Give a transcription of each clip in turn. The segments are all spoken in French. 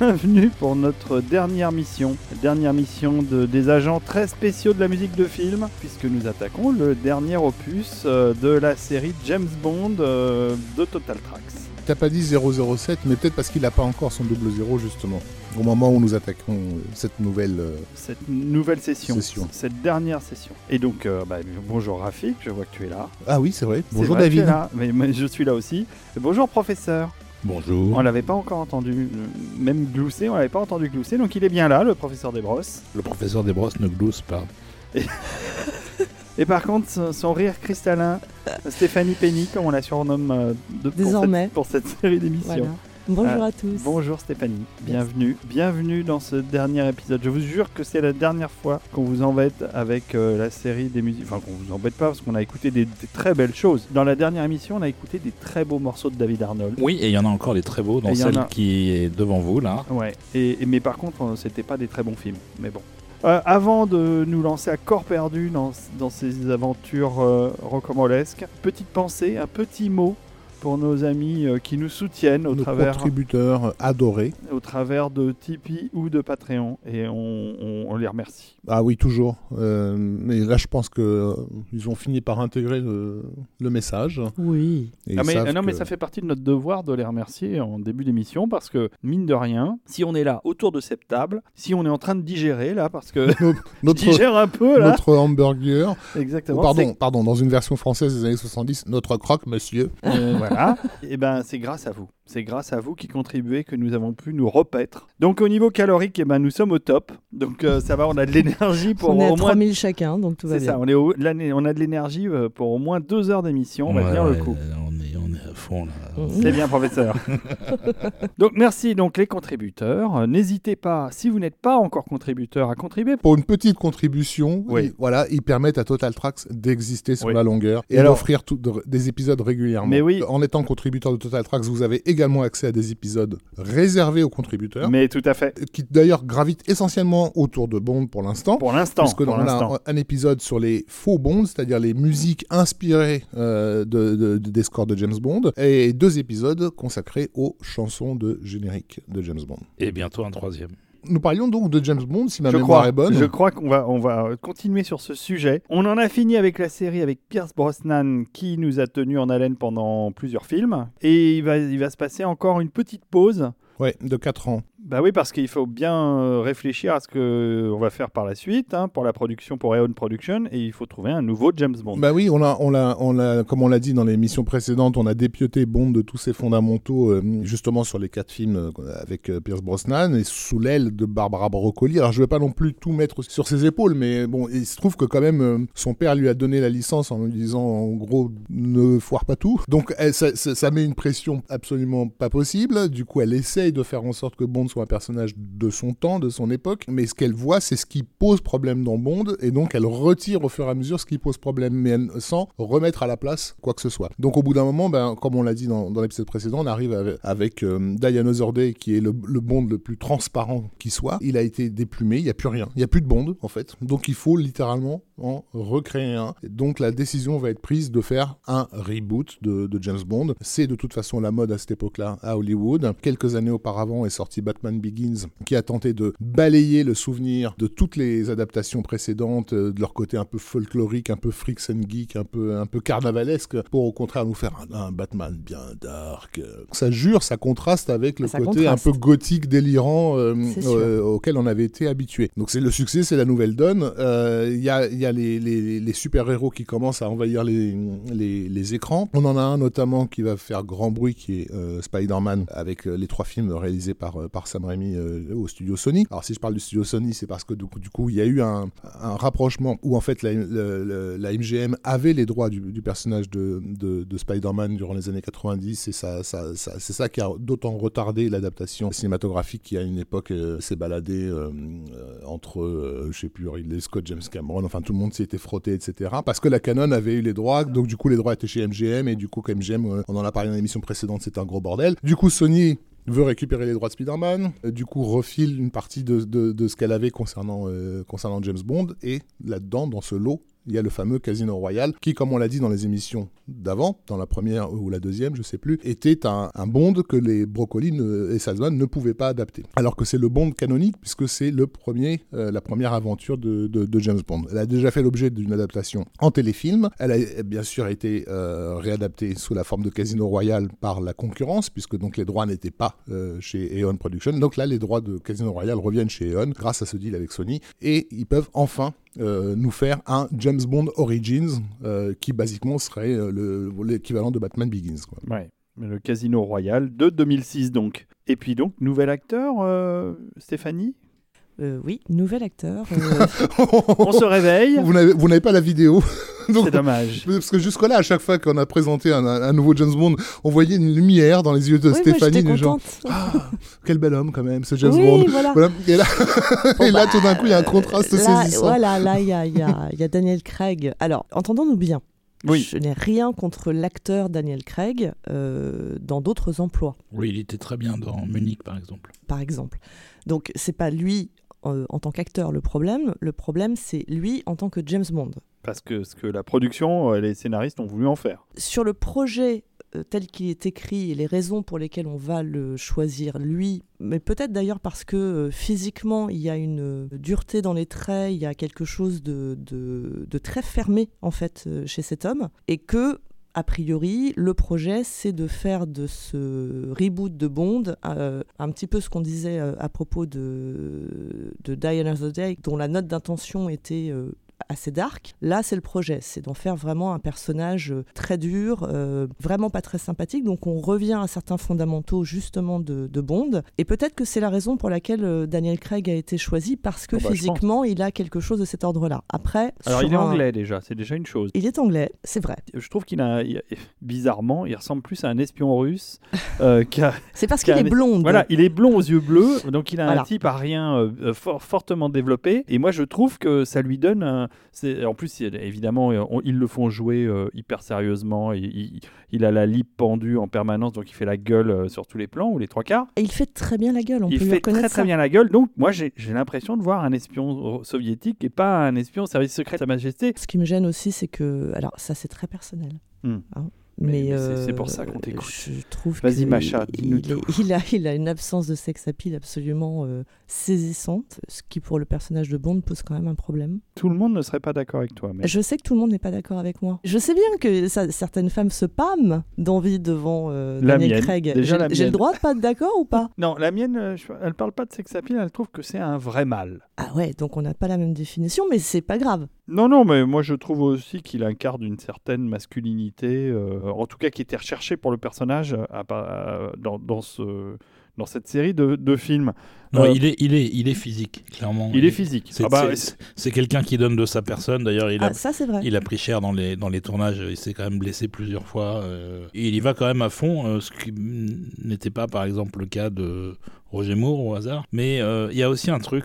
Bienvenue pour notre dernière mission, dernière mission de, des agents très spéciaux de la musique de film, puisque nous attaquons le dernier opus euh, de la série James Bond euh, de Total Tracks. T'as pas dit 007, mais peut-être parce qu'il n'a pas encore son double zéro justement. Au moment où nous attaquons euh, cette nouvelle. euh, Cette nouvelle session, Session. cette dernière session. Et donc, euh, bah, bonjour Rafik, je vois que tu es là. Ah oui, c'est vrai. Bonjour vrai, David. là, mais, mais je suis là aussi. Et bonjour professeur. Bonjour. On l'avait pas encore entendu, euh, même glousser, on l'avait pas entendu glousser, donc il est bien là, le professeur Desbrosses. Le professeur Desbrosses ne glousse pas. Et par contre, son, rire cristallin, Stéphanie Penny, comme on la surnomme euh, de- pour, Désormais. cette, pour cette série d'émissions. Voilà. Bonjour Ah, à tous. Bonjour Stéphanie, bienvenue, bienvenue dans ce dernier épisode. Je vous jure que c'est la dernière fois qu'on vous embête avec euh, la série des musiques. Enfin, qu'on vous embête pas parce qu'on a écouté des, des très belles choses. Dans la dernière émission, on a écouté des très beaux morceaux de David Arnold. Oui, et il y en a encore des très beaux, Et il y en celle a- qui est devant vous là. Ouais, et, et- mais par contre, euh, c'était pas des très bons films. Mais bon. Euh, avant de nous lancer à corps perdu dans, dans ces aventures euh, rocambolesques, petite pensée, un petit mot pour nos amis euh, qui nous soutiennent au Nos travers, contributeurs adorés. au travers de Tipeee ou de Patreon. Et on, on- on les remercie. Ah oui, toujours. Euh, mais là, je pense que euh, ils ont fini par intégrer le, le message. Oui. Et Ah, mais, non, mais ça fait partie de notre devoir de les remercier en début d'émission parce que, mine de rien, si on est là autour de cette table, si on est en train de digérer là, parce que je notre, digère un peu là, notre hamburger. exactement. Oh, pardon, pardon, dans une version française des années 70, notre croque, monsieur. Euh, voilà. Et ben c'est grâce à vous. C'est grâce à vous qui contribuez que nous avons pu nous repaître. Donc au niveau calorique, eh ben nous sommes au top. Donc euh, ça va, on a de l'énergie pour on est à au moins. 3000 chacun, donc tout va C'est ça, on, est au- l'année- on a de l'énergie euh, pour au moins deux heures d'émission. On va Ouais, tenir le coup. On à fond là. C'est bien, professeur. donc merci donc les contributeurs. N'hésitez pas, si vous n'êtes pas encore contributeur, à contribuer. Pour une petite contribution, Oui. ils- voilà, ils permettent à Total Tracks d'exister sur Oui. la longueur et, Et alors- d'offrir tout- de- des épisodes régulièrement. Mais oui. En étant contributeur de Total Tracks, vous avez également accès à des épisodes réservés aux contributeurs, Mais tout à fait. qui d'ailleurs gravitent essentiellement autour de Bond pour l'instant. Pour l'instant. Puisque Pour on l'instant. a un épisode sur les faux Bonds, c'est-à-dire les musiques inspirées euh, de, de- de- des scores de James Bond, et deux épisodes consacrés aux chansons de générique de James Bond. Et bientôt un troisième. Nous parlions donc de James Bond, si ma je mémoire crois, est bonne. je crois qu'on va, on va continuer sur ce sujet. On en a fini avec la série avec Pierce Brosnan qui nous a tenus en haleine pendant plusieurs films. Et il va, il va se passer encore une petite pause. Ouais, de 4 ans. Bah oui, parce qu'il faut bien euh, réfléchir à ce qu'on va faire par la suite hein, pour la production, pour Eon Production, et il faut trouver un nouveau James Bond. Bah oui, on a, on l'a, on l'a, comme on l'a dit dans l'émission précédente, on a dépioté Bond de tous ses fondamentaux, euh, justement sur les quatre films euh, avec euh, Pierce Brosnan et sous l'aile de Barbara Broccoli. Alors je vais pas non plus tout mettre sur ses épaules, mais bon, il se trouve que quand même euh, son père lui a donné la licence en lui disant en gros ne foire pas tout. Donc ça- ça met une pression absolument pas possible. Du coup, elle essaye de faire en sorte que Bond soit un personnage de son temps, de son époque, mais ce qu'elle voit, c'est ce qui pose problème dans Bond, et donc elle retire au fur et à mesure ce qui pose problème, mais sans remettre à la place quoi que ce soit. Donc au bout d'un moment, ben, comme on l'a dit dans, l'épisode précédent, on arrive avec, avec euh, Die Another Day, qui est le, Bond le plus transparent qui soit. Il a été déplumé, il n'y a plus rien, il n'y a plus de Bond en fait. Donc il faut littéralement en recréer un. Donc la décision va être prise de faire un reboot de James Bond. C'est de toute façon la mode à cette époque-là à Hollywood. Quelques années auparavant est sorti Batman Begins, qui a tenté de balayer le souvenir de toutes les adaptations précédentes, euh, de leur côté un peu folklorique, un peu freaks and geek, un peu, un peu carnavalesque, pour au contraire nous faire un, un Batman bien dark. Ça jure, ça contraste avec le Ça côté contraste. un peu gothique, délirant euh, euh, auquel on avait été habitué. Donc c'est le succès, c'est la nouvelle donne. Euh, Il y a, il y a les, les- les super-héros qui commencent à envahir les, les, écrans. On en a un notamment qui va faire grand bruit, qui est euh, Spider-Man, avec euh, les trois films réalisés par, euh, par Sam Raimi euh, au studio Sony. Alors si je parle du studio Sony, c'est parce que du coup, il y a eu un, rapprochement où en fait la, MGM avait les droits du, personnage de, de, de Spider-Man durant les années 90 et c'est ça qui a d'autant retardé l'adaptation cinématographique qui à une époque euh, s'est baladée euh, entre, je sais plus, Ridley Scott, James Cameron, enfin tout le monde s'y était frotté, etc. Parce que la Canon avait eu les droits, donc du coup les droits étaient chez MGM et du coup comme MGM, on en a parlé dans l'émission précédente, c'était un gros bordel. Du coup Sony veut récupérer les droits de Spider-Man, euh, du coup refile une partie de, ce qu'elle avait concernant, euh, concernant James Bond, et là-dedans, dans ce lot, il y a le fameux Casino Royale, qui, comme on l'a dit dans les émissions d'avant, dans la première ou la deuxième, je sais plus, était un, Bond que les Broccoli et Salzman ne pouvaient pas adapter. Alors que c'est le Bond canonique, puisque c'est le premier, euh, la première aventure de, James Bond. Elle a déjà fait l'objet d'une adaptation en téléfilm. Elle a bien sûr été euh, réadaptée sous la forme de Casino Royale par la concurrence, puisque donc les droits n'étaient pas euh, chez Eon Production. Donc là, les droits de Casino Royale reviennent chez Eon grâce à ce deal avec Sony, et ils peuvent enfin euh, nous faire un James Bond Origins euh, qui basiquement serait euh, l'équivalent de Batman Begins. Quoi. Ouais, le Casino Royal de 2006 donc. Et puis donc, nouvel acteur, Stéphanie? Euh, oui, nouvel acteur. Euh. on se réveille. Vous n'avez pas la vidéo. C'est dommage. Parce que jusque-là, à chaque fois qu'on a présenté un, nouveau James Bond, on voyait une lumière dans les yeux de Stéphanie. Moi, gens, ah, quel bel homme quand même, ce James Bond. Et là, bah, tout d'un coup, il y a un contraste saisissant. Voilà, là, il y a, y, y a Daniel Craig. Alors, entendons-nous bien. Oui. Je n'ai rien contre l'acteur Daniel Craig euh, dans d'autres emplois. Oui, il était très bien dans Munich, par exemple. Par exemple. Donc, c'est pas lui euh, en tant qu'acteur le problème. Le problème, c'est lui en tant que James Bond. Parce que ce que la production, et euh, les scénaristes ont voulu en faire. Sur le projet euh, tel qu'il est écrit et les raisons pour lesquelles on va le choisir lui, mais peut-être d'ailleurs parce que physiquement il y a une dureté dans les traits, il y a quelque chose de, de très fermé en fait chez cet homme, et que a priori, le projet, c'est de faire de ce reboot de Bond euh, un petit peu ce qu'on disait euh, à propos de, de Die Another Day, dont la note d'intention était euh, assez dark. Là, c'est le projet, c'est d'en faire vraiment un personnage euh, très dur, euh, vraiment pas très sympathique. Donc on revient à certains fondamentaux justement de, Bond. Et peut-être que c'est la raison pour laquelle euh, Daniel Craig a été choisi parce que oh, bah, physiquement, il a quelque chose de cet ordre-là. Après, alors il est anglais déjà, c'est déjà une chose. Il est anglais, c'est vrai. Je trouve qu'il a, bizarrement, il ressemble plus à un espion russe. c'est parce qu'il est blond. Voilà, il est blond aux yeux bleus, donc il a un type à rien fortement développé. Et moi, je trouve que ça lui donne un, en plus, évidemment, ils le font jouer euh, hyper sérieusement. Il, il, a la lip pendue en permanence, donc il fait la gueule euh, sur tous les plans ou les trois quarts. Et il fait très bien la gueule. On il peut fait très très bien la gueule. Donc moi, j'ai l'impression de voir un espion soviétique et pas un espion service secret de Sa Majesté. Ce qui me gêne aussi, c'est que, alors ça, c'est très personnel. Hmm. Hein. Mais, c'est pour ça qu'on euh, t'écoute. Je trouve Vas-y, Macha, il, il, a, il a une absence de sex appeal absolument euh, saisissante, ce qui pour le personnage de Bond pose quand même un problème. Tout le monde ne serait pas d'accord avec toi. Mais... Je sais que tout le monde n'est pas d'accord avec moi. Je sais bien que certaines femmes se pâment d'envie devant euh, Daniel Craig. J'ai le droit de pas être d'accord ou pas? Non, la mienne, elle parle pas de sex appeal, elle trouve que c'est un vrai mal. Ah ouais, donc on n'a pas la même définition, mais c'est pas grave. Non, non, mais moi je trouve aussi qu'il incarne une certaine masculinité, euh, en tout cas qui était recherchée pour le personnage euh, dans, dans, ce, dans cette série de films. Non, euh, il, est, il, est, il est physique, clairement. Il, est physique. C'est ah bah, quelqu'un qui donne de sa personne. D'ailleurs, il, a, ah, ça, vrai. il a pris cher dans les, dans les tournages. Il s'est quand même blessé plusieurs fois. et il y va quand même à fond, ce qui n'était pas, par exemple, le cas de Roger Moore au hasard. Mais euh, il y a aussi un truc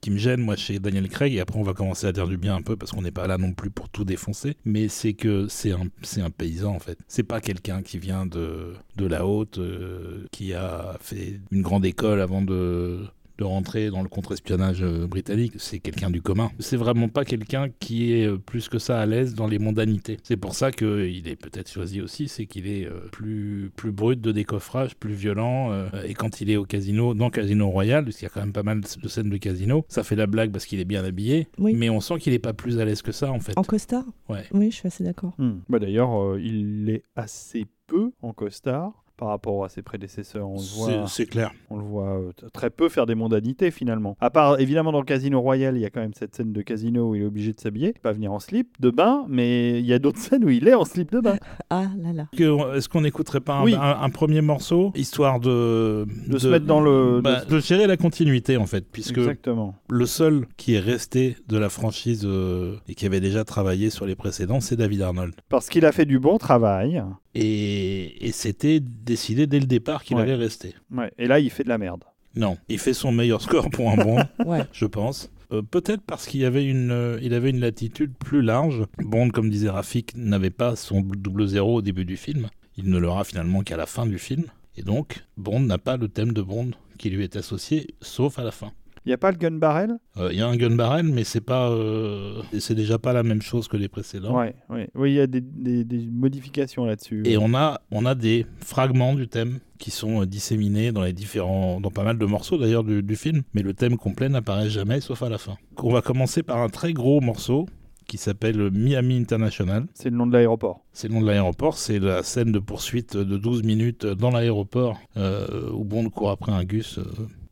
qui me gêne, moi, chez Daniel Craig, et après on va commencer à dire du bien un peu parce qu'on n'est pas là non plus pour tout défoncer, mais c'est que c'est un, un paysan en fait. C'est pas quelqu'un qui vient de, de la haute, euh, qui a fait une grande école avant de de rentrer dans le contre-espionnage euh, britannique. C'est quelqu'un du commun. C'est vraiment pas quelqu'un qui est euh, plus que ça à l'aise dans les mondanités. C'est pour ça qu'il est peut-être choisi aussi, c'est qu'il est euh, plus, plus brut de décoffrage, plus violent. et quand il est au casino, dans Casino Royal, parce qu'il y a quand même pas mal de scènes de casino, ça fait la blague parce qu'il est bien habillé, mais on sent qu'il est pas plus à l'aise que ça en fait. En costard? Ouais. Oui, je suis assez d'accord. Hmm. Bah, D'ailleurs, il est assez peu en costard par rapport à ses prédécesseurs. On le voit, c'est clair. On le voit euh, très peu faire des mondanités finalement. À part évidemment dans le Casino Royal, il y a quand même cette scène de casino où il est obligé de s'habiller, pas venir en slip de bain, mais il y a d'autres scènes où il est en slip de bain. ah là là. Est-ce qu'on n'écouterait pas un, premier morceau histoire de de, se mettre dans le bah, de... gérer la continuité en fait, puisque Exactement. le seul qui est resté de la franchise euh, et qui avait déjà travaillé sur les précédents, c'est David Arnold. Parce qu'il a fait du bon travail. Et, c'était décidé dès le départ qu'il allait rester. Ouais. Et là, il fait de la merde. Non, il fait son meilleur score pour un bon, je pense. Euh, peut-être parce qu'il avait une, euh, il avait une latitude plus large. Bond, comme disait Rafik, n'avait pas son double zéro au début du film. Il ne l'aura finalement qu'à la fin du film. Et donc, Bond n'a pas le thème de Bond qui lui est associé, sauf à la fin. Il n'y a pas le gun barrel? Euh, Il y a un gun barrel, mais c'est pas, euh, c'est déjà pas la même chose que les précédents. Ouais, ouais. Oui, il y a des, des- des modifications là-dessus. Et on a, on a des fragments du thème qui sont euh, disséminés dans les différents, dans pas mal de morceaux d'ailleurs du, du film, mais le thème complet n'apparaît jamais sauf à la fin. On va commencer par un très gros morceau qui s'appelle Miami International. C'est le nom de l'aéroport. C'est le nom de l'aéroport, c'est la scène de poursuite de 12 minutes dans l'aéroport euh, où Bond court après un gus euh,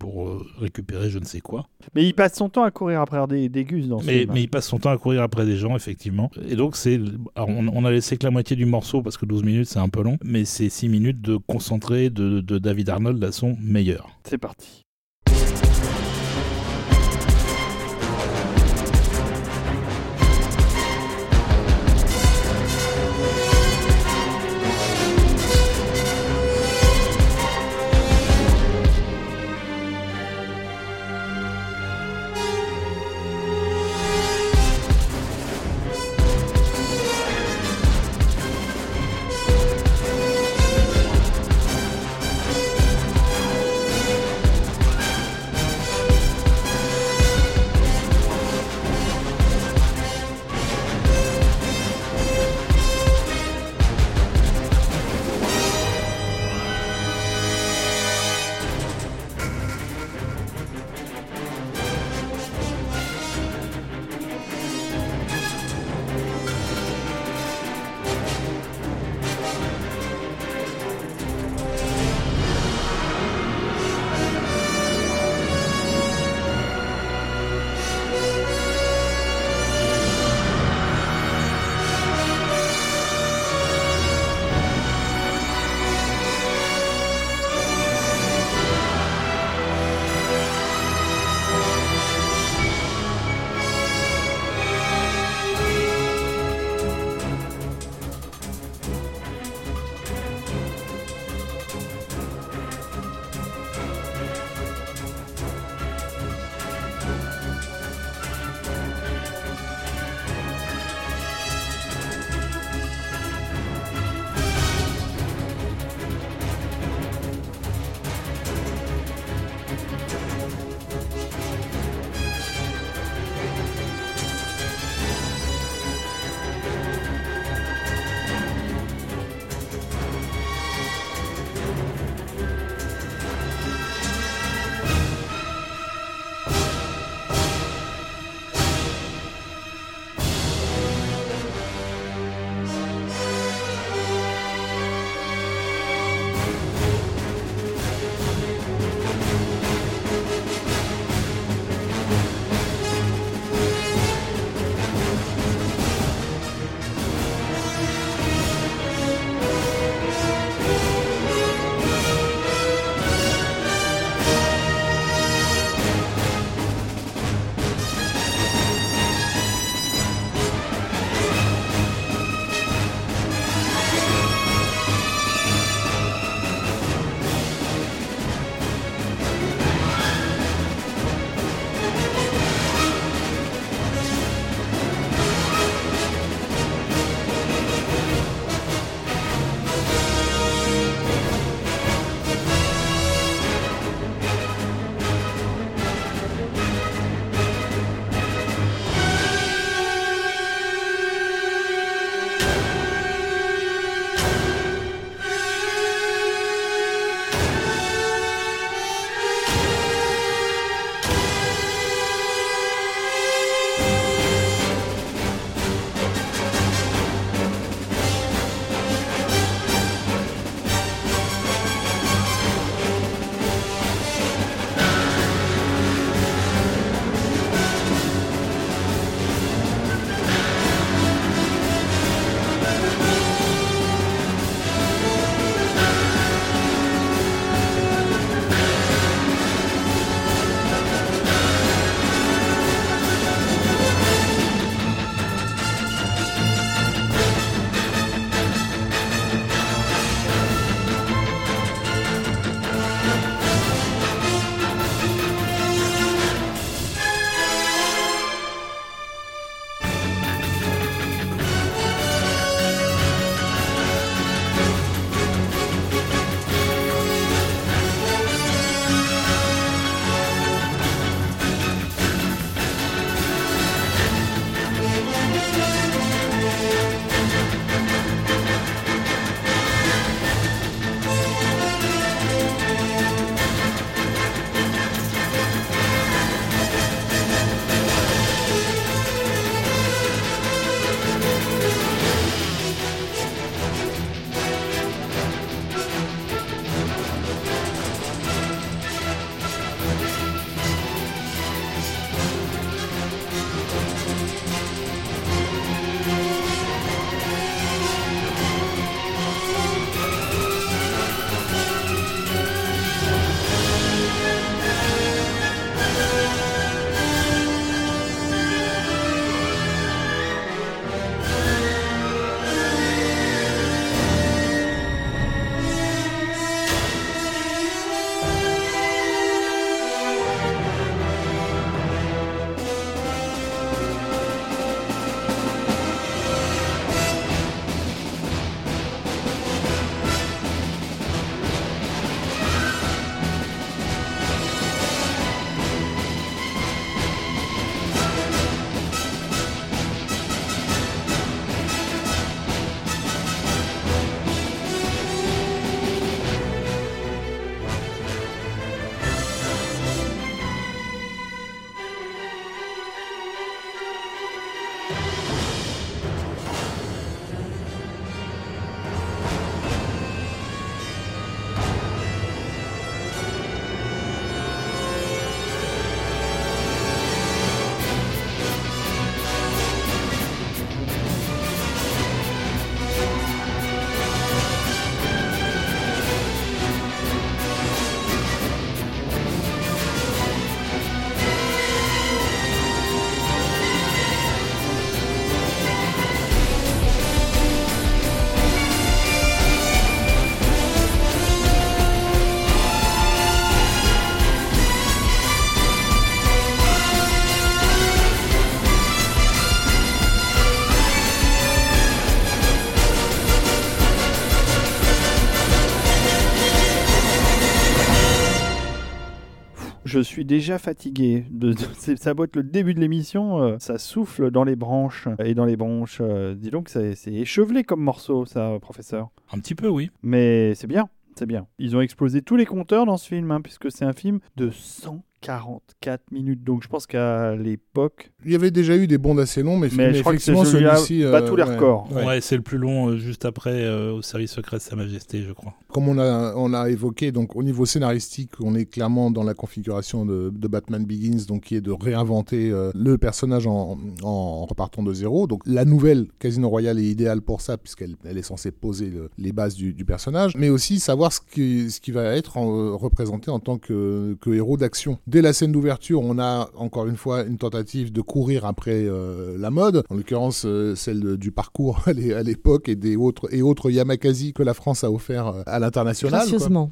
pour euh, récupérer je ne sais quoi. Mais il passe son temps à courir après des, des gus dans ce Mais, film. mais il passe son temps à courir après des gens, effectivement. Et donc, c'est. On, on a laissé que la moitié du morceau parce que 12 minutes, c'est un peu long. Mais c'est 6 minutes de concentré de, de David Arnold à son meilleur. C'est parti. Je suis déjà fatigué. De, ça doit être le début de l'émission. euh, ça souffle dans les branches et dans les bronches. euh, dis donc, c'est c'est échevelé comme morceau, ça, professeur. Un petit peu, oui. Mais c'est bien, c'est bien. Ils ont explosé tous les compteurs dans ce film, hein, puisque c'est un film de 144 minutes. Donc je pense qu'à l'époque, Il y avait déjà eu des bondes assez longs, mais, mais je crois que celui-ci bat euh, tous les ouais. records. Ouais, Ouais. c'est le plus long euh, juste après euh, au service secret de Sa Majesté, je crois. Comme on a, on a évoqué, donc au niveau scénaristique, on est clairement dans la configuration de, de Batman Begins, donc qui est de réinventer euh, le personnage en, en repartant de zéro. Donc la nouvelle Casino Royale est idéale pour ça, puisqu'elle elle est censée poser le- les bases du, du personnage, mais aussi savoir ce qui, ce qui va être en- représenté en tant que, que héros d'action. Dès la scène d'ouverture, on a encore une fois une tentative de courir après euh, la mode, en l'occurrence euh, celle de- du parcours à l'é- à l'époque et des autres et autres Yamakasi que la France a offert euh, à l'international.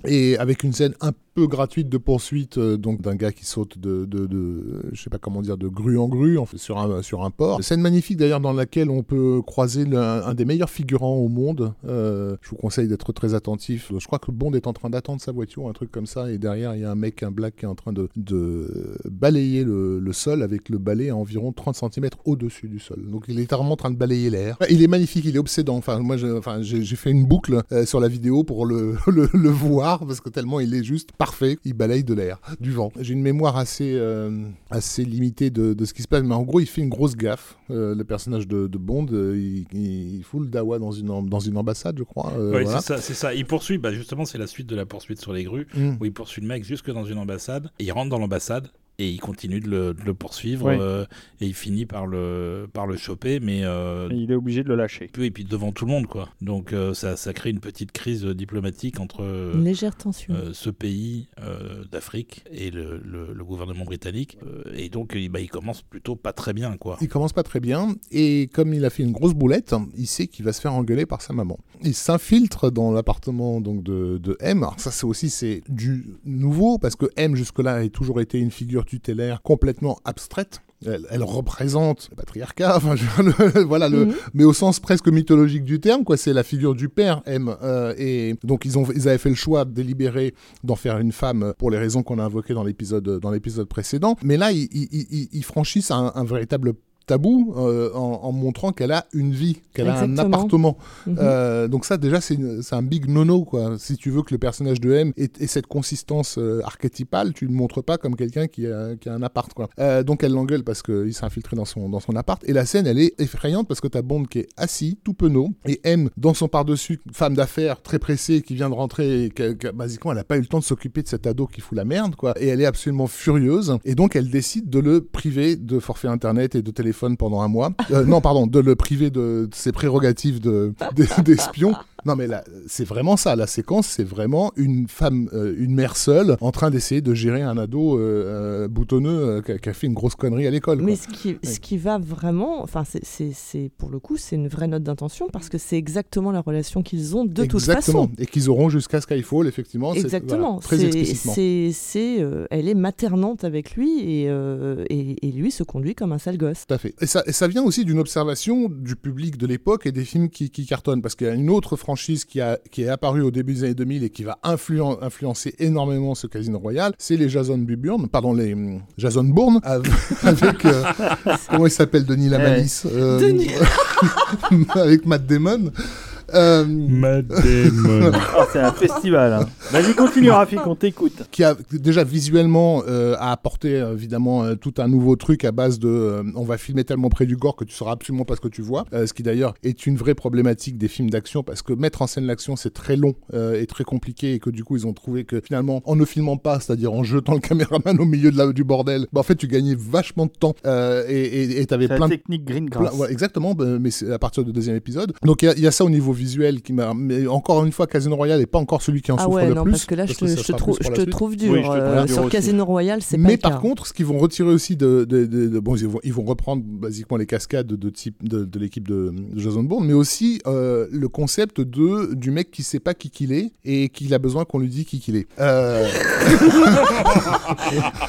Et avec une scène un peu gratuite de poursuite, donc d'un gars qui saute de, de, de- je sais pas comment dire, de grue en grue, en fait, sur un, sur un port. Scène magnifique d'ailleurs dans laquelle on peut croiser le- un, des meilleurs figurants au monde. Je vous conseille d'être très attentif. Je crois que Bond est en train d'attendre sa voiture, un truc comme ça, et derrière il y a un mec, un black qui est en train de, de balayer le, le sol avec le balai à environ 30 cm au-dessus du sol. Donc il est littéralement en train de balayer l'air. Il est magnifique, il est obsédant. Enfin, moi, enfin, j'ai fait une boucle euh, sur la vidéo pour le, le, le voir parce que tellement il est juste parfait. Il balaye de l'air, du vent. J'ai une mémoire assez, euh, assez limitée de, de ce qui se passe, mais en gros, il fait une grosse gaffe. Euh, le personnage de, de Bond, il, il, fout le dawa dans une, dans une ambassade, je crois. Oui, voilà. c'est ça, c'est ça. Il poursuit, bah, justement, c'est la suite de la poursuite sur les grues, Mm. où il poursuit le mec jusque dans une ambassade, et il rentre dans l'ambassade, et il continue de le, de le poursuivre, Oui. euh, et il finit par le, par le choper, mais euh, il est obligé de le lâcher. et puis devant tout le monde, quoi. Donc euh, ça, ça crée une petite crise diplomatique entre Une légère tension. euh, ce pays euh, d'Afrique et le, le- le gouvernement britannique, Euh, et donc il- bah, il commence plutôt pas très bien, quoi. Il commence pas très bien, et comme il a fait une grosse boulette, il sait qu'il va se faire engueuler par sa maman. Il s'infiltre dans l'appartement donc de, de M. Alors ça, c'est aussi c'est du nouveau parce que M jusque-là a toujours été une figure tutélaire complètement abstraite. Elle, elle représente le patriarcat, enfin, je- le- voilà, le, Mhm. mais au sens presque mythologique du terme, quoi. C'est la figure du père M. euh, et donc ils ont, ils avaient fait le choix délibéré d'en faire une femme pour les raisons qu'on a invoquées dans l'épisode, dans l'épisode précédent. Mais là, ils, ils- ils- ils franchissent un, un véritable tabou euh, en, en montrant qu'elle a une vie, qu'elle a un appartement. Mhm. Euh, donc ça, déjà, c'est un big no-no, quoi. Si tu veux que le personnage de M ait, ait cette consistance euh, archétypale, tu ne le montres pas comme quelqu'un qui a, qui a un appart, quoi. Donc elle l'engueule parce qu'il s'est infiltré dans son, dans son appart. Et la scène, elle est effrayante parce que t'as Bond qui est assis, tout penaud, et M, dans son par-dessus, femme d'affaires, très pressée, qui vient de rentrer, et que, que, basiquement, elle n'a pas eu le temps de s'occuper de cet ado qui fout la merde, quoi. Et elle est absolument furieuse. Et donc, elle décide de le priver de forfait internet et de téléphone pendant un mois. Euh, non, pardon, de le priver de, de ses prérogatives de- de- d'espion. Non, mais là, c'est vraiment ça. La séquence, c'est vraiment une femme, euh, une mère seule, en train d'essayer de gérer un ado euh, euh, boutonneux qui, a, qui a fait une grosse connerie à l'école. Mais quoi. ce qui, ce qui va vraiment, enfin, c'est- pour le coup, c'est une vraie note d'intention parce que c'est exactement la relation qu'ils ont de toute Exactement. façon. Et qu'ils auront jusqu'à Skyfall, effectivement. Exactement. voilà, très C'est- euh, elle est maternante avec lui et, et, et lui se conduit comme un sale gosse. Tout à fait. Et ça, et ça vient aussi d'une observation du public de l'époque et des films qui, qui cartonnent. Parce qu'il y a une autre franchise qui, a, qui est apparue au début des années 2000 et qui va influen- influencer énormément ce Casino Royale, c'est les Jason Bourne, pardon, les hum, Jason Bourne, av- avec, euh, comment il s'appelle, Denis Lamalisse euh, Denis. avec Matt Damon. Euh. Ah, c'est un festival. hein. Vas-y, continue, Rafik, on t'écoute. qui a déjà visuellement euh, a apporté euh, évidemment euh, tout un nouveau truc à base de euh, on va filmer tellement près du gore que tu sauras absolument pas ce que tu vois Euh, ce qui d'ailleurs est une vraie problématique des films d'action parce que mettre en scène l'action c'est très long euh, et très compliqué et que du coup ils ont trouvé que finalement en ne filmant pas c'est-à-dire en jetant le caméraman au milieu de la, du bordel bah, en fait tu gagnais vachement de temps euh, et t'avais C'est plein la de technique Green Plein- ouais, exactement, bah, mais c'est à partir du deuxième épisode. Donc il y y, a ça au niveau visuel qui m'a. Mais encore une fois, Casino Royale n'est pas encore celui qui en Ah souffre ouais, le non, plus. parce que là, je te, je trouve, je te dur. Oui, je euh, dur sur aussi. Casino Royale, c'est pas Mais par cas. contre, ce qu'ils vont retirer aussi de, de- de- de- bon, ils vont, ils vont reprendre basiquement les cascades de type de, de l'équipe de, de Jason Bourne, mais aussi euh, le concept de du mec qui sait pas qui qu'il est et qu'il a besoin qu'on lui dise qui qu'il est. Euh,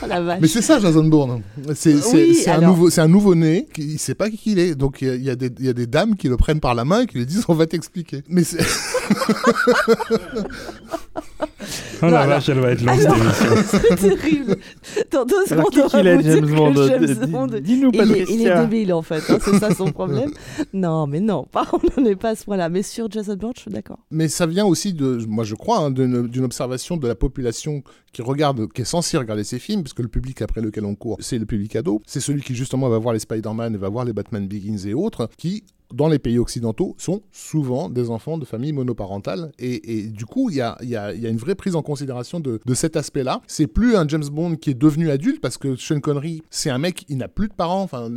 Oh mais c'est ça, Jason Bourne. C'est Oui, un nouveau, c'est un nouveau né qui sait pas qui qu'il est. Donc il y y, a des- il y a des dames qui le prennent par la main et qui lui disent on va t'expliquer. Mais c'est Oh la vache, elle va être longue. C'est terrible. Dans deux secondes, on qu'il va est, vous James Bond James Bond- Dis-nous, Il est, il est débile en fait, hein, c'est ça son problème. Non, mais non, on n'est pas à ce point-là. Mais sur Jason Bourne, je suis d'accord. Mais ça vient aussi de, moi je crois, hein, d'une d'une observation de la population qui regarde, qui est censée regarder ces films, parce que le public après lequel on court, c'est le public ado. C'est celui qui justement va voir les Spider-Man, va voir les Batman Begins et autres, qui dans les pays occidentaux, sont souvent des enfants de familles monoparentales. Et, du coup, il y a, une vraie prise en considération de, cet aspect-là. C'est plus un James Bond qui est devenu adulte, parce que Sean Connery, c'est un mec, il n'a plus de parents. Enfin,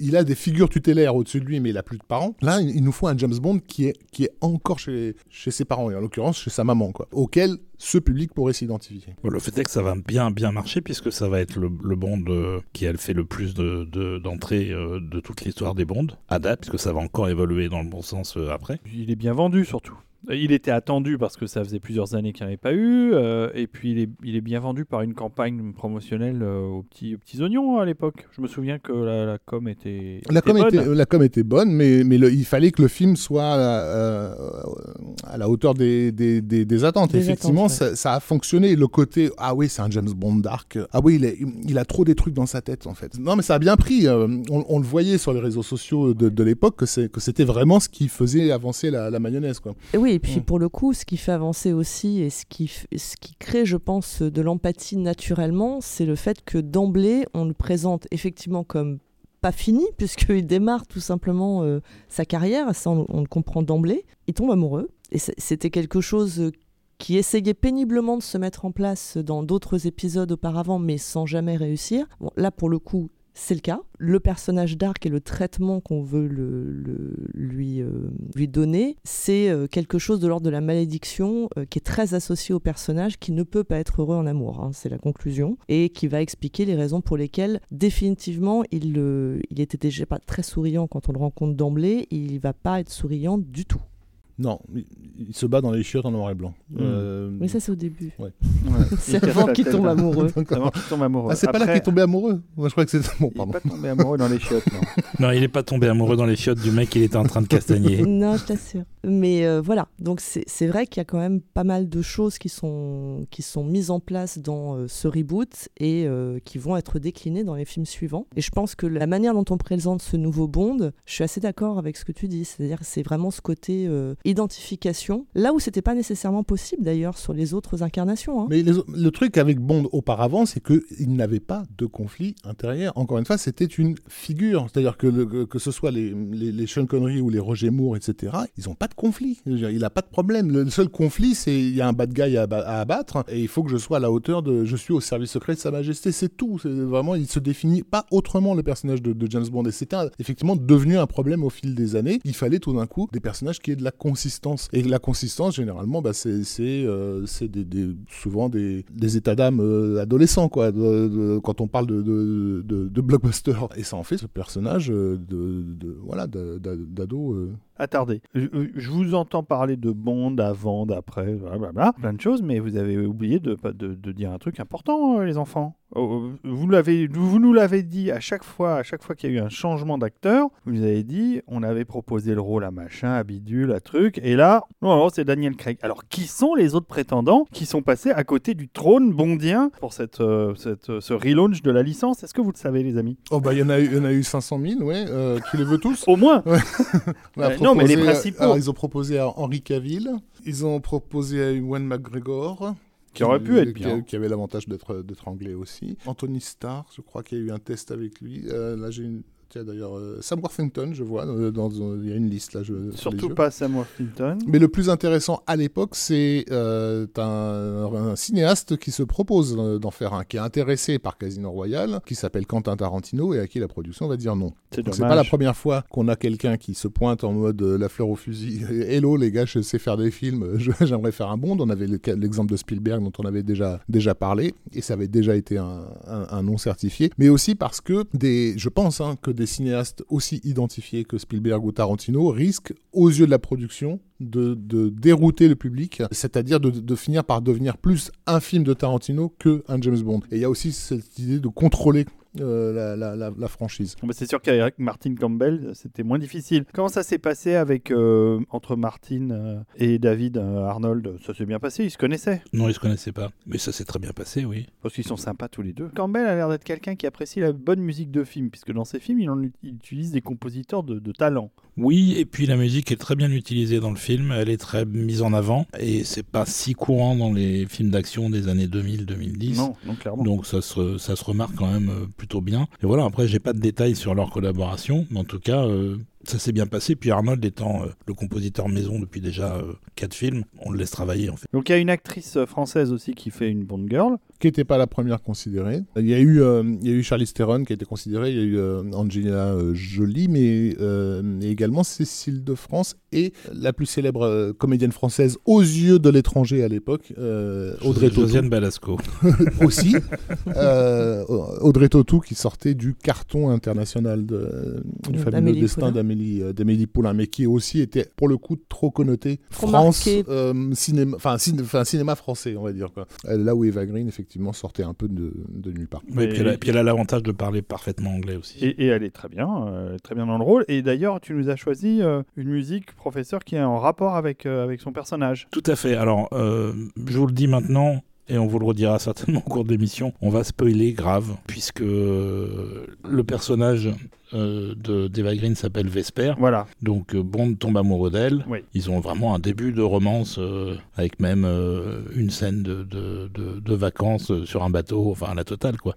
il a des figures tutélaires au-dessus de lui, mais il n'a plus de parents. Là, il, nous faut un James Bond qui est, qui est encore chez, chez ses parents, et en l'occurrence chez sa maman, quoi, auquel ce public pourrait s'identifier. Bon, le fait est que ça va bien bien marcher puisque ça va être le, le Bond euh, qui a fait le plus de- de- d'entrées euh, de, toute l'histoire des Bonds à date, puisque ça va encore évoluer dans le bon sens euh, après. Il est bien vendu surtout. Il était attendu parce que ça faisait plusieurs années qu'il n'y en avait pas eu. euh, et puis il est, il est bien vendu par une campagne promotionnelle euh, aux, petits, aux petits oignons à l'époque. Je me souviens que la, la com était. La com, bonne. était, la com était bonne, mais, mais le- il fallait que le film soit à la, euh, à la hauteur des, des, des- des attentes. Des Effectivement, attentes, ouais. ça, ça a fonctionné. Le côté, ah oui, c'est un James Bond dark. Ah oui, il, est- il a trop des trucs dans sa tête, en fait. Non, mais ça a bien pris. On, on le voyait sur les réseaux sociaux de, de l'époque que c'était vraiment ce qui faisait avancer la, la mayonnaise, quoi. Oui, et puis Mm. pour le coup, ce qui fait avancer aussi et ce qui, ce qui crée, je pense, de l'empathie naturellement, c'est le fait que d'emblée, on le présente effectivement comme pas fini, puisqu'il démarre tout simplement euh, sa carrière, ça on, on le comprend d'emblée. Il tombe amoureux, et c'était quelque chose qui essayait péniblement de se mettre en place dans d'autres épisodes auparavant, mais sans jamais réussir. Bon, là, pour le coup, c'est le cas. Le personnage d'Arc et le traitement qu'on veut le, lui, euh, lui donner, c'est euh, quelque chose de l'ordre de la malédiction euh, qui est très associé au personnage qui ne peut pas être heureux en amour. hein, c'est la conclusion. Et qui va expliquer les raisons pour lesquelles, définitivement, il, euh, il était déjà pas très souriant quand on le rencontre d'emblée. Il va pas être souriant du tout. Non, il, se bat dans les chiottes en noir et blanc. Mm. Euh, Mais ça, c'est au début. Ouais. C'est avant qu'il tombe amoureux. Avant qu'il tombe amoureux. Ah, c'est pas là qu'il est tombé amoureux Moi, je crois que c'est... Bon, Il n'est pardon. pas tombé amoureux dans les chiottes, non. Non, il n'est pas tombé amoureux dans les chiottes du mec qu'il était en train de castagner. Non, je t'assure. Mais euh, voilà, donc c'est vrai qu'il y a quand même pas mal de choses qui sont, qui sont mises en place dans euh, ce reboot et euh, qui vont être déclinées dans les films suivants. Et je pense que la manière dont on présente ce nouveau Bond, je suis assez d'accord avec ce que tu dis. C'est-à-dire que c'est vraiment ce côté euh, identification, là où c'était pas nécessairement possible d'ailleurs sur les autres incarnations. hein. Mais le truc avec Bond auparavant, c'est qu'il n'avait pas de conflit intérieur. Encore une fois, c'était une figure. C'est-à-dire que, que, ce soit les, les, Sean Connery ou les Roger Moore, etc., ils n'ont pas de conflit. Il n'a pas de problème. Le seul conflit, c'est il y a un bad guy à, à abattre et il faut que je sois à la hauteur de. Je suis au service secret de Sa Majesté. C'est tout. C'est vraiment, il se définit pas autrement le personnage de, James Bond. Et c'était effectivement devenu un problème au fil des années. Il fallait tout d'un coup des personnages qui aient de la Et la consistance, généralement, bah, c'est euh, souvent des, états d'âme euh, adolescents, quoi, quand on parle de, de, blockbuster. Et ça en fait ce personnage euh, de, voilà, d'ado. Attardez. Je, je vous entends parler de Bond avant, d'après, blablabla, plein de choses, mais vous avez oublié de, de, de dire un truc important, euh, les enfants. Oh, Vous, l'avez, vous nous l'avez dit à chaque fois, à chaque fois qu'il y a eu un changement d'acteur, vous nous avez dit, on avait proposé le rôle à machin, à bidule, à truc, et là, non, c'est Daniel Craig. Alors, qui sont les autres prétendants qui sont passés à côté du trône bondien pour cette, euh, cette, euh, ce relaunch de la licence? Est-ce que vous le savez, les amis? Oh, bah, il y, en a eu- il y en a eu 500 000, ouais. euh, tu les veux tous? Au moins On a Non, mais les principaux. alors, ils ont proposé à Henry Cavill, ils ont proposé à Ewan McGregor. Qui aurait pu être bien. Qui avait l'avantage d'être d'être anglais aussi. Anthony Starr, je crois qu'il y a eu un test avec lui. Euh, là, j'ai une. Tiens, d'ailleurs, euh, Sam Worthington, je vois, euh, dans, dans- il y a une liste là. Je, Surtout pas Sam Worthington. Mais le plus intéressant à l'époque, c'est euh, un, un cinéaste qui se propose d'en faire un, qui est intéressé par Casino Royale, qui s'appelle Quentin Tarantino et à qui la production va dire non. C'est pas la première fois qu'on a quelqu'un qui se pointe en mode euh, la fleur au fusil. Hello les gars, je sais faire des films, j'aimerais faire un Bond. On avait l'exemple de Spielberg dont on avait déjà, déjà parlé et ça avait déjà été un, un- un non certifié. Mais aussi parce que des, je pense hein, que des cinéastes aussi identifiés que Spielberg ou Tarantino risquent aux yeux de la production de, dérouter le public, c'est-à-dire de, de finir par devenir plus un film de Tarantino que un James Bond. Et il y a aussi cette idée de contrôler la, la- la- la franchise. Bon, bah, c'est sûr qu'avec Martin Campbell, c'était moins difficile. Comment ça s'est passé avec euh, entre Martin euh, et David euh, Arnold? Ça s'est bien passé, ils se connaissaient? Non, ils se connaissaient pas. Mais ça s'est très bien passé, oui. parce qu'ils sont sympas tous les deux. Campbell a l'air d'être quelqu'un qui apprécie la bonne musique de film, puisque dans ses films, il, en, il utilise des compositeurs de, de talent. Oui, et puis la musique est très bien utilisée dans le film, elle est très mise en avant, et c'est pas si courant dans les films d'action des années 2000-2010. Non, non, clairement. Donc ça se, ça se remarque quand même euh, bien. Et voilà, après j'ai pas de détails sur leur collaboration, mais en tout cas euh, ça s'est bien passé. Puis Arnold étant euh, le compositeur maison depuis déjà euh, quatre films, on le laisse travailler en fait. Donc il y a une actrice euh, française aussi qui fait une Bond Girl. Qui n'était pas la première considérée. Il y a eu, euh, il y a eu Charlize Theron qui a été considérée, il y a eu euh, Angelina Jolie, mais euh, également Cécile de France et la plus célèbre euh, comédienne française aux yeux de l'étranger à l'époque, euh, Audrey Tautou. Josiane Balasco. aussi. Euh, Audrey Tautou qui sortait du carton international de, du fabuleux D'Amélie destin Poulain. d'Amélie euh, d'Amélie Poulain, mais qui aussi était pour le coup trop connoté Trop France, euh, cinéma, enfin ciné- enfin, cinéma français, on va dire quoi. Euh, Là où Eva Green effectivement sortait un peu de, de nulle part. Oui, puis elle a, puis elle a l'avantage de parler parfaitement anglais aussi. Et, et elle est très bien, euh, très bien dans le rôle. Et d'ailleurs, tu nous as choisi euh, une musique, professeur, qui est en rapport avec, euh, avec son personnage. Tout à fait. Alors, euh, je vous le dis maintenant, et on vous le redira certainement au cours de l'émission, on va spoiler grave, puisque le personnage euh, de d'Eva Green s'appelle Vesper. Voilà. Donc euh, Bond tombe amoureux d'elle. Oui. Ils ont vraiment un début de romance, euh, avec même une scène de, de, de- de vacances sur un bateau, enfin la totale quoi.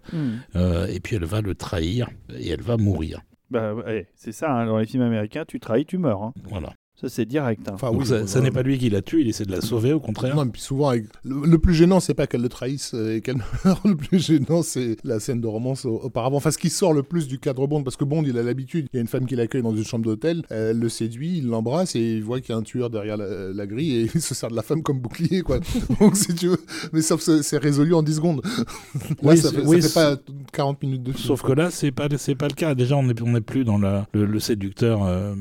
Euh, et puis elle va le trahir, et elle va mourir. Bah, ouais, c'est ça, hein, dans les films américains, tu trahis, tu meurs. hein. Voilà. Ça, c'est direct. hein. Enfin, oui, ça, n'est pas lui qui la tue, il essaie de la sauver au contraire. Non, et puis souvent, avec- le, le plus gênant, c'est pas qu'elle le trahisse euh, et qu'elle meurt. Le plus gênant, c'est la scène de romance au- auparavant. Enfin, ce qui sort le plus du cadre Bond, parce que Bond, il a l'habitude. Il y a une femme qui l'accueille dans une chambre d'hôtel, elle le séduit, il l'embrasse et il voit qu'il y a un tueur derrière la, la grille et il se sert de la femme comme bouclier, quoi. Donc, si tu veux, mais sauf que c'est résolu en 10 secondes. Là, Oui, ça, c'est- fait, ça oui, fait pas 40 minutes de film. Sauf que là, c'est pas c'est pas le cas. Déjà, on n'est on plus dans la, le, le séducteur euh,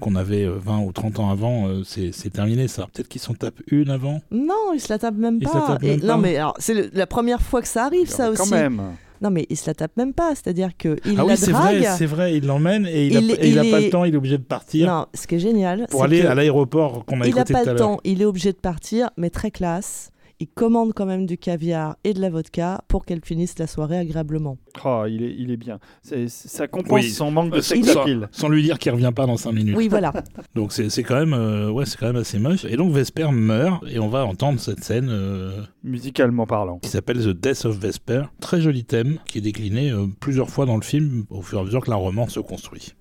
qu'on avait euh, 20 ou 30 ans avant. euh, c'est c'est terminé ça. Peut-être qu'ils s'en tapent une avant. Non, il se la tape même Il se pas. la tape Et- même non, pas. mais alors, c'est la première fois que ça arrive, ça Quand aussi. même. Non, mais il se la tape même pas. C'est-à-dire qu'il ah oui, la c'est drague. vrai, c'est vrai. Il l'emmène et il, a, Il- il a il pas est- le temps. Il est obligé de partir Non, ce qui est génial, pour aller que à l'aéroport qu'on a il n'a écouté pas tout à le temps. Il est obligé de partir, mais très classe. Il commande quand même du caviar et de la vodka pour qu'elle finisse la soirée agréablement. Oh, il, est, il est bien. C'est- ça compense Oui. son manque de Euh, sex sans, appeal. sans lui dire qu'il revient pas dans 5 minutes. Oui, voilà. Donc c'est c'est quand même euh, ouais, c'est quand même assez moche. Et donc Vesper meurt et on va entendre cette scène euh, Musicalement parlant. qui s'appelle The Death of Vesper. Très joli thème qui est décliné euh, plusieurs fois dans le film au fur et à mesure que la romance se construit.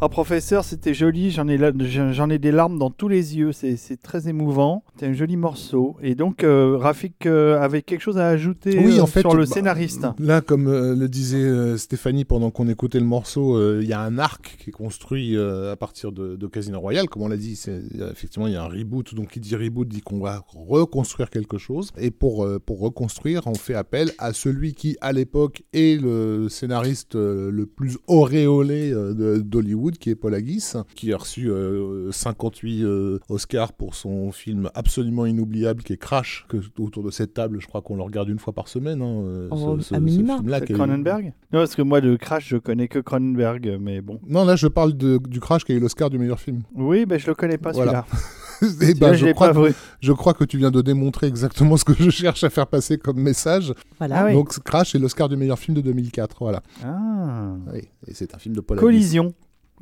Oh, professeur, c'était joli. J'en ai, j'en ai des larmes dans tous les yeux. C'est c'est très émouvant. C'est un joli morceau. Et donc, euh, Rafik euh, avait quelque chose à ajouter Oui, euh, en fait, sur le bah, scénariste. Là, comme le disait Stéphanie pendant qu'on écoutait le morceau, il y a un arc qui est construit à partir de, de Casino Royale. Comme on l'a dit, c'est- effectivement, il y a un reboot. Donc, qui dit reboot dit qu'on va reconstruire quelque chose. Et pour, pour reconstruire, on fait appel à celui qui, à l'époque, est le scénariste le plus auréolé euh, qui est Paul Haggis, qui a reçu euh, 58 euh, Oscars pour son film absolument inoubliable qui est Crash, que autour de cette table, je crois qu'on le regarde une fois par semaine. hein, euh, Oh, ce- ce- à minima. Cronenberg? Non, parce que moi, de Crash, je connais que Cronenberg, mais bon. Non, là, je parle de- du Crash qui a eu l'Oscar du meilleur film. Oui, ben je le connais pas Voilà. celui-là. Ben, je crois, je que tu viens de démontrer exactement ce que je cherche à faire passer comme message. Voilà. Ah oui. Donc, Crash est l'Oscar du meilleur film de 2004. Voilà. Ah. Oui, et c'est un film de Paul. Collision.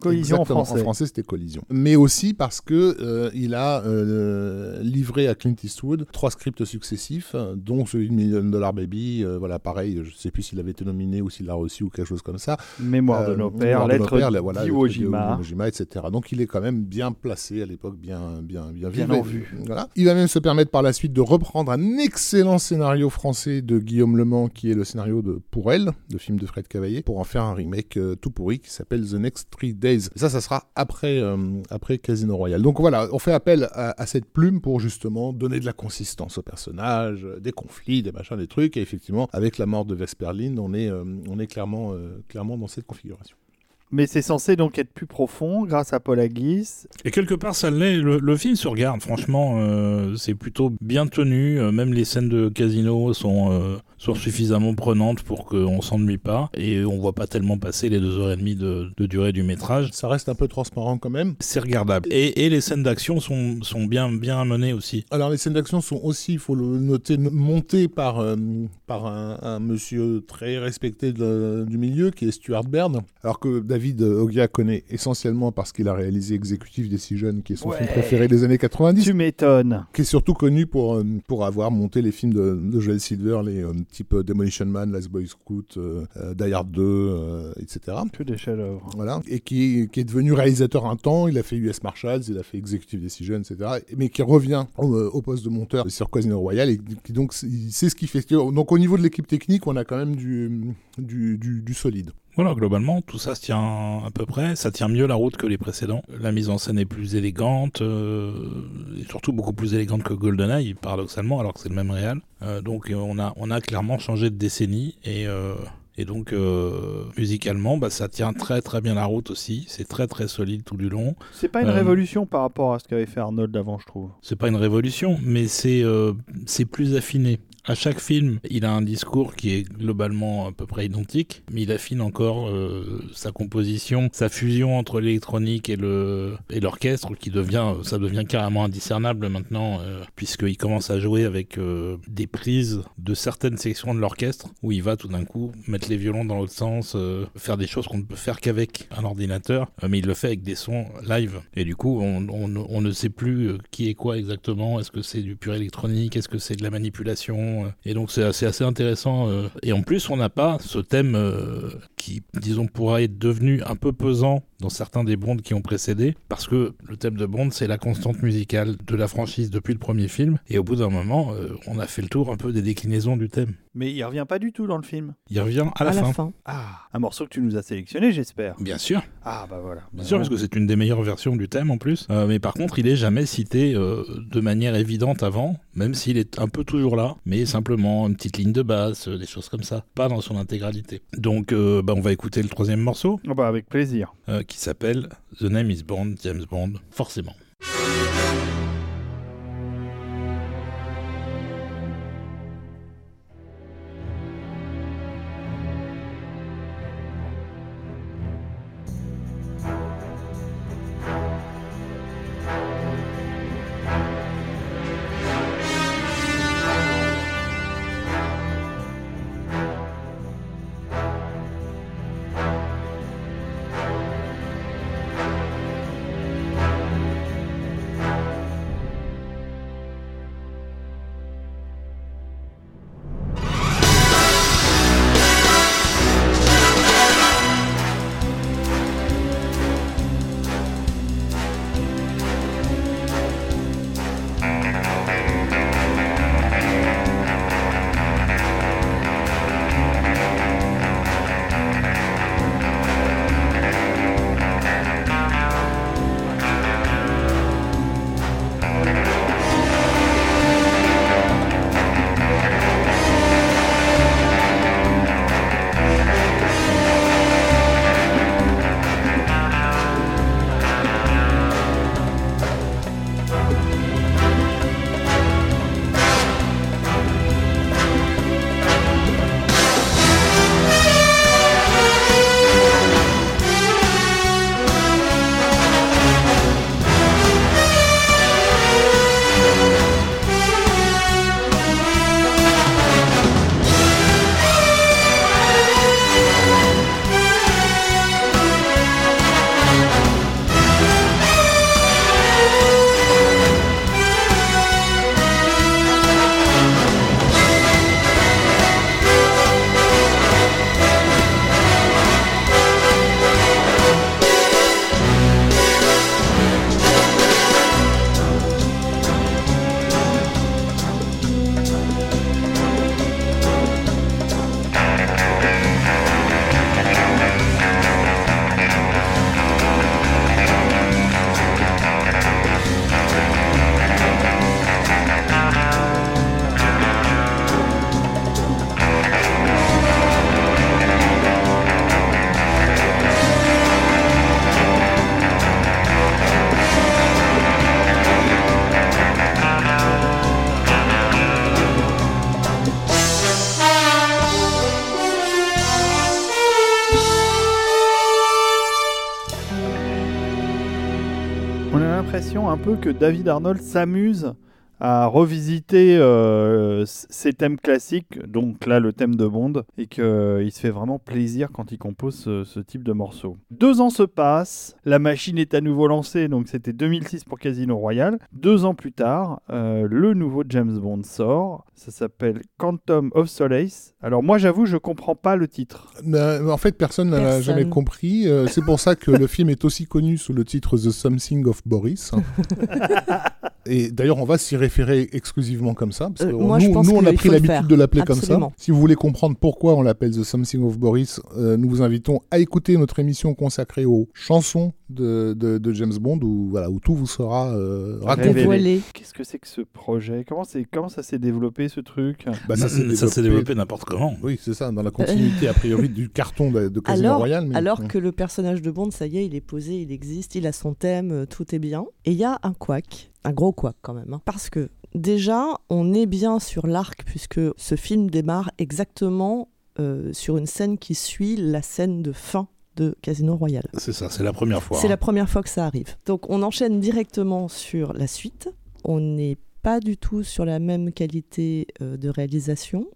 Collision Exactement, en français. En français, c'était Collision. Mais aussi parce que euh, il a euh, livré à Clint Eastwood trois scripts successifs, dont celui de Million Dollar Baby. euh, voilà, pareil, je sais plus s'il avait été nominé ou s'il l'a reçu ou quelque chose comme ça. Mémoire de Euh, nos pères, Mémoire de nos lettre voilà, d'Iwo lettre d'Iwo Jima. Etc. Donc il est quand même bien placé à l'époque, bien, bien, bien, Bien vif. en vue. Voilà. Il va même se permettre par la suite de reprendre un excellent scénario français de Guillaume Le Mans, qui est le scénario de Pour elle, le film de Fred Cavaillé, pour en faire un remake euh, tout pourri qui s'appelle The Next Three Days. Ça, ça sera après, euh, après Casino Royale. Donc voilà, on fait appel à, à cette plume pour justement donner de la consistance au personnage, euh, des conflits, des machins, des trucs. Et effectivement, avec la mort de Vesperline, on est, euh, on est clairement, euh, clairement dans cette configuration. Mais c'est censé donc être plus profond grâce à Paul Haggis. Et quelque part, ça l'est. Le, le film se regarde, franchement, euh, c'est plutôt bien tenu. Même les scènes de casino sont, euh, sont suffisamment prenantes pour qu'on s'ennuie pas. Et on voit pas tellement passer les deux heures et demie de, de durée du métrage. Ça reste un peu transparent quand même. C'est regardable. Et, et les scènes d'action sont, sont bien, bien amenées aussi. Alors les scènes d'action sont aussi, il faut le noter, montées par, euh, par un, un monsieur très respecté de- du milieu qui est Stuart Baird. Alors que David Ogia connaît essentiellement parce qu'il a réalisé Executive Decision, qui est son Ouais. film préféré des années 90. Tu m'étonnes. Qui est surtout connu pour, euh, pour avoir monté les films de, de Joel Silver, les euh, type Demolition Man, Last Boy Scout, euh, euh, Die Hard 2, euh, etc. Que des chefs-d'œuvre. Voilà. Et qui, qui est devenu réalisateur un temps. Il a fait US Marshals, il a fait Executive Decision, etc. Mais qui revient au, au poste de monteur sur Casino Royale. Et qui donc, il sait ce qu'il fait. Donc, au niveau de l'équipe technique, on a quand même du, du, du, du solide. Voilà, globalement, tout ça se tient à peu près. Ça tient mieux la route que les précédents. La mise en scène est plus élégante, euh, et surtout beaucoup plus élégante que GoldenEye, paradoxalement, alors que c'est le même réal. Euh, donc euh, on a, on a clairement changé de décennie, et, euh, et donc musicalement, bah, ça tient très très bien la route aussi. C'est très très solide tout du long. C'est pas une révolution par rapport à ce qu'avait fait Arnold avant, je trouve. C'est pas une révolution, mais c'est c'est plus affiné. À chaque film, il a un discours qui est globalement à peu près identique, mais il affine encore euh, sa composition, sa fusion entre l'électronique et le et l'orchestre, qui devient ça devient carrément indiscernable maintenant, euh, puisqu'il commence à jouer avec euh, des prises de certaines sections de l'orchestre, où il va tout d'un coup mettre les violons dans l'autre sens, euh, faire des choses qu'on ne peut faire qu'avec un ordinateur, euh, mais il le fait avec des sons live. Et du coup, on, on- on ne sait plus euh, qui est quoi exactement. Est-ce que c'est du pur électronique? Est-ce que c'est de la manipulation? Euh, Et donc, c'est assez, assez intéressant. euh. Et en plus, on n'a pas ce thème euh, qui, disons, pourrait être devenu un peu pesant dans certains des Bonds qui ont précédé, parce que le thème de Bond, c'est la constante musicale de la franchise depuis le premier film. Et au bout d'un moment, euh, on a fait le tour un peu des déclinaisons du thème. Mais il revient pas du tout dans le film. Il revient à la fin. Ah, un morceau que tu nous as sélectionné, j'espère. Bien sûr. Ah, bah voilà. Bien sûr, parce que c'est une des meilleures versions du thème en plus. Euh, mais par contre, il est jamais cité euh, de manière évidente avant, même s'il est un peu toujours là, mais simplement une petite ligne de basse, euh, des choses comme ça, pas dans son intégralité. Donc, euh, bah, on va écouter le troisième morceau, Ah bah, avec plaisir. Qui s'appelle The Name is Bond, James Bond, forcément. Que David Arnold s'amuse à revisiter euh, ses thèmes classiques, donc là le thème de Bond, et qu'il se fait vraiment plaisir quand il compose ce, ce type de morceau. Deux ans se passent, la machine est à nouveau lancée, donc c'était 2006 pour Casino Royale. Deux ans plus tard, euh, le nouveau James Bond sort, ça s'appelle Quantum of Solace. Alors moi j'avoue, je comprends pas le titre. Euh, En fait, personne n'a jamais compris. Euh, c'est pour ça que le film est aussi connu sous le titre The Something of Boris. Et d'ailleurs, on va s'y référer exclusivement comme ça. Parce Euh, que moi, nous, pense nous, on a pris l'habitude de l'appeler comme ça. Si vous voulez comprendre pourquoi on l'appelle The Something of Boris, euh, nous vous invitons à écouter notre émission consacrée aux chansons de, de- de James Bond, où, voilà, où tout vous sera euh, raconté. Qu'est-ce que c'est que ce projet? Comment, c'est, comment ça s'est développé ce truc? Bah, ça s'est s'est développé n'importe comment. Oui, c'est ça, dans la continuité a priori du carton de, de Casino Alors, Royale. mais- alors Ouais. que le personnage de Bond, ça y est, il est posé, il existe, il a son thème, euh, tout est bien. Et il y a un couac, un gros couac quand même. hein. parce que déjà, on est bien sur l'arc, puisque ce film démarre exactement euh, sur une scène qui suit la scène de fin de Casino Royale. C'est ça, c'est la première fois. C'est hein. la première fois que ça arrive. Donc on enchaîne directement sur la suite. On n'est pas du tout sur la même qualité euh, de réalisation.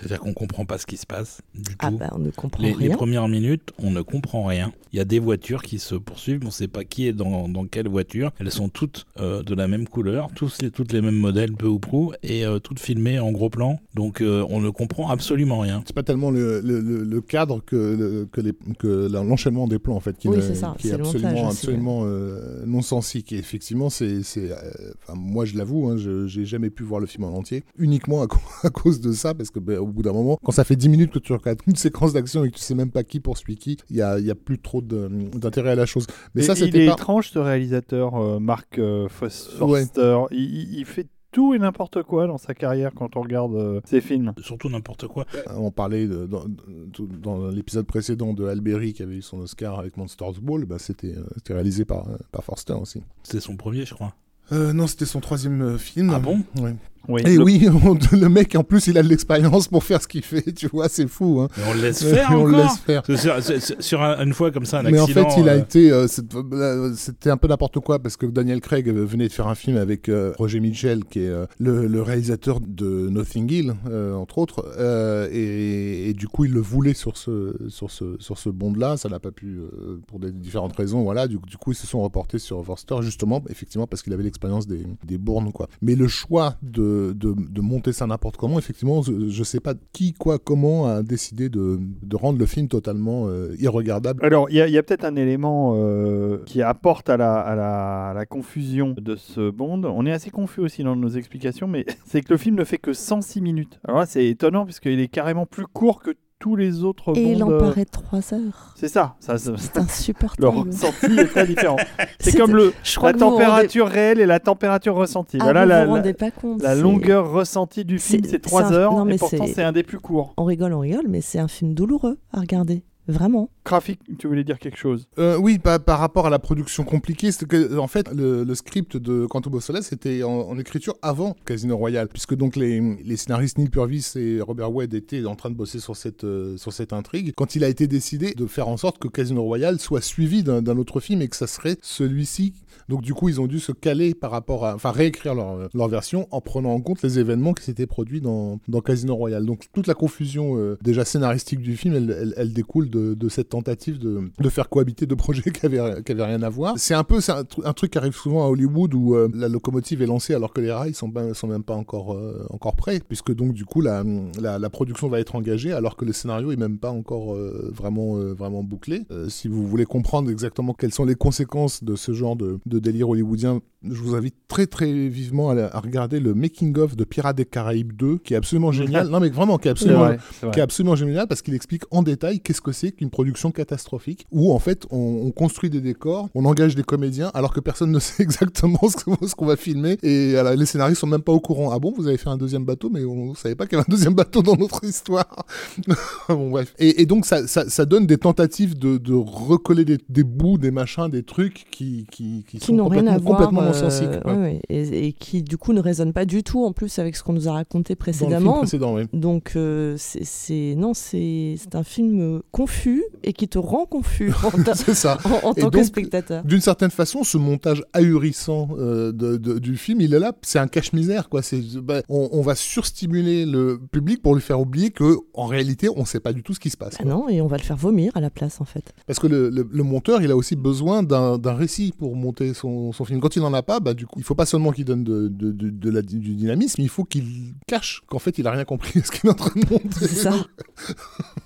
C'est-à-dire qu'on comprend pas ce qui se passe du Ah tout. bah, on ne comprend Les, les rien. premières minutes, on ne comprend rien. Il y a des voitures qui se poursuivent, on ne sait pas qui est dans, dans quelle voiture. Elles sont toutes euh, de la même couleur, tous les, toutes les mêmes modèles, peu ou prou, et euh, toutes filmées en gros plan. Donc euh, on ne comprend absolument rien. C'est pas tellement le, le- le- le cadre que, le- que, les- que l'enchaînement des plans en fait qui, Oui, ne- c'est ça, qui est absolument, euh, non sensique. Et effectivement, c'est, c'est, euh, enfin, moi je l'avoue, hein, je j'ai jamais pu voir le film en entier, uniquement à, co- à cause de ça, parce que au bout d'un moment, quand ça fait 10 minutes que tu regardes une séquence d'action et que tu sais même pas qui poursuit qui, il y a, il y a plus trop d'intérêt à la chose. Mais Et ça, il c'était est pas. étrange ce réalisateur, euh, Mark euh, Fos- Ouais. Forster. Il, il- il fait tout et n'importe quoi dans sa carrière quand on regarde euh, ses films. Surtout n'importe quoi. On parlait de- dans, de- dans l'épisode précédent de Alberi qui avait eu son Oscar avec Monsters Ball, bah, c'était, euh, c'était réalisé par, par Forster aussi. C'était son premier, je crois. Euh, non, c'était son troisième euh, film. Ah bon? Ouais. Oui. Et Le- oui, on- le mec, en plus, il a de l'expérience pour faire ce qu'il fait, tu vois, c'est fou. Hein. Mais on le laisse faire Et on encore le laisse faire. Sur, sur- sur- sur un- une fois comme ça, un Mais en fait, il a euh, été. euh, euh, C'était un peu n'importe quoi parce que Daniel Craig venait de faire un film avec euh, Roger Mitchell, qui est euh, le, le réalisateur de Nothing Hill, euh, entre autres. euh, et, et du coup, il le voulait sur ce, sur ce, sur ce bond-là. Ça n'a pas pu, euh, pour des différentes raisons. Voilà. Du, du coup, ils se sont reportés sur Forster, justement, effectivement, parce qu'il avait l'expérience des, des bournes, quoi. Mais le choix de, de, monter ça n'importe comment, effectivement, je, je sais pas qui, quoi, comment a décidé de, rendre le film totalement euh, irregardable. Alors, il y a, peut-être un élément euh, qui apporte à la confusion de ce Bond. On est assez confus aussi dans nos explications, mais c'est que le film ne fait que 106 minutes. Alors là, c'est étonnant puisqu'il est carrément plus court que tous les autres Et il en euh, paraît 3 heures. C'est ça. ça, ça- C'est le insupportable. ressenti est très différent. C'est comme le, la rendez- température réelle et la température ressentie. Ah, voilà vous la, vous la- rendez pas compte. la longueur ressentie du film, c'est- c'est 3 c'est un- heures, non, et mais pourtant c'est- c'est un des plus courts. On rigole, on rigole, mais c'est un film douloureux à regarder. Vraiment. Graphique, tu voulais dire quelque chose? Euh, oui, par, par rapport à la production compliquée, c'est que en fait le, le script de Quantum of Solace était en, en écriture avant Casino Royale, puisque donc les, les scénaristes Neil Purvis et Robert Wade étaient en train de bosser sur cette euh, sur cette intrigue. Quand il a été décidé de faire en sorte que Casino Royale soit suivi d'un d'un autre film et que ça serait celui-ci. Donc du coup, ils ont dû se caler par rapport à, enfin réécrire leur, leur version en prenant en compte les événements qui s'étaient produits dans, dans Casino Royale. Donc toute la confusion euh, déjà scénaristique du film, elle, elle- elle découle de, de cette tentative de, de faire cohabiter deux projets qui avaient, qui avaient rien à voir. C'est un peu un, un truc qui arrive souvent à Hollywood où euh, la locomotive est lancée alors que les rails sont, sont même pas encore, euh, encore prêts, puisque donc du coup la, la, production va être engagée alors que le scénario est même pas encore euh, vraiment, vraiment bouclé. Si vous voulez comprendre exactement quelles sont les conséquences de ce genre de délire hollywoodien, je vous invite très très vivement à, la- à regarder le making of de Pirates des Caraïbes 2 qui est absolument génial. non mais vraiment qui est absolument vrai, qui est absolument génial parce qu'il explique en détail qu'est-ce que c'est qu'une production catastrophique où en fait on, on construit des décors, on engage des comédiens alors que personne ne sait exactement ce qu'on va filmer et voilà, les scénaristes sont même pas au courant. Ah bon, vous avez fait un deuxième bateau mais on savait pas qu'il y avait un deuxième bateau dans notre histoire. bon bref. Et, et donc ça, ça, ça donne des tentatives de, de recoller des, des bouts, des machins, des trucs qui, qui, qui, Qui sont n'ont rien complètement, à voir, complètement euh, en science euh, ouais, ouais, et, et qui du coup ne résonne pas du tout en plus avec ce qu'on nous a raconté précédemment. précédent, oui. Donc euh, c'est- non c'est c'est un film euh, confus et qui te rend confus en, ta- ça. en- en tant que spectateur. D'une certaine façon, ce montage ahurissant euh, de- de- du film, il est là, c'est un cache-misère, quoi. C'est, bah, on, on va surstimuler le public pour lui faire oublier que, en réalité, on sait pas du tout ce qui se passe. Ah non, et on va le faire vomir à la place en fait. Parce que le, le- le monteur, il a aussi besoin d'un, récit pour monter son, son film. Quand il n'en a pas, bah, du coup, il faut pas seulement qu'il donne de, de- de- de la, du dynamisme, il faut qu'il cache qu'en fait, il a rien compris à ce qu'il est en train de monter. C'est ça.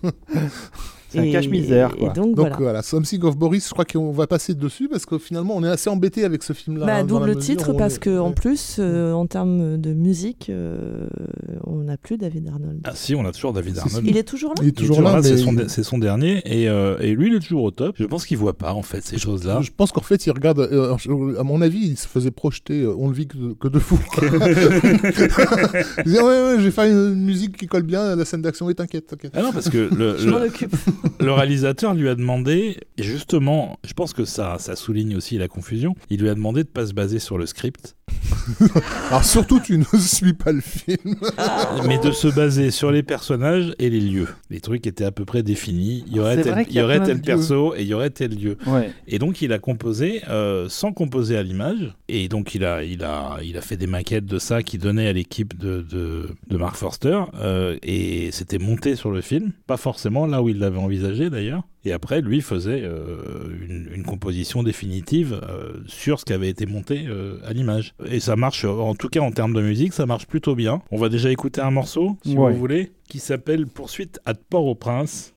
C'est un Et- cache-misère, et donc, Donc voilà. voilà, Something of Boris, je crois qu'on va passer dessus parce que finalement, on est assez embêté avec ce film-là. Bah, hein, double titre parce est- que en ouais. plus euh, en termes de musique euh, on n'a plus David Arnold. Ah si, on a toujours David Arnold. Il est toujours là Il est Il est toujours là, c'est mais son, c'est son dernier et, euh, et lui il est toujours au top. Je pense qu'il voit pas en fait ces choses-là. Je pense qu'en fait, il regarde. euh, à mon avis, il se faisait projeter euh, On ne vit que, que de fou. il disait Ouais, ouais, j'ai fait une musique qui colle bien à la scène d'action. Et t'inquiète, t'inquiète. Ah non parce que le, Je m'en le, occupe. Le réalisateur lui a demandé et justement, je pense que ça ça souligne aussi la confusion. Il lui a demandé de pas se baser sur le script, Alors, surtout, tu ne suis pas le film. mais de se baser sur les personnages et les lieux. Les trucs étaient à peu près définis. Il y aurait tel, qu'il il y aurait lieux. perso et il y aurait tel lieu. Ouais. Et donc il a composé euh, sans composer à l'image. Et donc il a, il, a, il a fait des maquettes de ça qui donnaient à l'équipe de, de, de Mark Forster. euh, et c'était monté sur le film. Pas forcément là où il l'avait envisagé d'ailleurs. Et après, lui faisait euh, une, une composition définitive euh, sur ce qui avait été monté euh, à l'image. Et ça marche, en tout cas en termes de musique, ça marche plutôt bien. On va déjà écouter un morceau, si Ouais. vous voulez, qui s'appelle Poursuite à Port-au-Prince.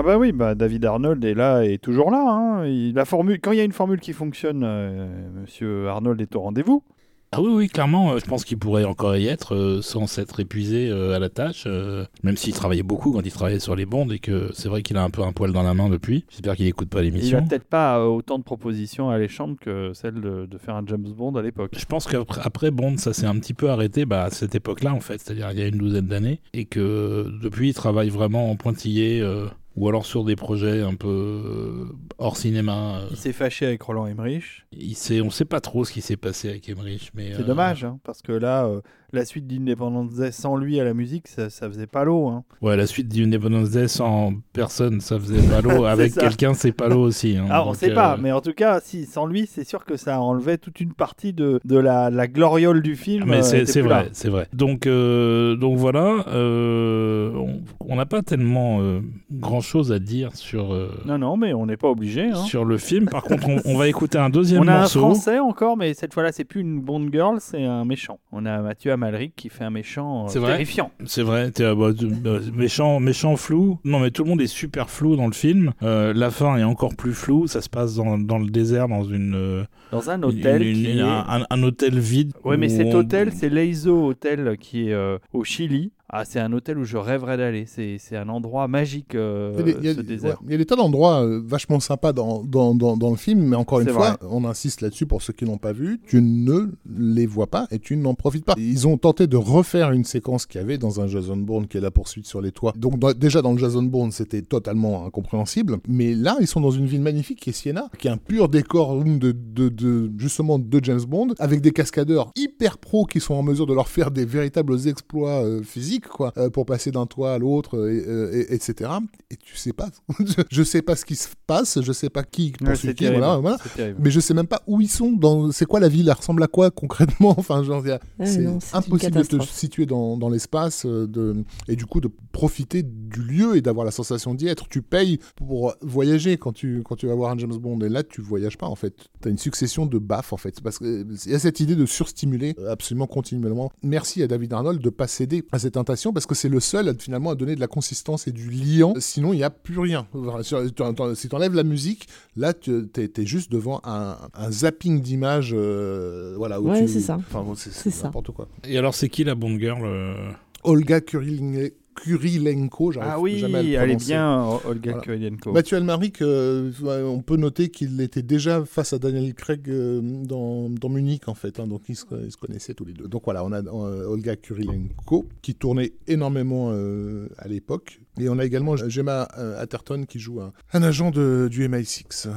Ah bah oui, bah David Arnold est là et toujours là. hein. Il- la formule, quand il y a une formule qui fonctionne, euh, Monsieur Arnold est au rendez-vous. Ah oui, oui, clairement, euh, je pense qu'il pourrait encore y être euh, sans s'être épuisé euh, à la tâche, même s'il travaillait beaucoup quand il travaillait sur les bondes et que c'est vrai qu'il a un peu un poil dans la main depuis. J'espère qu'il écoute pas Il a l'émission. peut-être pas autant de propositions alléchantes que celle de, de faire un James Bond à l'époque. Je pense qu'après après Bond, ça s'est un petit peu arrêté bah, à cette époque-là, en fait, c'est-à-dire il y a une douzaine d'années, et que depuis, il travaille vraiment en pointillé, ou alors sur des projets un peu euh, hors cinéma. euh. Il s'est fâché avec Roland Emmerich. Il sait, on sait pas trop ce qui s'est passé avec Emmerich, mais C'est euh, dommage, hein, parce que là, euh, la suite d'Independence Day sans lui à la musique, ça, ça faisait pas l'eau. Hein. Ouais, la suite d'Independence Day sans personne, ça faisait pas l'eau. Avec quelqu'un, c'est pas l'eau aussi. hein. Ah, on Donc, sait euh, pas, mais en tout cas, si sans lui, c'est sûr que ça enlevait toute une partie de, de la, la gloriole du film. Mais euh, c'est vrai, c'est vrai. Donc, euh, donc voilà, euh, on- on n'a pas tellement euh, grand chose à dire sur, euh, Non, non, mais on n'est pas obligé. Hein. sur le film. Par contre, on, on va écouter un deuxième On a un morceau. français encore, mais cette fois-là, c'est plus une Bond girl, c'est un méchant. On a Mathieu Amalric qui fait un méchant euh, vrai terrifiant. C'est vrai, euh, bah, euh, méchant, méchant flou. Non, mais tout le monde est super flou dans le film. Euh, la fin est encore plus floue. Ça se passe dans, dans le désert, dans une, Dans un hôtel. une- qui une- est- un, hôtel vide. Ouais, mais cet on- hôtel, c'est l'Eizo Hotel qui est au Chili. Ah, c'est un hôtel où je rêverais d'aller. C'est un endroit magique, euh, Il y a des- il y a ce désert. ouais, il y a des tas d'endroits euh, vachement sympas dans, dans, dans, dans le film, mais encore une fois, vrai. on insiste là-dessus pour ceux qui l'ont pas vu, tu ne les vois pas et tu n'en profites pas. Ils ont tenté de refaire une séquence qu'il y avait dans un Jason Bourne qui est la poursuite sur les toits. Donc dans- déjà dans le Jason Bourne, c'était totalement incompréhensible, mais là, ils sont dans une ville magnifique qui est Siena, qui est un pur décor de, de, de- justement de James Bond, avec des cascadeurs hyper pros qui sont en mesure de leur faire des véritables exploits euh, physiques, quoi, euh, pour passer d'un toit à l'autre, euh, et, euh, et- etc. Et tu sais pas, je sais pas ce qui se passe, je sais pas qui poursuit qui, terrible. voilà, voilà. c'est terrible. Mais je sais même pas où ils sont. Dans... C'est quoi la ville Elle ressemble à quoi concrètement? Enfin, genre, y a- Ouais, c'est impossible de te situer dans, dans l'espace euh, de... et du coup de profiter du lieu et d'avoir la sensation d'y être. Tu payes pour voyager quand tu, quand tu vas voir un James Bond et là tu voyages pas en fait. Tu as une succession de baffes en fait. Parce qu'il y a cette idée de surstimuler absolument continuellement. Merci à David Arnold de pas céder à cette parce que c'est le seul à, finalement à donner de la consistance et du liant. Sinon il n'y a plus rien. Si tu enlèves la musique, là tu es, juste devant un, un zapping d'images. euh, voilà, Ouais, tu- c'est ça. Enfin, bon, c'est n'importe quoi. Et alors, c'est qui la Bond Girl euh? Olga Kurilen- Kurilenko, j'arrive Ah oui, jamais à le elle est bien, Olga Voilà. Kurylenko. Mathieu Almaric, euh, on peut noter qu'il était déjà face à Daniel Craig euh, dans, dans Munich, en fait. hein, donc, ils se, ils se connaissaient tous les deux. Donc, voilà, on a euh, Olga Kurilenko, qui tournait énormément euh, à l'époque. Et on a également Gemma euh, Atherton, qui joue un, un agent de, du MI6.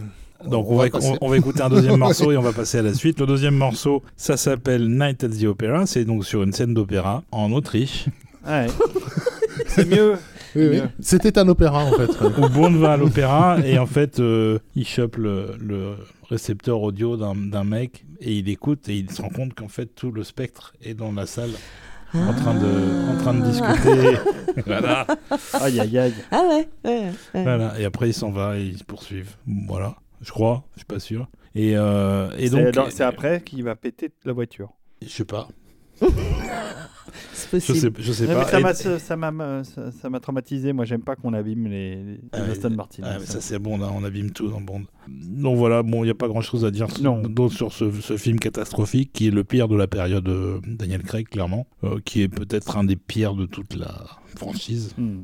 Donc on va, on va écouter un deuxième morceau et on va passer à la suite. Le deuxième morceau, ça s'appelle Night at the Opera. C'est donc sur une scène d'opéra en Autriche Ouais. c'est mieux. Oui, oui. mieux. C'était un opéra, en fait. où Bond va à l'opéra et en fait euh, il chope le, le récepteur audio d'un d'un mec et il écoute et il se rend compte qu'en fait tout le spectre est dans la salle en train de, en train de discuter. voilà, Aïe, aïe, aïe. Ah ouais, ouais, ouais. voilà. Et après il s'en va et ils se poursuivent. Voilà, je crois, je suis pas sûr. Et, euh, et C'est donc, c'est après qu'il va péter la voiture. je sais pas, C'est je sais, je sais pas. ça m'a ça- ça m'a ça- ça m'a traumatisé. Moi, j'aime pas qu'on abîme les, les Ah, Aston Martin. Ah, mais ça c'est bon, là, on abîme tout dans Bond. Donc voilà, bon, il n'y a pas grand chose à dire d'autre sur ce, ce film catastrophique qui est le pire de la période euh, Daniel Craig, clairement, euh, qui est peut-être un des pires de toute la franchise, Hmm.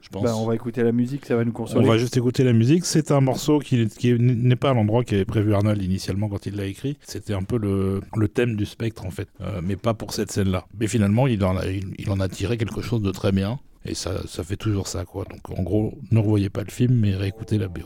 Je pense. Bah, on va écouter la musique, ça va nous On consoler. va juste écouter la musique. C'est un morceau qui, qui n'est pas à l'endroit qu'avait prévu Arnold initialement quand il l'a écrit. C'était un peu le, le thème du spectre en fait, Euh, mais pas pour cette scène-là. Mais finalement, il en, a, il, il en a tiré quelque chose de très bien. Et ça, ça fait toujours ça, quoi. Donc en gros, ne revoyez pas le film, mais réécoutez la BO.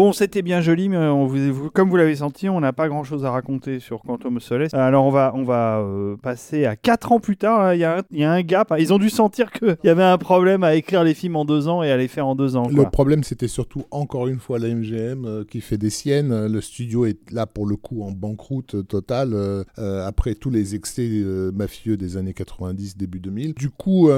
Bon, c'était bien joli, mais comme vous l'avez senti, on n'a pas grand-chose à raconter sur Of Solace. Alors on va, on va euh, passer à 4 ans plus tard. Il y, a, y, a un gap. Ils ont dû sentir qu'il y avait un problème à écrire les films en deux ans et à les faire en deux ans. Le problème, c'était surtout encore une fois la MGM euh, qui fait des siennes. Le studio est là pour le coup en banqueroute totale euh, après tous les excès mafieux des années 90, début 2000. Du coup,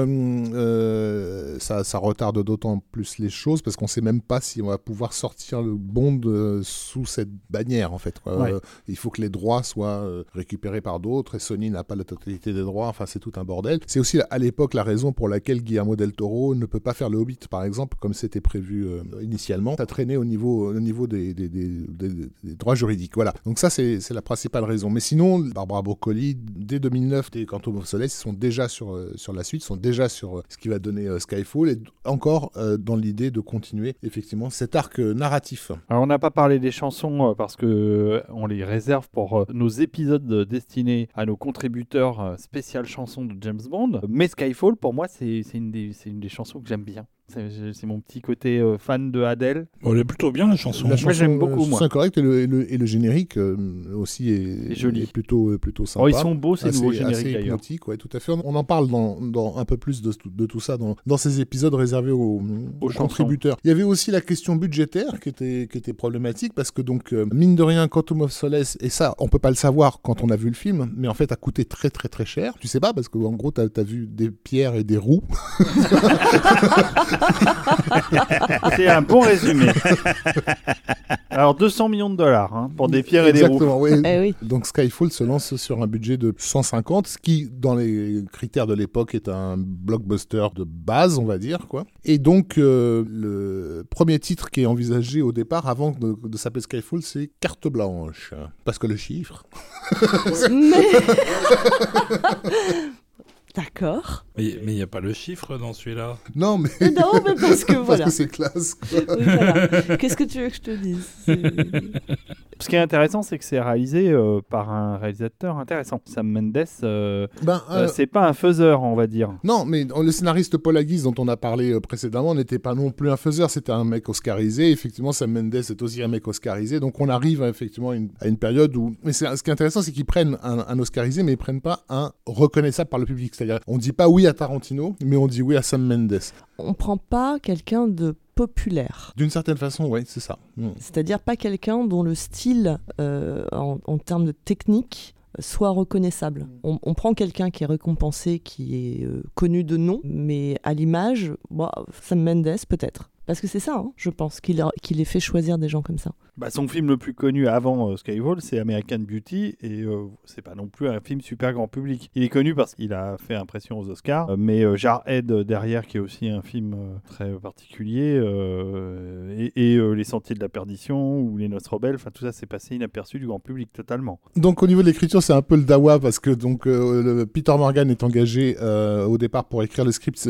ça, ça retarde d'autant plus les choses parce qu'on sait même pas si on va pouvoir sortir le Bond euh, sous cette bannière en fait. Euh, il faut que les droits soient euh, récupérés par d'autres et Sony n'a pas la totalité des droits. Enfin, c'est tout un bordel. C'est aussi à l'époque la raison pour laquelle Guillermo del Toro ne peut pas faire le Hobbit par exemple, comme c'était prévu initialement. Ça traînait au niveau, au niveau des, des, droits juridiques. Voilà. Donc ça, c'est la principale raison. Mais sinon, Barbara Broccoli, dès 2009, des Quantum of Solace, sont déjà sur, sur la suite, sont déjà sur ce qui va donner Skyfall et encore dans l'idée de continuer effectivement cet arc narratif. Alors on n'a pas parlé des chansons euh, parce que euh, on les réserve pour euh, nos épisodes destinés à nos contributeurs spécial chansons de James Bond. Mais Skyfall, pour moi, c'est une des chansons que j'aime bien. C'est mon petit côté euh, fan de Adele. elle est plutôt bien la chanson. La moi j'aime beaucoup. C'est correct et le, et le, générique euh, aussi est, joli. plutôt, euh, plutôt sympa. Oh, ils sont beaux ces nouveaux génériques d'ailleurs. Ouais, tout à fait. On en parle dans, dans un peu plus de, de, tout ça dans, dans ces épisodes réservés aux, aux, contributeurs. Il y avait aussi la question budgétaire qui était, qui était problématique parce que donc mine de rien Quantum of Solace et ça on peut pas le savoir quand on a vu le film mais en fait a coûté très très très cher. Tu sais pas parce qu'en gros tu as, as vu des pierres et des roues. C'est un bon résumé. Alors 200 millions de dollars hein, pour des pierres et des roues. Eh Donc Skyfall se lance sur un budget de 150, ce qui, dans les critères de l'époque, est un blockbuster de base, on va dire. quoi. Et donc euh, le premier titre qui est envisagé au départ, avant de, de s'appeler Skyfall, c'est Carte Blanche. Parce que le chiffre... D'accord. Mais il n'y a pas le chiffre dans celui-là. Non, mais. Non, mais parce que voilà. c'est classe. Qu'est-ce que tu veux que je te dise? Ce qui est intéressant, c'est que c'est réalisé euh, par un réalisateur intéressant. Sam Mendes, euh, ben, euh, c'est pas un faiseur, on va dire. Non, mais le scénariste Paul Aguise, dont on a parlé précédemment, n'était pas non plus un faiseur. C'était un mec oscarisé. Effectivement, Sam Mendes est aussi un mec oscarisé. Donc on arrive effectivement à une, à une période où. Mais ce qui est intéressant, c'est qu'ils prennent un, un, oscarisé, mais ils prennent pas un reconnaissable par le public. C'est-à-dire, on dit pas oui à Tarantino, mais on dit oui à Sam Mendes. On prend pas quelqu'un de populaire. D'une certaine façon, oui, c'est ça. Hmm. C'est-à-dire pas quelqu'un dont le style, euh, en, termes de technique, soit reconnaissable. Hmm. On, prend quelqu'un qui est récompensé, qui est euh, connu de nom, mais à l'image, bah, Sam Mendes peut-être. Parce que c'est ça, hein, je pense, qu'il les fait choisir des gens comme ça. Bah, son film le plus connu avant euh, Skyfall, c'est American Beauty, et euh, c'est pas non plus un film super grand public. Il est connu parce qu'il a fait impression aux Oscars, euh, mais Jarhead derrière, qui est aussi un film très particulier, et, Les Sentiers de la Perdition ou Les Noces Rebelles, enfin tout ça c'est passé inaperçu du grand public totalement. Donc au niveau de l'écriture, c'est un peu le dawa parce que donc Peter Morgan est engagé au départ pour écrire le script.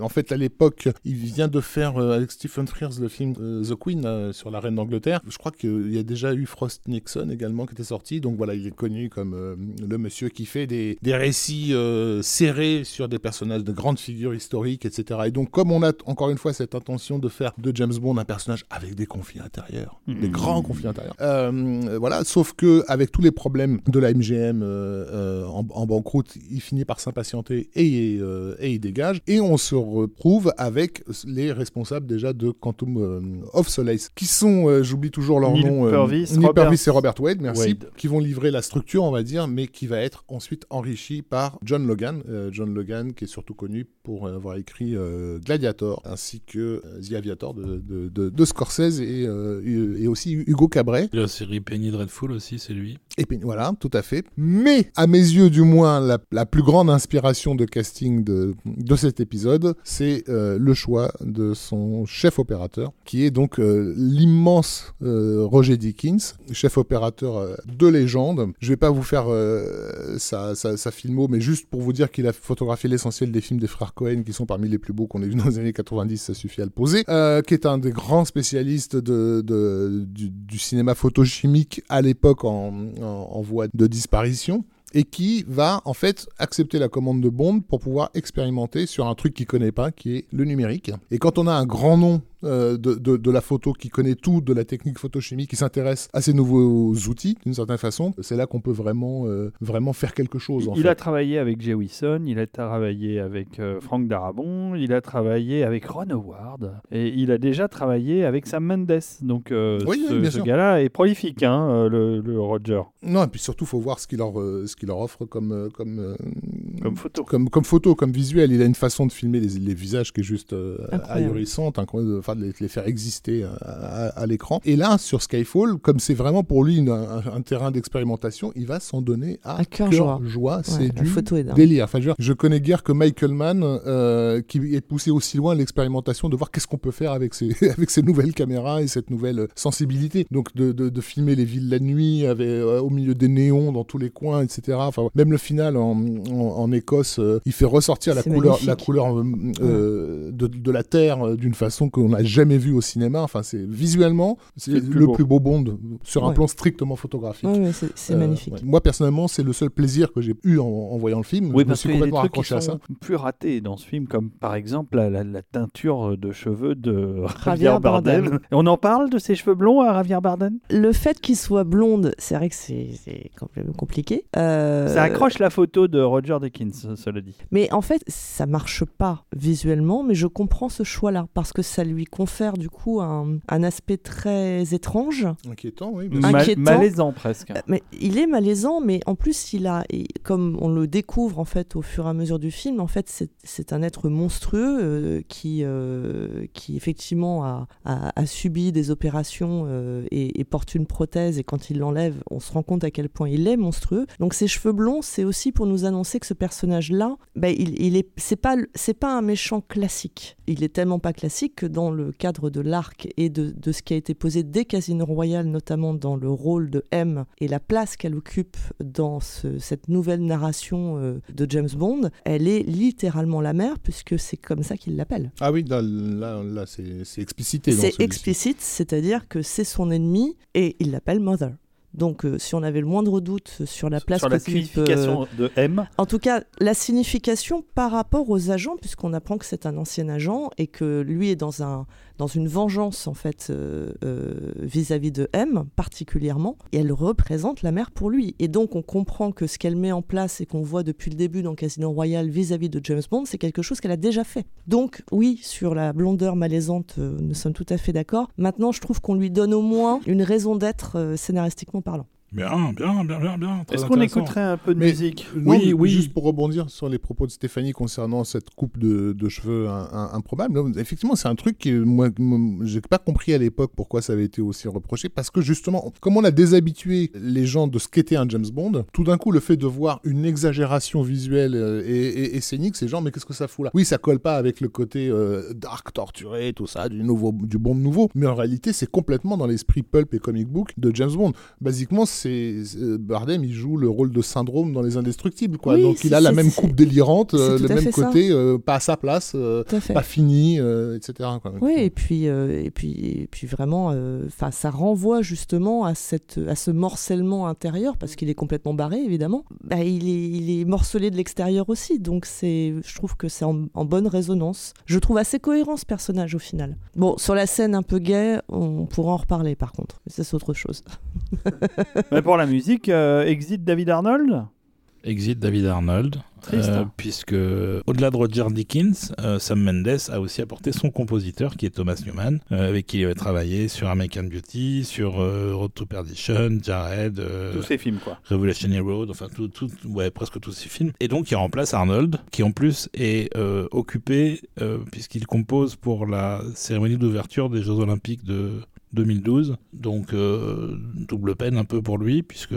en fait, à l'époque, il vient de faire avec Stephen Frears le film The Queen sur la reine d'Angleterre je crois qu'il y a déjà eu Frost Nixon également qui était sorti. Donc voilà, il est connu comme euh, le monsieur qui fait des, des récits euh, serrés sur des personnages de grandes figures historiques, etc. Et donc, comme on a encore une fois cette intention de faire de James Bond un personnage avec des conflits intérieurs, des mmh. grands conflits intérieurs, euh, voilà, sauf que avec tous les problèmes de la MGM en, en, banqueroute, il finit par s'impatienter et, et il dégage. Et on se retrouve avec les responsables déjà de Quantum of Solace, qui sont, j'oublie toujours toujours leur nom. Euh, Purvis, Robert... et Robert Wade, merci, qui vont livrer la structure, on va dire, mais qui va être ensuite enrichi par John Logan. Euh, John Logan, qui est surtout connu pour avoir écrit euh, Gladiator, ainsi que The Aviator de, de, de, Scorsese et, et, aussi Hugo Cabret. La série Penny Dreadful aussi, c'est lui. Et Penny, voilà, tout à fait. Mais, à mes yeux, du moins, la, la plus grande inspiration de casting de, de cet épisode, c'est le choix de son chef opérateur, qui est donc l'immense euh, Roger Dickens, chef opérateur euh, de légende. Je vais pas vous faire euh, sa, filmo, mais juste pour vous dire qu'il a photographié l'essentiel des films des frères Cohen, qui sont parmi les plus beaux qu'on ait vus dans les années 90, ça suffit à le poser, qui est un des grands spécialistes du, cinéma photochimique à l'époque en, en voie de disparition et qui va en fait accepter la commande de Bond pour pouvoir expérimenter sur un truc qu'il connaît pas, qui est le numérique. Et quand on a un grand nom euh, de, de, de la photo, qui connaît tout de la technique photochimique, qui s'intéresse à ces nouveaux outils d'une certaine façon, c'est là qu'on peut vraiment, euh, vraiment faire quelque chose. En il fait. a travaillé avec Jay Wilson, il a travaillé avec euh, Frank Darabont, il a travaillé avec Ron Howard et il a déjà travaillé avec Sam Mendes. Donc euh, Oui, ce, gars-là est prolifique, hein, le, le Roger, Non, et puis surtout, faut voir ce qu'il leur, euh, ce qu'il leur offre comme, euh, comme, euh, comme photo. comme, comme photo, comme visuel. Il a une façon de filmer les, les visages qui est juste euh, ahurissante, enfin, de les, de les faire exister à, à- à l'écran. Et là, sur Skyfall, comme c'est vraiment pour lui une- un, un terrain d'expérimentation, il va s'en donner à, À cœur joie. joie. Ouais, c'est du photo est délire. Enfin, je, je connais guère que Michael Mann euh, qui est poussé aussi loin l'expérimentation de voir qu'est-ce qu'on peut faire avec ces, avec ces nouvelles caméras et cette nouvelle sensibilité. Donc de, de, de filmer les villes la nuit avec, euh, au milieu des néons dans tous les coins, etc. Enfin, même le final en, en, en Écosse, euh, il fait ressortir la couleur, magnifique. la couleur euh, euh, de, de la terre euh, d'une façon qu'on jamais vue au cinéma. Enfin, c'est visuellement c'est le, le plus plus, beau. beau Bond sur un Ouais. plan strictement photographique. Ouais, ouais, c'est c'est Euh, magnifique. ouais. Moi personnellement, c'est le seul plaisir que j'ai eu en, en voyant le film. Oui, je me parce suis qu'il y a des complètement trucs qui accroché à ça. sont plus ratés dans ce film, comme par exemple la, la- la teinture de cheveux de Javier Bardem. Bardem. Et on en parle de ses cheveux blonds à Javier Bardem? Le fait qu'il soit blonde, c'est vrai que c'est c'est complètement compliqué. Euh, Ça accroche la photo de Roger Deakins, cela dit. Mais en fait, ça marche pas visuellement, mais je comprends ce choix-là parce que ça lui confère du coup un, un aspect très étrange. Inquiétant, oui. Ma- Inquiétant. malaisant presque. Euh, Mais il est malaisant, mais en plus, il a, et comme on le découvre en fait au fur et à mesure du film, en fait, c'est- c'est un être monstrueux euh, qui, euh, qui effectivement a, a- a subi des opérations euh, et, et porte une prothèse. Et quand il l'enlève, on se rend compte à quel point il est monstrueux. Donc ses cheveux blonds, c'est aussi pour nous annoncer que ce personnage-là, ben, il, il est, c'est pas, c'est pas un méchant classique. Il est tellement pas classique que dans le cadre de l'arc et de, de ce qui a été posé dès Casino Royale, notamment dans le rôle de M et la place qu'elle occupe dans ce- cette nouvelle narration euh, de James Bond, elle est littéralement la mère puisque c'est comme ça qu'il l'appelle. Ah oui, là, là, là, c'est explicité. C'est explicite, c'est-à-dire que c'est son ennemi et il l'appelle Mother. Donc, euh, si on avait le moindre doute sur la place Sur la euh, de M, en tout cas, la signification par rapport aux agents, puisqu'on apprend que c'est un ancien agent et que lui est dans, un, dans une vengeance en fait euh, euh, vis-à-vis de M particulièrement, et elle représente la mère pour lui. Et donc on comprend que ce qu'elle met en place et qu'on voit depuis le début dans Casino Royale vis-à-vis de James Bond, c'est quelque chose qu'elle a déjà fait. Donc oui, sur la blondeur malaisante, euh, nous sommes tout à fait d'accord. Maintenant, je trouve qu'on lui donne au moins une raison d'être scénaristiquement parlant. Bien, bien, bien, bien, bien. est-ce qu'on écouterait un peu de Mais- musique? Non, Oui, oui. Juste pour rebondir sur les propos de Stéphanie concernant cette coupe de, de cheveux un- un- improbable, effectivement, c'est un truc que moi, j'ai pas compris à l'époque pourquoi ça avait été aussi reproché, parce que justement, comme on a déshabitué les gens de ce qu'était un James Bond, tout d'un coup, le fait de voir une exagération visuelle euh, et, et- et scénique, ces gens, mais qu'est-ce que ça fout là? Oui, ça colle pas avec le côté euh, dark, torturé, tout ça, du nouveau, du Bond nouveau, mais en réalité, c'est complètement dans l'esprit pulp et comic book de James Bond. Basiquement, c'est c'est- Bardem, il joue le rôle de syndrome dans Les Indestructibles, quoi. Oui, Donc il a la même coupe délirante, euh, le même côté, euh, pas à sa place, euh, à pas fini, euh, etc. quoi. Oui, et puis, euh, et puis, et puis vraiment, euh, 'fin, ça renvoie justement à, cette, à ce morcellement intérieur, parce qu'il est complètement barré, évidemment. Bah, il, est, il est morcelé de l'extérieur aussi, donc c'est, je trouve que c'est en, en bonne résonance. Je trouve assez cohérent ce personnage au final. Bon, sur la scène un peu gay, on pourra en reparler par contre, mais ça c'est autre chose. Mais pour la musique, euh, Exit David Arnold? Exit David Arnold, Triste, euh, hein. puisque au-delà de Roger Dickens, euh, Sam Mendes a aussi apporté son compositeur qui est Thomas Newman, euh, avec qui il avait travaillé sur American Beauty, sur Road to Perdition, Jared, Tous ces films, quoi. Revolutionary Road, enfin tout, tout, ouais, presque tous ces films. Et donc il remplace Arnold, qui en plus est occupé, puisqu'il compose pour la cérémonie d'ouverture des Jeux Olympiques de 2012. Donc euh, double peine un peu pour lui, puisque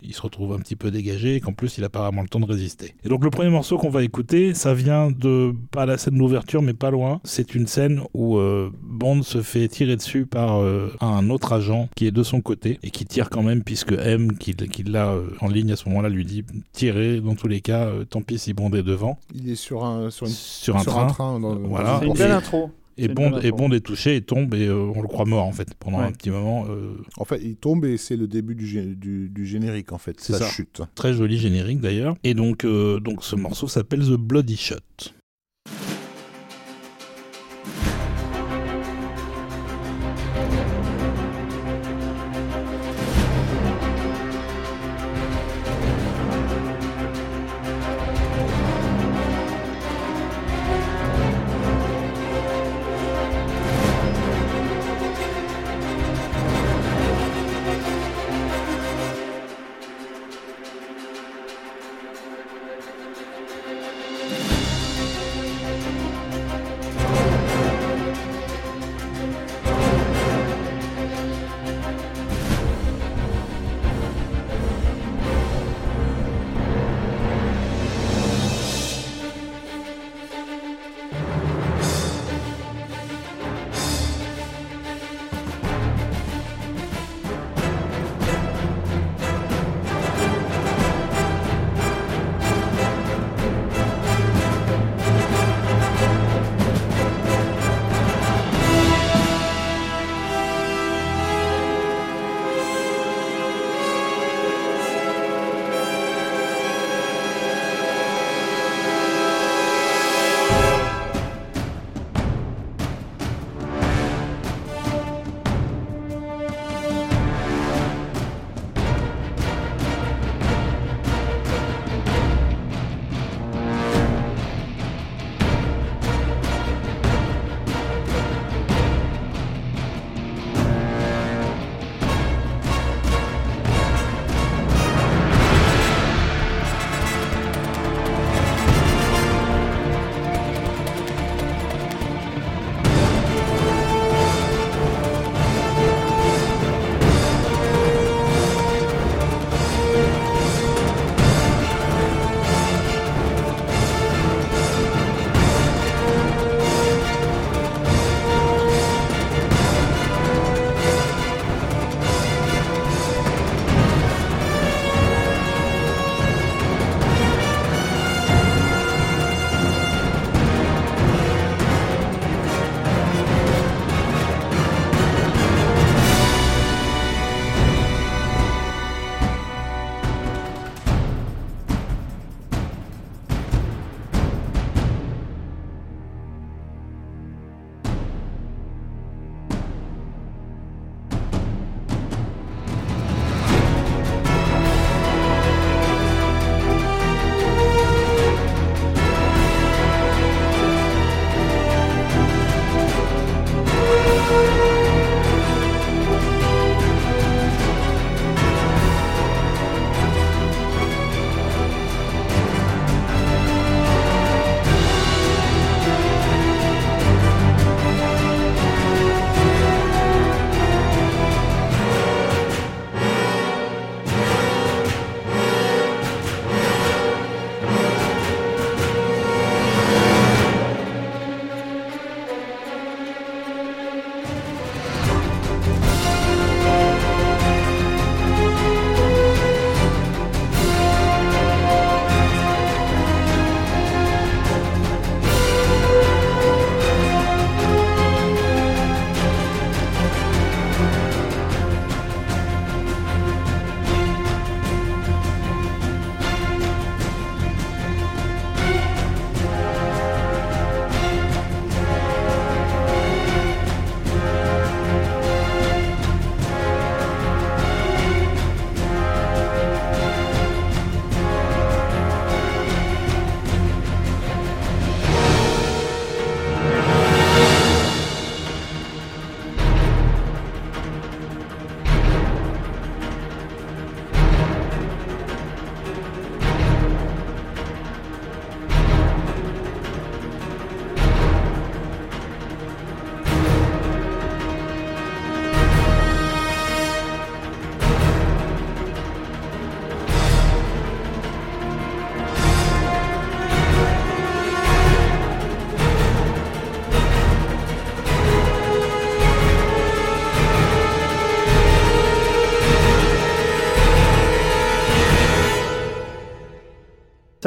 il se retrouve un petit peu dégagé et qu'en plus il a apparemment le temps de résister. Et donc le premier morceau qu'on va écouter, ça vient de pas la scène d'ouverture mais pas loin. C'est une scène où euh, Bond se fait tirer dessus par euh, un autre agent qui est de son côté et qui tire quand même puisque M qui, qui l'a euh, en ligne à ce moment-là lui dit tirer dans tous les cas, euh, tant pis si Bond est devant Il est sur un, sur une- sur un sur train. dans- Voilà. C'est une belle intro. Et Bond, et. Bond est touché et tombe et euh, on le croit mort en fait pendant Ouais. un petit moment. euh, En fait, il tombe et c'est le début du, gé- du, du générique, en fait. C'est ça ça. chute. Très joli générique d'ailleurs. Et donc, euh, donc ce morceau s'appelle The Bloody Shot.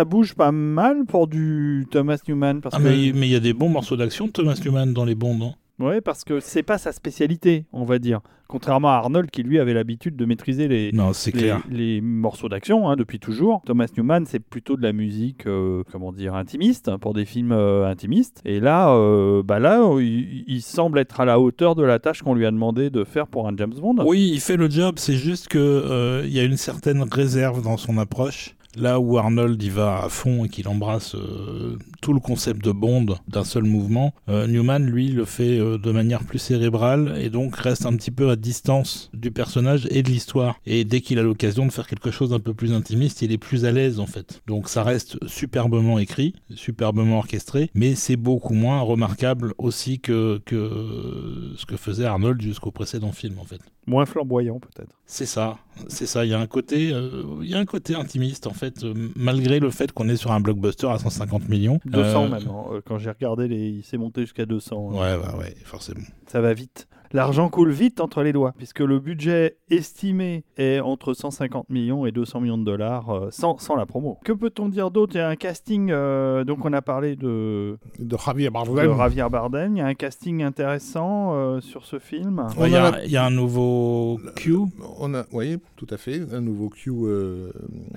Ça bouge pas mal pour du Thomas Newman. Parce Ah, que... mais il y a des bons morceaux d'action de Thomas Newman dans les bons, non Ouais, parce que c'est pas sa spécialité, on va dire. Contrairement à Arnold qui lui avait l'habitude de maîtriser les, Non, les, clair. les morceaux d'action hein, depuis toujours. Thomas Newman, c'est plutôt de la musique, euh, comment dire, intimiste, hein, pour des films euh, intimistes. Et là, euh, bah là il, il semble être à la hauteur de la tâche qu'on lui a demandé de faire pour un James Bond. Oui, il fait le job, c'est juste que euh, il y a une certaine réserve dans son approche. Là où Arnold y va à fond et qu'il embrasse euh, tout le concept de Bond d'un seul mouvement, euh, Newman, lui, le fait euh, de manière plus cérébrale et donc reste un petit peu à distance du personnage et de l'histoire. Et dès qu'il a l'occasion de faire quelque chose d'un peu plus intimiste, il est plus à l'aise en fait. Donc ça reste superbement écrit, superbement orchestré, mais c'est beaucoup moins remarquable aussi que, que ce que faisait Arnold jusqu'au précédent film en fait. Moins flamboyant peut-être. C'est ça, c'est ça. Il y a un côté, euh, il y a un côté intimiste en fait, euh, malgré le fait qu'on est sur un blockbuster à 150 millions. 200 Euh, maintenant. Euh, quand j'ai regardé, les... il s'est monté jusqu'à 200. hein. Ouais, ouais, ouais, forcément. Ça va vite. L'argent coule vite entre les doigts, puisque le budget estimé est entre 150 millions et 200 millions de dollars euh, sans, sans la promo. Que peut-on dire d'autre? Il y a un casting, euh, donc on a parlé de, De Javier de Bardem. Javier Bardem, il y a un casting intéressant euh, sur ce film. Ouais, Il y, a- y un nouveau Q. On a, oui, tout à fait, un nouveau Q. euh,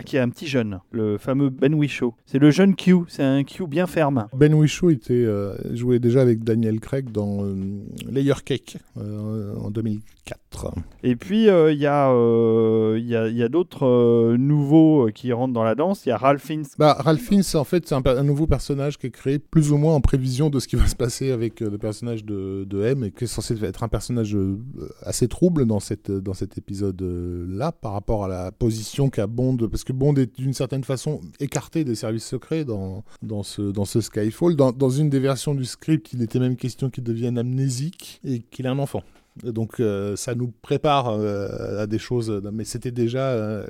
Qui est un petit jeune, le fameux Ben Whishaw. C'est le jeune Q, c'est un Q bien ferme. Ben Whishaw était euh, jouait déjà avec Daniel Craig dans euh, Layer Cake euh, en 2004. Et puis euh, il y a, euh, y a, y a d'autres euh, nouveaux euh, qui rentrent dans la danse. Il y a Ralph Fiennes Bah, Ralph Fiennes, en fait, c'est un, nouveau personnage qui est créé plus ou moins en prévision de ce qui va se passer avec le personnage de, de M et qui est censé être un personnage assez trouble dans, cette, dans cet épisode-là par rapport à la position qu'a Bond, parce que Bond est d'une certaine façon écarté des services secrets dans, dans, ce, dans ce Skyfall. Dans, dans une des versions du script, il était même question qu'il devienne amnésique et qu'il ait un enfant. Donc euh, ça nous prépare euh, à des choses, mais c'était déjà euh,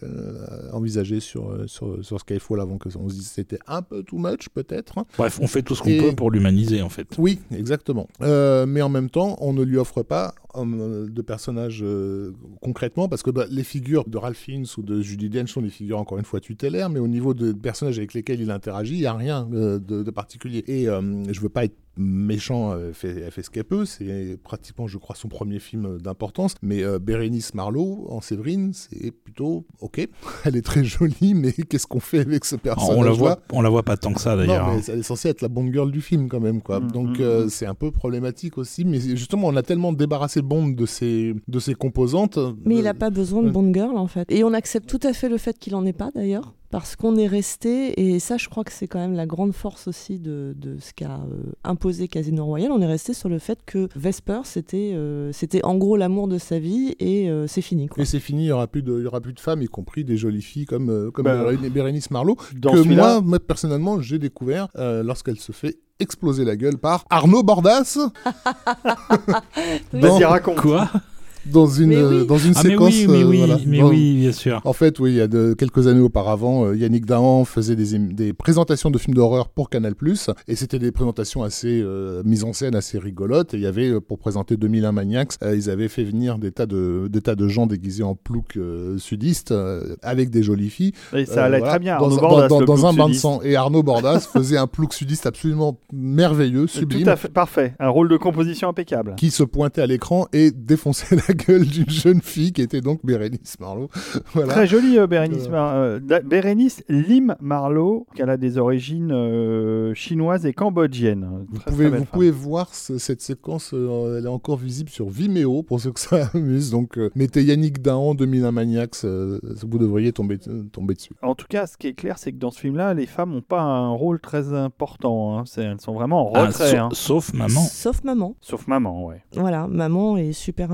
envisagé sur, sur, sur Skyfall avant que on se dise c'était un peu too much peut-être. Bref, on fait tout ce qu'on Et- peut pour l'humaniser en fait. Oui, exactement. Mais en même temps, on ne lui offre pas euh, de personnage euh, concrètement, parce que bah, les figures de Ralph Fiennes ou de Judy Dench sont des figures encore une fois tutélaires, mais au niveau de personnages avec lesquels il interagit, il n'y a rien euh, de, de particulier. Et euh, je veux pas être méchant, elle fait, elle fait ce qu'elle peut, c'est pratiquement, je crois, son premier film d'importance, mais euh, Bérénice Marlowe en Séverine, c'est plutôt ok, elle est très jolie, mais qu'est-ce qu'on fait avec ce personnage on la voit, on la voit pas tant que ça d'ailleurs. non, hein. mais elle est censée être la bonne girl du film quand même, quoi. Mm, Donc mm, euh, mm. c'est un peu problématique aussi. Mais justement, on a tellement débarrassé Bond de ses, de ses composantes. Mais il n'a pas besoin de. Bond Girl en fait. Et on accepte tout à fait le fait qu'il en ait pas d'ailleurs. Parce qu'on est resté, et ça je crois que c'est quand même la grande force aussi de, de ce qu'a euh, imposé Casino Royale, on est resté sur le fait que Vesper c'était euh, c'était en gros l'amour de sa vie et euh, c'est fini. Quoi. Et c'est fini, il n'y aura, plus de- il y aura plus de femmes, y compris des jolies filles comme, euh, comme Bah, Béré- Bérénice Marlowe, que moi, moi, personnellement, j'ai découvert euh, lorsqu'elle se fait exploser la gueule par Arnaud Bordas vas-y raconte. Quoi? Dans une, Mais oui. euh, dans une Ah mais séquence. oui, mais euh, oui, voilà, mais dans- oui, bien sûr. En fait, oui, il y a de, quelques années auparavant, euh, Yannick Dahan faisait des, des présentations de films d'horreur pour Canal+, et c'était des présentations assez euh, mises en scène, assez rigolotes. Et il y avait, pour présenter 2001 Maniacs, euh, ils avaient fait venir des tas de, des tas de gens déguisés en ploucs euh, sudistes, euh, avec des jolies filles. Et ça Euh, allait voilà, très bien. Dans, Arnaud dans- Bordas, dans- le dans plouc un bain de sudiste. sang. Et Arnaud Bordas faisait un plouc sudiste absolument merveilleux, sublime. Tout à fait, parfait. Un rôle de composition impeccable. qui se pointait à l'écran et défonçait la gueule d'une jeune fille qui était donc Bérénice Marlowe. voilà. Très jolie euh, Bérénice, Euh. Mar- euh, Bérénice Lim Marlowe, qu'elle a des origines euh, chinoises et cambodgiennes. Vous Très, pouvez, très vous pouvez voir ce- cette séquence, euh, elle est encore visible sur Vimeo pour ceux que ça amuse. Donc euh, mettez Yannick Dahan 2001 Maniacs, euh, vous devriez tomber, euh, tomber dessus. En tout cas, ce qui est clair, c'est que dans ce film-là, les femmes n'ont pas un rôle très important. hein. Elles sont vraiment en Ah, retrait. sa- hein. Sauf maman. Sauf maman. Sauf maman, ouais. Voilà, maman est super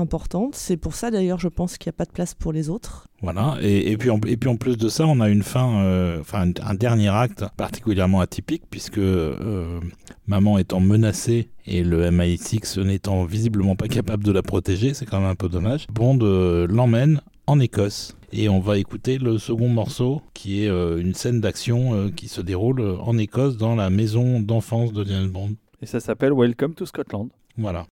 importante. C'est pour ça d'ailleurs, je pense qu'il n'y a pas de place pour les autres. Voilà, et, et, puis en, et puis en plus de ça, on a une fin, euh, enfin un, un dernier acte particulièrement atypique, puisque euh, maman étant menacée et le MI6 n'étant visiblement pas capable de la protéger, c'est quand même un peu dommage, Bond euh, l'emmène en Écosse. Et on va écouter le second morceau, qui est euh, une scène d'action euh, qui se déroule en Écosse dans la maison d'enfance de James Bond. Et ça s'appelle Welcome to Scotland. Voilà.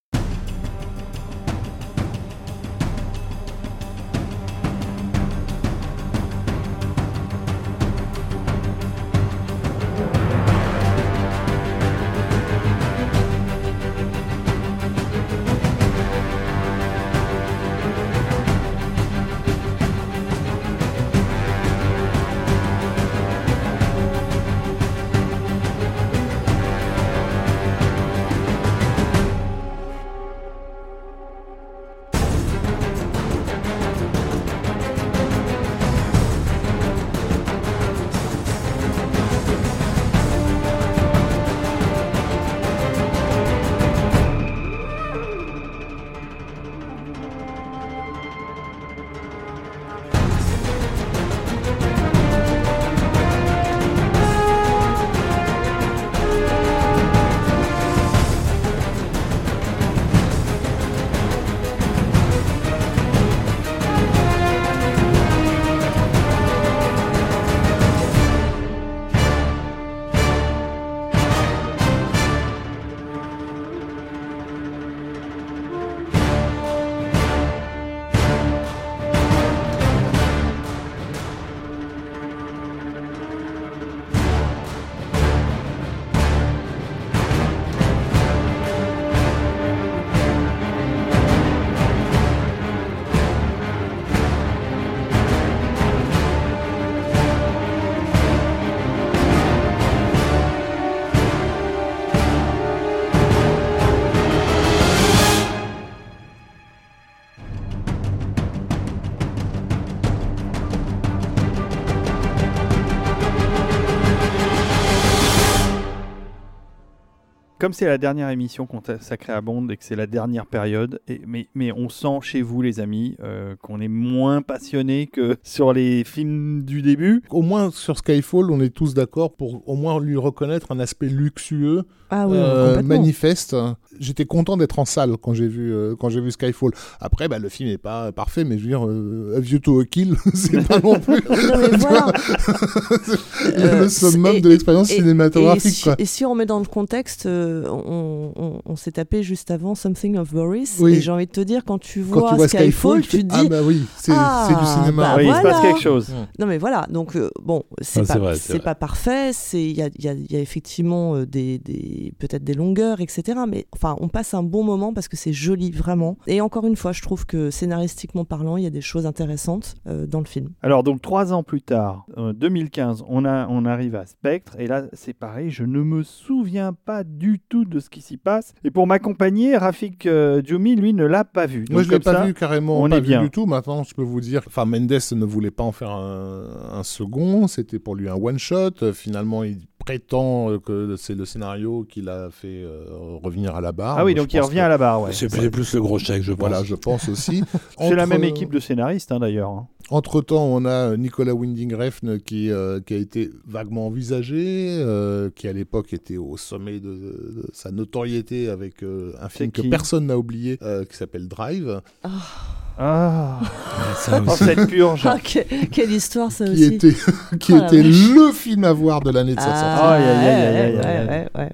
Comme c'est la dernière émission consacrée à Bond et que c'est la dernière période, et, mais, mais on sent chez vous, les amis, euh, qu'on est moins passionné que sur les films du début. Au moins sur Skyfall, on est tous d'accord pour au moins lui reconnaître un aspect luxueux, Ah oui, euh, manifeste. J'étais content d'être en salle quand j'ai vu euh, quand j'ai vu Skyfall. Après, bah, le film est pas parfait, mais je veux dire, euh, A View to a Kill, c'est pas non plus Non, voilà. le Euh, summum et- de l'expérience et- cinématographique. Et si, quoi. et si on met dans le contexte, euh, on, on- on s'est tapé juste avant Something of Boris. Oui. Et j'ai envie de te dire, quand tu Quand vois, tu vois Skyfall, tu, te ah dis. bah oui, c'est Ah, c'est du cinéma. bah oui, il se voilà. passe quelque chose. Non mais voilà, donc euh, bon, c'est Ah, pas, c'est parfait, c'est il y a, il y a- il y a effectivement des, des- peut-être des longueurs, etc. Mais enfin, on passe un bon moment parce que c'est joli vraiment. Et encore une fois, je trouve que scénaristiquement parlant, il y a des choses intéressantes euh, dans le film. Alors, donc, trois ans plus tard, euh, 2015, on, a, on arrive à Spectre. Et là, c'est pareil, je ne me souviens pas du tout de ce qui s'y passe. Et pour m'accompagner, Rafik euh, Djoumi, lui, ne l'a pas vu. Moi, je l'ai comme pas ça, vu carrément, on pas est vu bien. du tout. Maintenant, je peux vous dire, enfin, Mendes ne voulait pas en faire un, un second. C'était pour lui un one shot. Euh, Finalement, il prétend euh, que c'est le scénario qui l'a fait euh, revenir à la barre. Ah oui, donc il revient que- à la barre, ouais. C'est plus le gros chèque, je pense. Voilà, je pense aussi. C'est la Entre- même équipe de scénaristes, hein, d'ailleurs. hein. Entre temps, on a Nicolas Winding Refn qui, euh, qui a été vaguement envisagé, euh, qui à l'époque était au sommet de, de sa notoriété avec euh, un film que personne n'a oublié, euh, qui s'appelle Drive, Ah, ça oh, aussi. cette purge. Ah, que- quelle histoire ça qui aussi. était, qui Oh était le film à voir de l'année de sa sortie. Ah.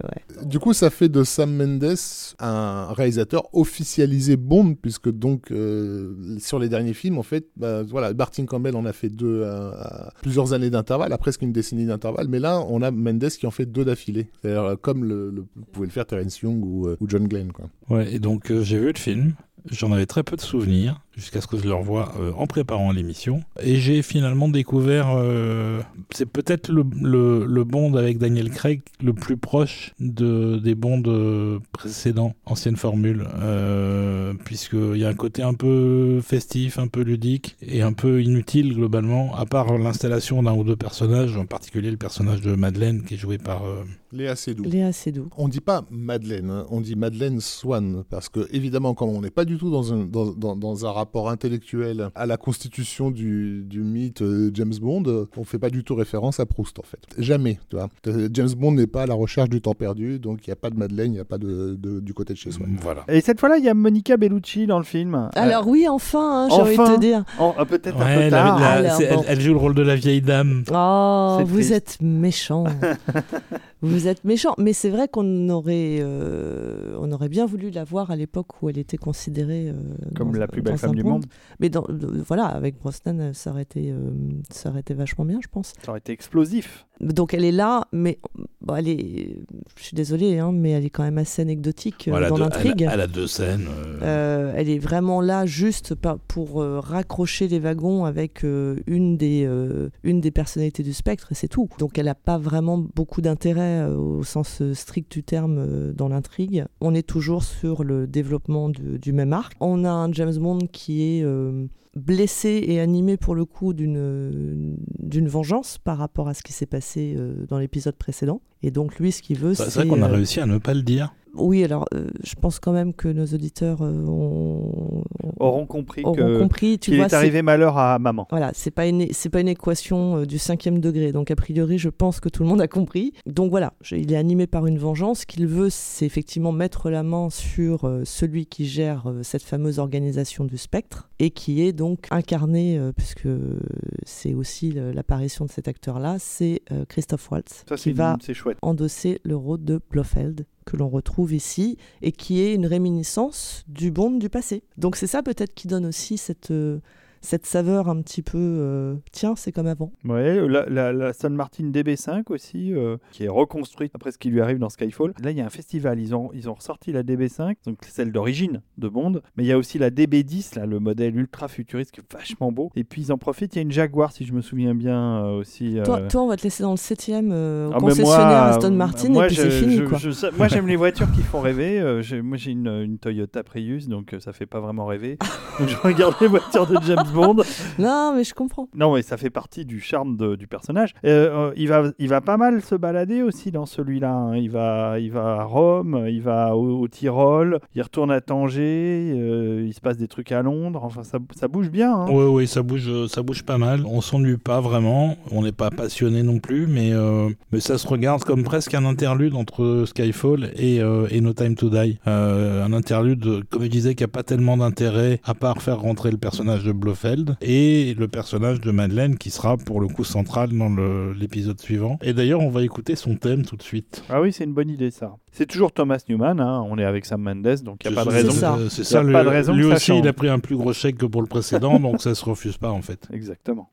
Du coup, ça fait de Sam Mendes un réalisateur officialisé Bond, puisque donc euh, sur les derniers films, en fait, bah, voilà, Martin Campbell en a fait deux à, à plusieurs années d'intervalle, à presque une décennie d'intervalle, mais là, on a Mendes qui en fait deux d'affilée, c'est-à-dire euh, comme le, le- pouvait le faire Terence Young ou, euh, ou John Glenn. Quoi. Ouais, et donc euh, j'ai vu le film, j'en avais très peu de souvenirs, jusqu'à ce que je le revoie euh, en préparant l'émission. Et j'ai finalement découvert, euh, c'est peut-être le, le, le Bond avec Daniel Craig le plus proche de, des Bonds euh, précédents, ancienne formule, euh, puisqu'il y a un côté un peu festif, un peu ludique et un peu inutile globalement, à part l'installation d'un ou deux personnages, en particulier le personnage de Madeleine qui est joué par... euh, Léa Seydoux. Léa Seydoux. On dit pas Madeleine, hein, on dit Madeleine Swan, parce que évidemment, comme on n'est pas du tout dans un, dans, dans- dans un rapport intellectuel à la constitution du, du mythe euh, James Bond, euh, on fait pas du tout référence à Proust en fait. Jamais, tu vois. Euh, James Bond n'est pas à la recherche du temps perdu, donc il n'y a pas de Madeleine, il n'y a pas de, de- du côté de chez soi. voilà. Et cette fois-là, il y a Monica Bellucci dans le film. Alors oui, enfin, hein, j'ai envie de te dire. Oh, ah, peut-être un peu la- tard. la- Alors, c'est- elle, joue le rôle de la vieille dame. Oh, vous triste. êtes méchant. vous êtes méchant. Mais c'est vrai qu'on aurait, euh, on aurait bien voulu la voir à l'époque où elle était considérée euh, Comme dans- la plus belle femme du monde. Mais dans, euh, voilà, avec Brosnan, euh, ça aurait été, euh, ça aurait été vachement bien, je pense. Ça aurait été explosif. Donc elle est là, mais bon, elle est, je suis désolée, hein, mais elle est quand même assez anecdotique euh, dans l'intrigue. Elle, a- elle a deux scènes. euh, Euh, elle est vraiment là juste pour euh, raccrocher les wagons avec euh, une, des, euh, une des personnalités du spectre et c'est tout. Donc elle n'a pas vraiment beaucoup d'intérêt euh, au sens euh, strict du terme euh, dans l'intrigue. On est toujours sur le développement du, du même arc. On a un James Bond qui est... euh, blessé et animé pour le coup d'une vengeance par rapport à ce qui s'est passé euh, dans l'épisode précédent. Et donc lui, ce qu'il veut, c'est c'est... vrai qu'on a réussi à ne pas le dire. Oui, alors euh, je pense quand même que nos auditeurs euh, ont, Auront compris auront que compris. Tu qu'il vois, est arrivé malheur à maman. voilà, c'est pas une c'est pas une équation euh, du cinquième degré. Donc a priori, je pense que tout le monde a compris. Donc voilà, je- il est animé par une vengeance. Ce qu'il veut, c'est effectivement mettre la main sur celui qui gère cette fameuse organisation du spectre et qui est donc incarné, puisque c'est aussi l'apparition de cet acteur-là, c'est Christophe Waltz Ça, qui c'est va c'est chouette. endosser le rôle de Blofeld que l'on retrouve ici et qui est une réminiscence du Bond du passé. Donc c'est ça peut-être qui donne aussi cette, euh, cette saveur un petit peu euh, tiens c'est comme avant. Ouais, la, la, la Aston Martin DB5 aussi, euh, qui est reconstruite après ce qui lui arrive dans Skyfall. Là, il y a un festival. Ils ont, ils ont ressorti la DB5, donc celle d'origine de Bond. Mais il y a aussi la DB10, là, le modèle ultra futuriste qui est vachement beau. Et puis ils en profitent. Il y a une Jaguar, si je me souviens bien euh, aussi. Toi, euh, toi on va te laisser dans le 7ème euh, Ah, concessionnaire Aston euh, Martin moi, et puis c'est fini je- quoi. je sais- moi j'aime les voitures qui font rêver. Euh, moi j'ai une, une Toyota Prius donc euh, ça fait pas vraiment rêver. Donc je regarde les voitures de James Bond. Non, mais je comprends. Non, mais ça fait partie du charme de- du personnage. Euh, euh, il, va, il va pas mal se balader aussi dans celui-là. hein. Il, va, il va à Rome, il va au, au Tyrol, il retourne à Tanger, euh, il se passe des trucs à Londres. Enfin, ça, ça bouge bien. hein. Oui, oui, ça bouge, euh, ça bouge pas mal. On s'ennuie pas vraiment. On n'est pas passionné non plus, mais, euh, mais ça se regarde comme presque un interlude entre Skyfall et, euh, et No Time to Die. Euh, un interlude, comme je disais, qui a pas tellement d'intérêt à part faire rentrer le personnage de Blofeld et le personnage de Madeleine qui sera pour le coup central dans l'épisode suivant. Et d'ailleurs, on va écouter son thème tout de suite. Ah oui, c'est une bonne idée ça. C'est toujours Thomas Newman. hein. On est avec Sam Mendes, donc il n'y a pas de raison. C'est ça. pas le- de raison lui aussi, il a pris un plus gros chèque que pour le précédent, donc ça se refuse pas en fait. Exactement.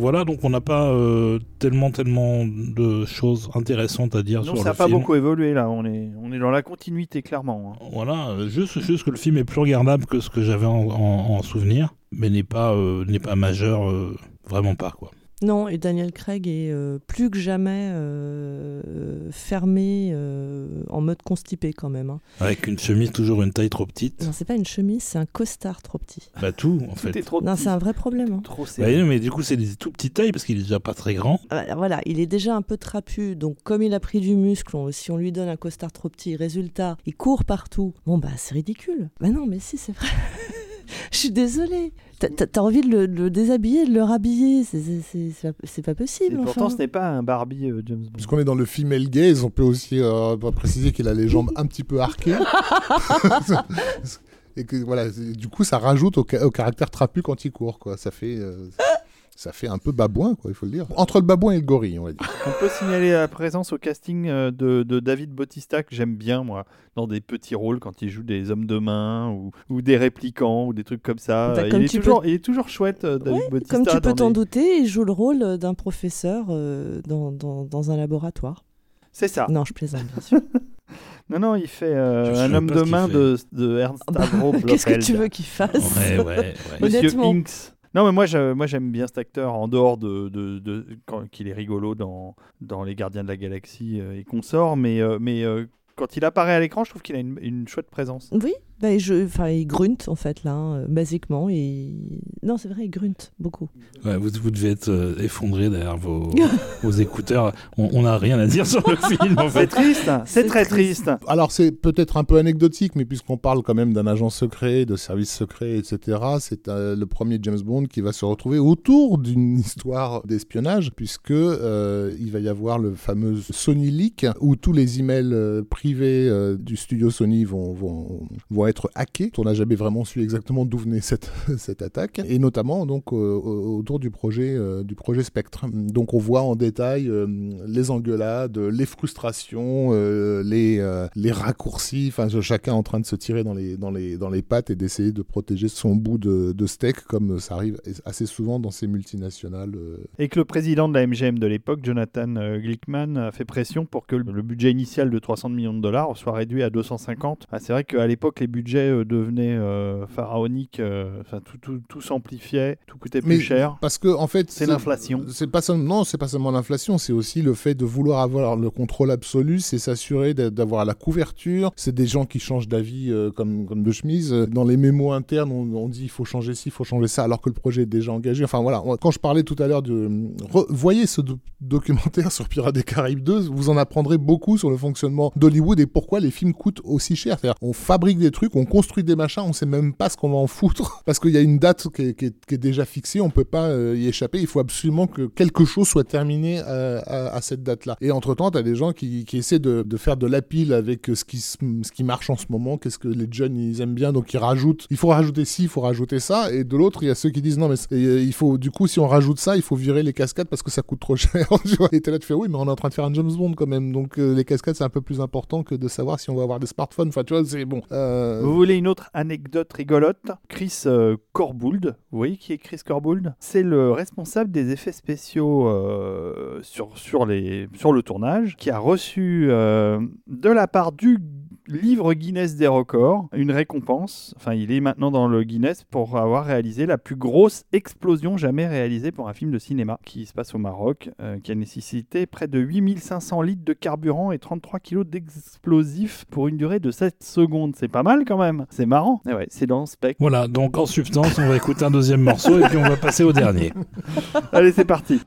Voilà, donc on n'a pas euh, tellement tellement de choses intéressantes à dire Non, sur ça le n'a pas film. beaucoup évolué là. On est, on est dans la continuité clairement. hein. Voilà, euh, juste, juste que le film est plus regardable que ce que j'avais en, en- en souvenir, mais n'est pas, euh, n'est pas majeur, vraiment pas quoi. Non, et Daniel Craig est euh, plus que jamais euh, fermé euh, en mode constipé quand même. hein. Avec une chemise toujours une taille trop petite. Non, c'est pas une chemise, c'est un costard trop petit. Bah tout en Tout fait. est trop Non, c'est un vrai problème. hein. trop Bah, mais du coup c'est des tout petites tailles parce qu'il est déjà pas très grand. Voilà, Voilà, il est déjà un peu trapu, donc comme il a pris du muscle, on- si on lui donne un costard trop petit, résultat, il court partout. Bon bah c'est ridicule. Bah non, mais si c'est vrai. Je suis désolée. T'as- envie de le, de le déshabiller, de le rhabiller, c'est- pas- pas Et possible. pourtant, enfin. ce n'est pas un Barbie euh, James Bond. Puisqu'on est dans le female gaze, on peut aussi euh, préciser qu'il a les jambes un petit peu arquées. Et que voilà, du coup, ça rajoute au, ca- au caractère trapu quand il court, quoi. Ça fait, euh, ça fait un peu babouin, quoi, il faut le dire. Entre le babouin et le gorille, on va dire. On peut signaler la présence au casting euh, de, de David Bautista que j'aime bien moi, dans des petits rôles quand il joue des hommes de main ou, ou des répliquants ou des trucs comme ça. Bah, il, comme est tu toujours, il est toujours chouette euh, David Ouais, Bautista. Comme tu peux t'en douter, il joue le rôle d'un professeur euh, dans, dans, dans un laboratoire. C'est ça. Non, je plaisante, bien sûr. Non, non, il fait euh, un homme de main de, de Ernst Stavro Qu'est-ce que tu veux qu'il fasse Ouais, ouais, ouais. Monsieur Honnêtement. Inks. Non, mais moi, je- moi j'aime bien cet acteur en dehors de, de, de- quand, qu'il est rigolo dans, dans Les Gardiens de la Galaxie euh, et consorts, mais, euh, mais euh, quand il apparaît à l'écran, je trouve qu'il a une, une chouette présence. Oui, bah, je, enfin, il grunt en fait là, hein, basiquement. Et... Non, c'est vrai, il grunt beaucoup. Ouais, vous, vous devez être euh, effondré derrière vos, vos écouteurs. On n'a rien à dire sur le film, en C'est fait. triste, hein. c'est C'est très triste. triste. Alors c'est peut-être un peu anecdotique, mais puisqu'on parle quand même d'un agent secret, de service secret, etc., c'est euh, le premier James Bond qui va se retrouver autour d'une histoire d'espionnage, puisque euh, il va y avoir le fameux Sony Leak, où tous les emails euh, privés euh, du studio Sony vont, vont, vont être hackés. On n'a jamais vraiment su exactement d'où venait cette, cette attaque, et notamment donc autour du projet, euh, du projet Spectre. Donc on voit en détail euh, les engueulades, les frustrations, euh, les, les raccourcis, enfin chacun en train de se tirer dans les, dans les, dans les pattes et d'essayer de protéger son bout de, steak, comme ça arrive assez souvent dans ces multinationales. Et que le président de la MGM de l'époque, Jonathan Glickman, a fait pression pour que le budget initial de 300 millions de dollars soit réduit à 250. Ah, c'est vrai qu'à l'époque, les budgets euh, devenaient euh, pharaoniques, euh, enfin, tout, tout, tout s'amplifiait, tout coûtait plus Mais cher. Parce que en fait, C'est l'inflation. C'est pas seulement, non, c'est pas seulement l'inflation, c'est aussi le fait de vouloir avoir le contrôle absolu, c'est s'assurer d'a- d'avoir la couverture. C'est des gens qui changent d'avis comme comme de chemise. Dans les mémos internes, on, on dit il faut changer ci, il faut changer ça, alors que le projet est déjà engagé. Enfin voilà. Quand je parlais tout à l'heure de, Re- voyez ce do- documentaire sur Pirates des Caraïbes 2, vous en apprendrez beaucoup sur le fonctionnement d'Hollywood et pourquoi les films coûtent aussi cher. On fabrique des trucs, on construit des machins, on sait même pas ce qu'on va en foutre parce qu'il y a une date qui est, déjà fixée, on peut pas euh, y échapper. Il faut absolument que quelque chose soit terminé euh, à, cette date-là. Et entre-temps, tu as des gens qui, essaient de, faire de la pile avec euh, ce qui, marche en ce moment, qu'est-ce que les jeunes ils aiment bien, donc ils rajoutent. Il faut rajouter ci, il faut rajouter ça. Et de l'autre, il y a ceux qui disent non, mais il faut, du coup, si on rajoute ça, il faut virer les cascades parce que ça coûte trop cher. tu vois. Et t'es là, tu fais oui, mais on est en train de faire un James Bond quand même. Donc les cascades, c'est un peu plus important que de savoir si on va avoir des smartphones. Enfin, tu vois, c'est bon. Vous voulez une autre anecdote rigolote? Chris euh, Corbould, vous voyez qui est Chris Corbould? C'est le responsable des effets spéciaux euh, sur, sur, le tournage, qui a reçu euh, de la part du livre Guinness des records une récompense. Enfin, il est maintenant dans le Guinness pour avoir réalisé la plus grosse explosion jamais réalisée pour un film de cinéma qui se passe au Maroc, euh, qui a nécessité près de 8500 litres de carburant et 33 kilos d'explosifs pour une durée de 7 secondes. C'est pas mal quand même. C'est marrant. Eh ouais, c'est dans Spec. Voilà, donc en substance, on va écouter un deuxième morceau et puis on va passer au dernier. Allez, c'est parti.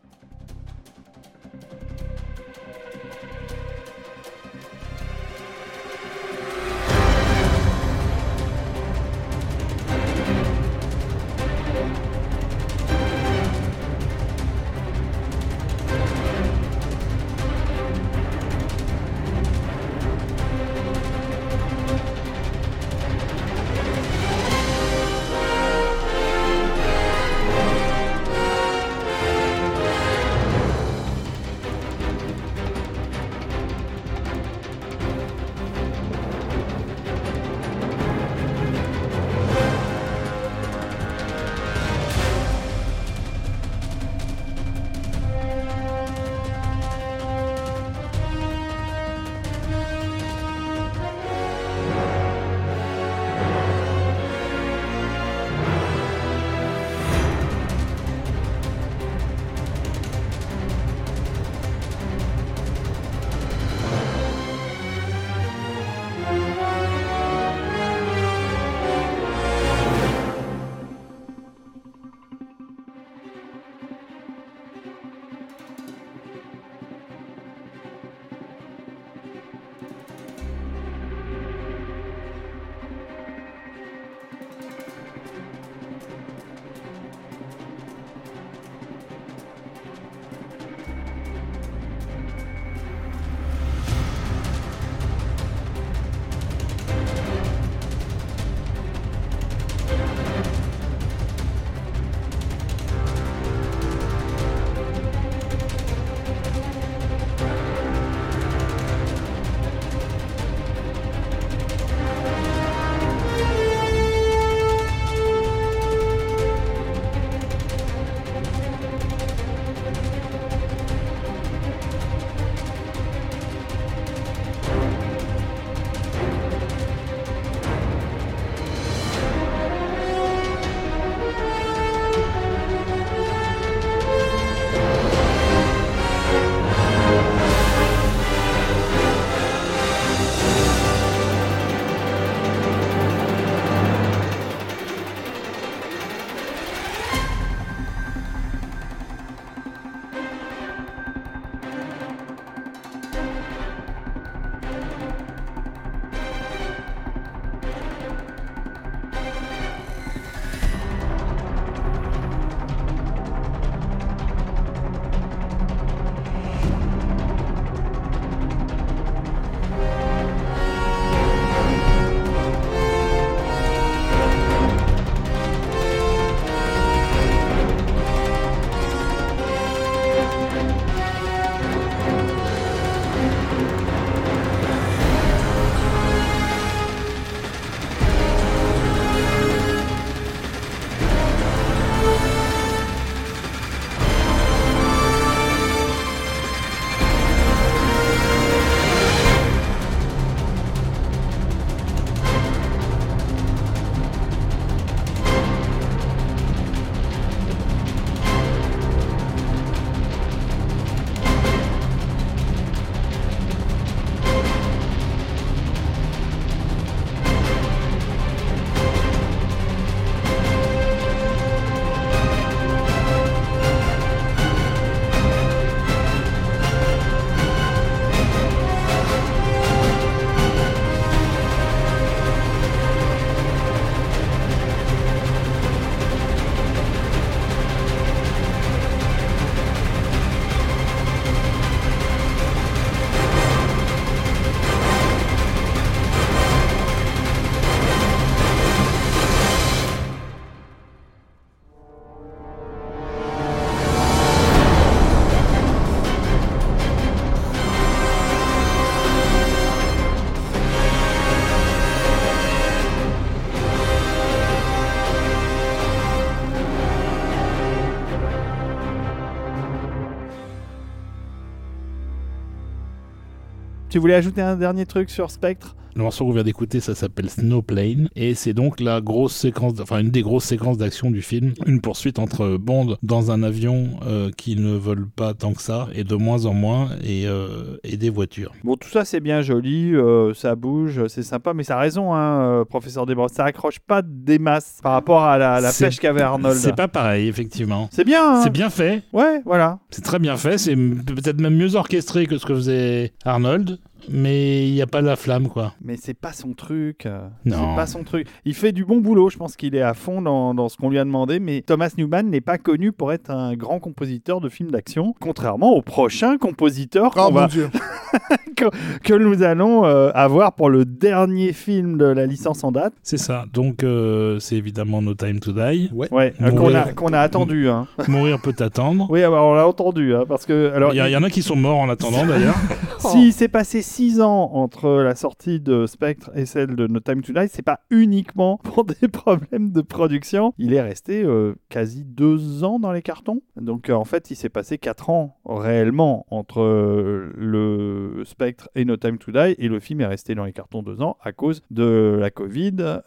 Tu voulais ajouter un dernier truc sur Spectre? Le morceau qu'on vient d'écouter, ça s'appelle Snowplane, et c'est donc la grosse séquence, enfin une des grosses séquences d'action du film, une poursuite entre Bond dans un avion euh, qui ne vole pas tant que ça, et de moins en moins, et, euh, et des voitures. Bon, tout ça c'est bien joli, euh, ça bouge, c'est sympa, mais ça a raison, hein, professeur Desbros, ça accroche pas des masses par rapport à la, la pêche qu'avait Arnold. C'est pas pareil, effectivement. C'est bien, hein C'est bien fait, Ouais, voilà. c'est très bien fait, c'est peut-être même mieux orchestré que ce que faisait Arnold, mais il n'y a pas la flamme, quoi. Mais c'est pas son truc. euh, Non. C'est pas son truc. Il fait du bon boulot. Je pense qu'il est à fond dans, dans ce qu'on lui a demandé. Mais Thomas Newman n'est pas connu pour être un grand compositeur de films d'action, contrairement au prochain compositeur Oh qu'on mon va- dieu. que nous allons euh, avoir pour le dernier film de la licence en date. C'est ça, donc euh, c'est évidemment No Time to Die. Ouais. Euh, qu'on a, qu'on a attendu. Hein. Mourir peut attendre. Oui, alors, on l'a entendu. hein, parce que alors, Il y, a- il y en a qui sont morts en attendant d'ailleurs. S'il s'est passé 6 ans entre la sortie de Spectre et celle de No Time to Die, c'est pas uniquement pour des problèmes de production. Il est resté euh, quasi 2 ans dans les cartons. Donc euh, en fait, il s'est passé 4 ans réellement entre euh, le Spectre et No Time to Die et le film est resté dans les cartons 2 ans à cause de la Covid,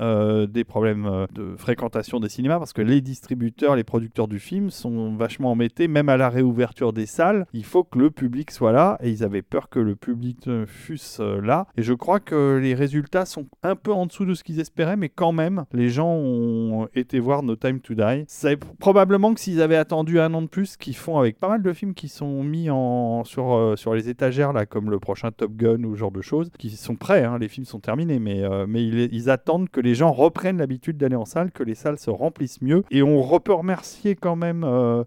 des problèmes de fréquentation des cinémas parce que les distributeurs, les producteurs du film sont vachement embêtés, même à la réouverture des salles. Il faut que le public soit là et ils avaient peur que le public fût euh, là. Et je crois que les résultats sont un peu en dessous de ce qu'ils espéraient, mais quand même, les gens ont été voir No Time to Die. C'est probablement que s'ils avaient attendu un an de plus, qu'ils font avec pas mal de films qui sont mis en, sur, euh, sur les étagères, là, comme le prochain Top Gun ou ce genre de choses, qui sont prêts, hein, les films sont terminés, mais, euh, mais ils, attendent que les gens reprennent l'habitude d'aller en salle, que les salles se remplissent mieux. Et on peut remercier quand même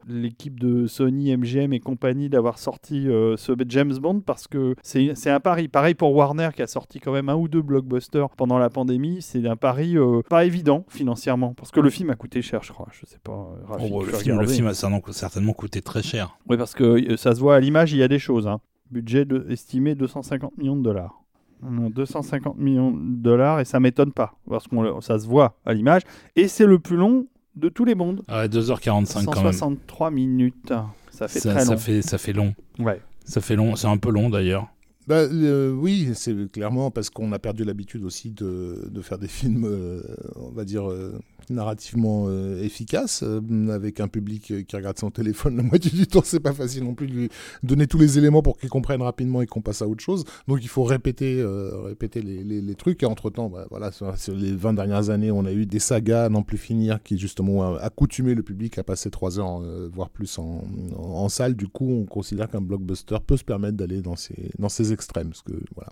l'équipe de Sony, MGM et compagnie d'avoir sorti ce James Bond parce que c'est un pari. Pareil pour Warner qui a sorti quand même un ou deux blockbusters pendant la pandémie. C'est un pari euh, pas évident financièrement parce que le film a coûté cher, je crois. Je sais pas. euh, Oh, le, film, le film a certainement- coûté très cher. Oui, parce que euh, ça se voit à l'image, il y a des choses. hein. Budget de- estimé 250 millions de dollars. Non, 250 millions de dollars et ça m'étonne pas parce que ça se voit à l'image. Et c'est le plus long de tous les mondes. Ah Ouais, 2h45 quand même. 163 minutes. Ça fait Ça, très ça long. fait, ça fait long. Ouais. Ça fait long, c'est un peu long d'ailleurs. Bah, euh, oui, c'est clairement parce qu'on a perdu l'habitude aussi de, de faire des films, euh, on va dire, euh, narrativement euh, efficaces, euh, avec un public euh, qui regarde son téléphone la moitié du temps. C'est pas facile non plus de lui donner tous les éléments pour qu'il comprenne rapidement et qu'on passe à autre chose. Donc il faut répéter, euh, répéter les, les- les trucs. Et entre-temps, bah, voilà, sur, les 20 dernières années, on a eu des sagas n'en plus finir qui justement ont accoutumé le public à passer 3 heures, euh, voire plus en, en, salle. Du coup, on considère qu'un blockbuster peut se permettre d'aller dans ces, dans ces extrêmes. Parce que voilà,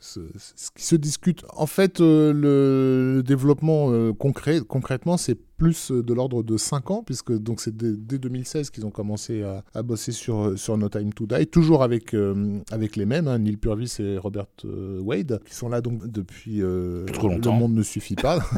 ce, ce qui se discute. En fait, le, développement euh, concret, concrètement, c'est plus euh, de l'ordre de 5 ans, puisque donc c'est dès, dès 2016 qu'ils ont commencé à, à bosser sur, euh, sur No Time to Die, toujours avec, euh, avec les mêmes, hein, Neil Purvis et Robert euh, Wade, qui sont là donc depuis euh, Trop longtemps. Le monde ne suffit pas.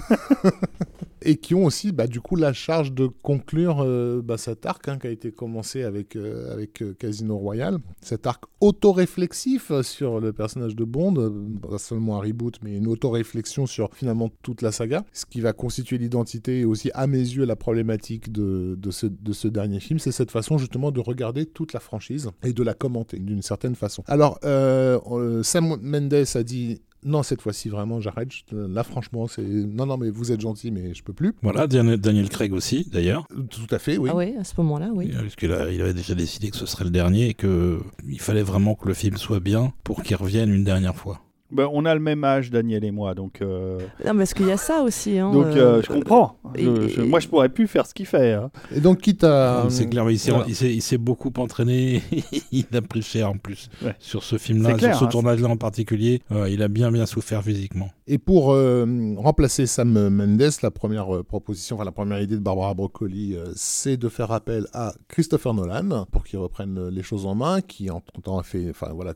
et qui ont aussi bah, du coup la charge de conclure euh, bah, cet arc hein, qui a été commencé avec, euh, avec euh, Casino Royale, cet arc autoréflexif sur le personnage de Bond, pas seulement un reboot mais une autoréflexion sur finalement toute la saga, ce qui va constituer l'identité et aussi à mes yeux la problématique de, de, ce, de ce dernier film, c'est cette façon justement de regarder toute la franchise et de la commenter d'une certaine façon. Alors euh, euh, Sam Mendes a dit non, cette fois-ci, vraiment, j'arrête. Là, franchement, c'est. Non, non, mais vous êtes gentil, mais je peux plus. Voilà, Daniel, Craig aussi d'ailleurs. Tout à fait, oui. Ah oui, à ce moment-là, oui. Parce qu'il avait déjà décidé que ce serait le dernier et qu'il fallait vraiment que le film soit bien pour qu'il revienne une dernière fois. Ben, on a le même âge, Daniel et moi, donc, euh, Non, parce qu'il y a ça aussi. Hein, donc euh, euh, je comprends. et- Je- je- et- moi, je pourrais plus faire ce qu'il fait. hein. Et donc, quitte à. c'est clair, mais il s'est, voilà. il s'est- il s'est beaucoup entraîné. il a pris cher en plus Ouais. sur ce film-là, sur ce hein, tournage-là en particulier. euh, il a bien bien souffert physiquement. Et pour euh, remplacer Sam Mendes, la première proposition, enfin la première idée de Barbara Broccoli, euh, c'est de faire appel à Christopher Nolan pour qu'il reprenne les choses en main, qui en temps a fait, enfin voilà,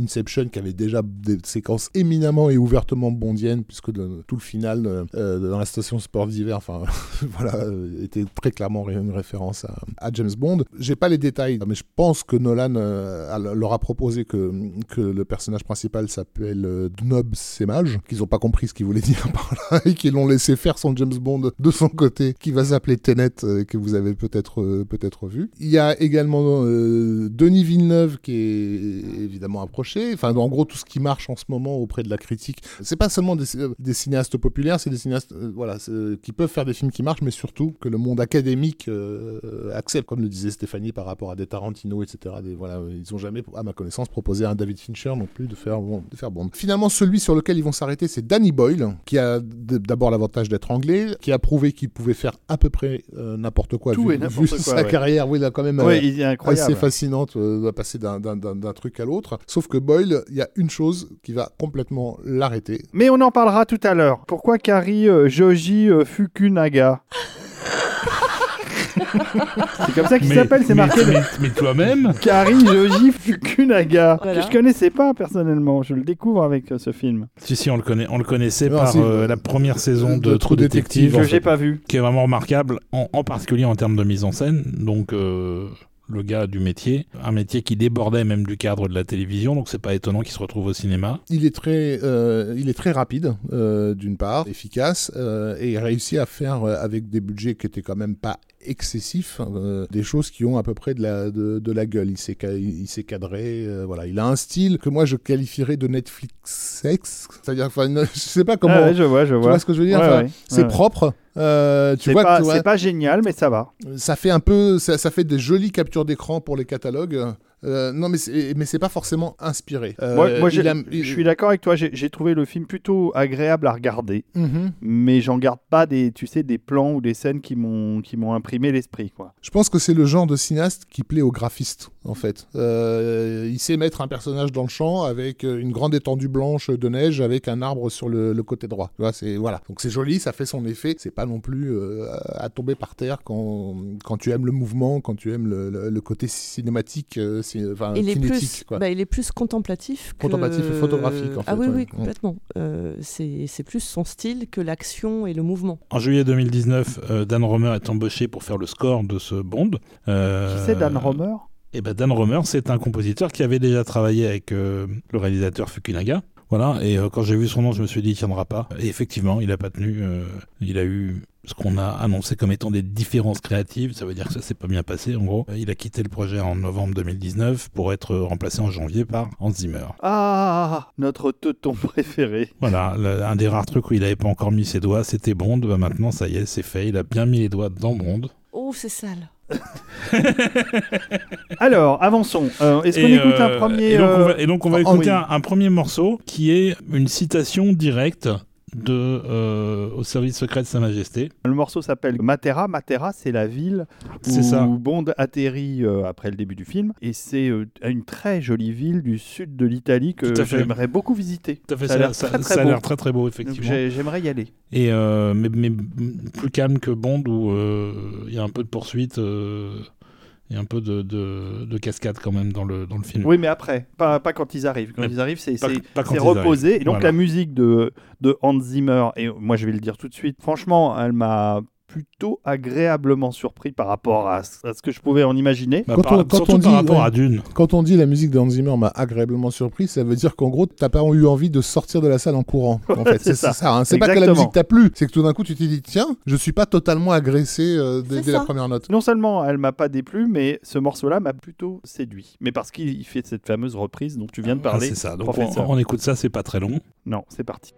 Inception qui avait déjà des- éminemment et ouvertement bondiennes, puisque tout le final euh, euh, dans la station sport d'hiver, enfin voilà, euh, était très clairement une référence à, James Bond. J'ai pas les détails, mais je pense que Nolan leur a proposé que, que le personnage principal s'appelle Dnob Semage, qu'ils ont pas compris ce qu'il voulait dire par là, et qu'ils l'ont laissé faire son James Bond de son côté, qui va s'appeler Tenet, que vous avez peut-être peut-être vu. Il y a également Denis Villeneuve qui est évidemment approché. Enfin, en gros, tout ce qui marche en ce moment auprès de la critique, c'est pas seulement des, euh, des cinéastes populaires, c'est des cinéastes euh, voilà, c'est- qui peuvent faire des films qui marchent, mais surtout que le monde académique euh, accepte, comme le disait Stéphanie par rapport à des Tarantino, etc. Des, voilà, ils ont jamais, à ma connaissance, proposé à un David Fincher non plus de faire, bon, de faire Bond. Finalement, celui sur lequel ils vont s'arrêter, c'est Danny Boyle, qui a d'abord l'avantage d'être anglais, qui a prouvé qu'il pouvait faire à peu près euh, n'importe quoi. Tout vu, et n'importe quoi, sa ouais. carrière, oui, il a quand même Ouais, euh, il est incroyable. assez fascinante euh, de passer d'un truc à l'autre. Sauf que Boyle, il y a une chose qui va complètement l'arrêter. Mais on en parlera tout à l'heure. Pourquoi Kari euh, Joji euh, Fukunaga C'est comme ça qu'il Mais- s'appelle, c'est mais- marqué. Mais, mais toi-même, Kari Joji Fukunaga, Voilà. que je connaissais pas personnellement, je le découvre avec euh, ce film si si on le connaît, on le connaissait Non, par si, euh, la première saison de, Detective, en que fait, j'ai pas vu. qui est vraiment remarquable, en, en particulier en termes de mise en scène. Donc euh, le gars du métier, un métier qui débordait même du cadre de la télévision, donc c'est pas étonnant qu'il se retrouve au cinéma. Il est très, euh, il est très rapide, euh, d'une part, efficace, euh, et il réussit à faire, euh, avec des budgets qui étaient quand même pas excessifs, euh, des choses qui ont à peu près de la, de, de la gueule. Il s'est, il s'est cadré, euh, voilà. Il a un style que moi je qualifierais de Netflix sex, c'est-à-dire, enfin, je sais pas comment. Ah ouais, je vois, je tu vois. vois ce que je veux dire Ouais, Enfin, ouais. C'est propre. euh, tu vois, pas, c'est pas génial, mais ça va. ça fait un peu, ça, ça fait des jolies captures d'écran pour les catalogues. Euh, non, mais c'est, mais c'est pas forcément inspiré. Euh, moi, moi, j'ai- il a- je suis d'accord avec toi. J'ai trouvé le film plutôt agréable à regarder, Mhm. mais j'en garde pas des, tu sais, des plans ou des scènes qui m'ont, qui m'ont imprimé l'esprit, quoi. Je pense que c'est le genre de cinéaste qui plaît aux graphistes, en fait. Euh, il sait mettre un personnage dans le champ avec une grande étendue blanche de neige avec un arbre sur le, le côté droit. Tu vois, c'est voilà. Donc c'est joli, ça fait son effet. C'est pas non plus à tomber par terre quand, quand tu aimes le mouvement, quand tu aimes le, le- le côté cinématique, ci- enfin Il est, kinétique. plus, quoi. bah, il est plus contemplatif. que- Contemplatif et photographique, en Ah fait, oui, ouais. oui, Mm. complètement. Euh, c'est c'est plus son style que l'action et le mouvement. En juillet 2019, euh, Dan Romer est embauché pour faire le score de ce Bond. Euh, Qui c'est Dan Romer? Et ben Dan Romer, c'est un compositeur qui avait déjà travaillé avec euh, le réalisateur Fukunaga. Voilà, et euh, quand j'ai vu son nom, je me suis dit, il tiendra pas. Et effectivement, il a pas tenu. euh, il a eu ce qu'on a annoncé comme étant des différences créatives. Ça veut dire que ça s'est pas bien passé, en gros. Il a quitté le projet en novembre 2019 pour être remplacé en janvier par Hans Zimmer. Ah, notre teuton préféré. Voilà, le- un des rares trucs où il avait pas encore mis ses doigts, c'était Bond. Bah, maintenant, ça y est, c'est fait. Il a bien mis les doigts dans Bond. Oh, c'est sale. Alors, avançons. Euh, Est-ce qu'on écoute un euh, premier et donc, on euh, va, et donc on va oh, écouter oui. un, un premier morceau qui est une citation directe de euh, au service secret de Sa Majesté. Le morceau s'appelle Matera. Matera, c'est la ville où ça. Bond atterrit euh, après le début du film. Et c'est euh, une très jolie ville du sud de l'Italie que j'aimerais beaucoup visiter. Tout à fait, Ça a l'air très, très beau. l'air très très beau Donc effectivement. j'ai- j'aimerais y aller. Et mais, mais plus calme que Bond où il y a un peu de poursuite. Un peu de, de, de cascade quand même dans le, dans le film. Oui, mais après, pas, pas quand ils arrivent. Quand Mais ils arrivent, c'est reposé. arrivent. Et donc Voilà. la musique de, de Hans Zimmer, et moi je vais le dire tout de suite, franchement, elle m'a plutôt agréablement surpris par rapport à, ce- à ce que je pouvais en imaginer. Bah, Quand par- on- quand on par dit, rapport ouais. à Dune. Quand on dit la musique de Hans Zimmer m'a agréablement surpris, ça veut dire qu'en gros, t'as pas eu envie de sortir de la salle en courant. En fait, c'est ça. ça. hein. C'est pas que la musique t'a plu, c'est que tout d'un coup, tu t'es dit tiens, je suis pas totalement agressé euh, dès, la première note. Non seulement elle m'a pas déplu, mais ce morceau-là m'a plutôt séduit. Mais parce qu'il fait cette fameuse reprise dont tu viens de Ah, parler. c'est ça. Donc on, on écoute ça, c'est pas très long. Non, c'est parti.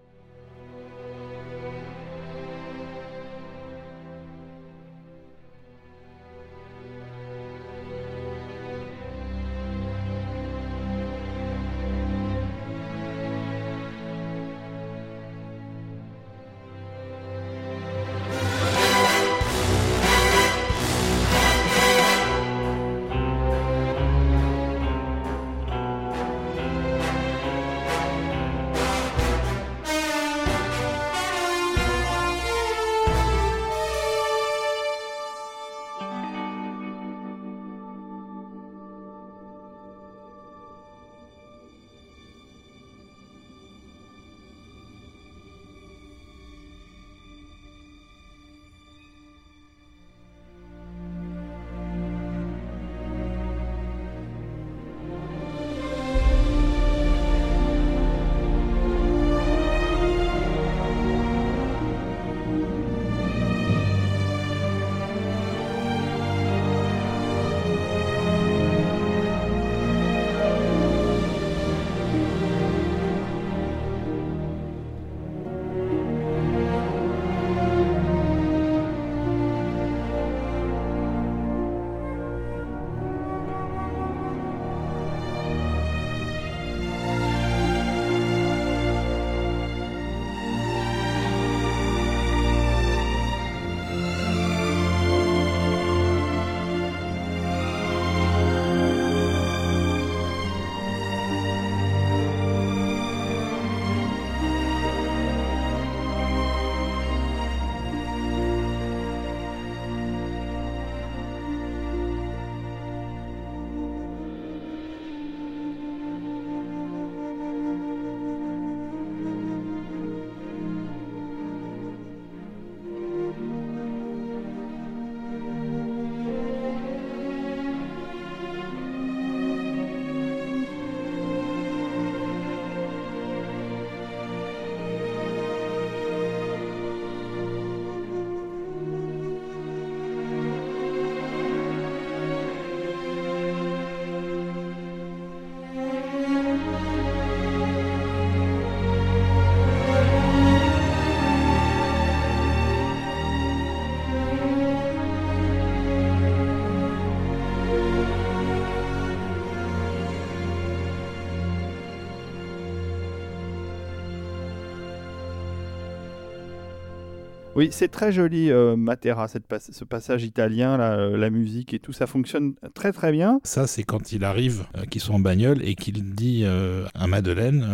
Oui, c'est très joli, euh, Matera, ce passage italien, euh, la musique et tout, ça fonctionne très très bien. Ça, c'est quand il arrive, euh, qu'ils sont en bagnole et qu'il dit à Madeleine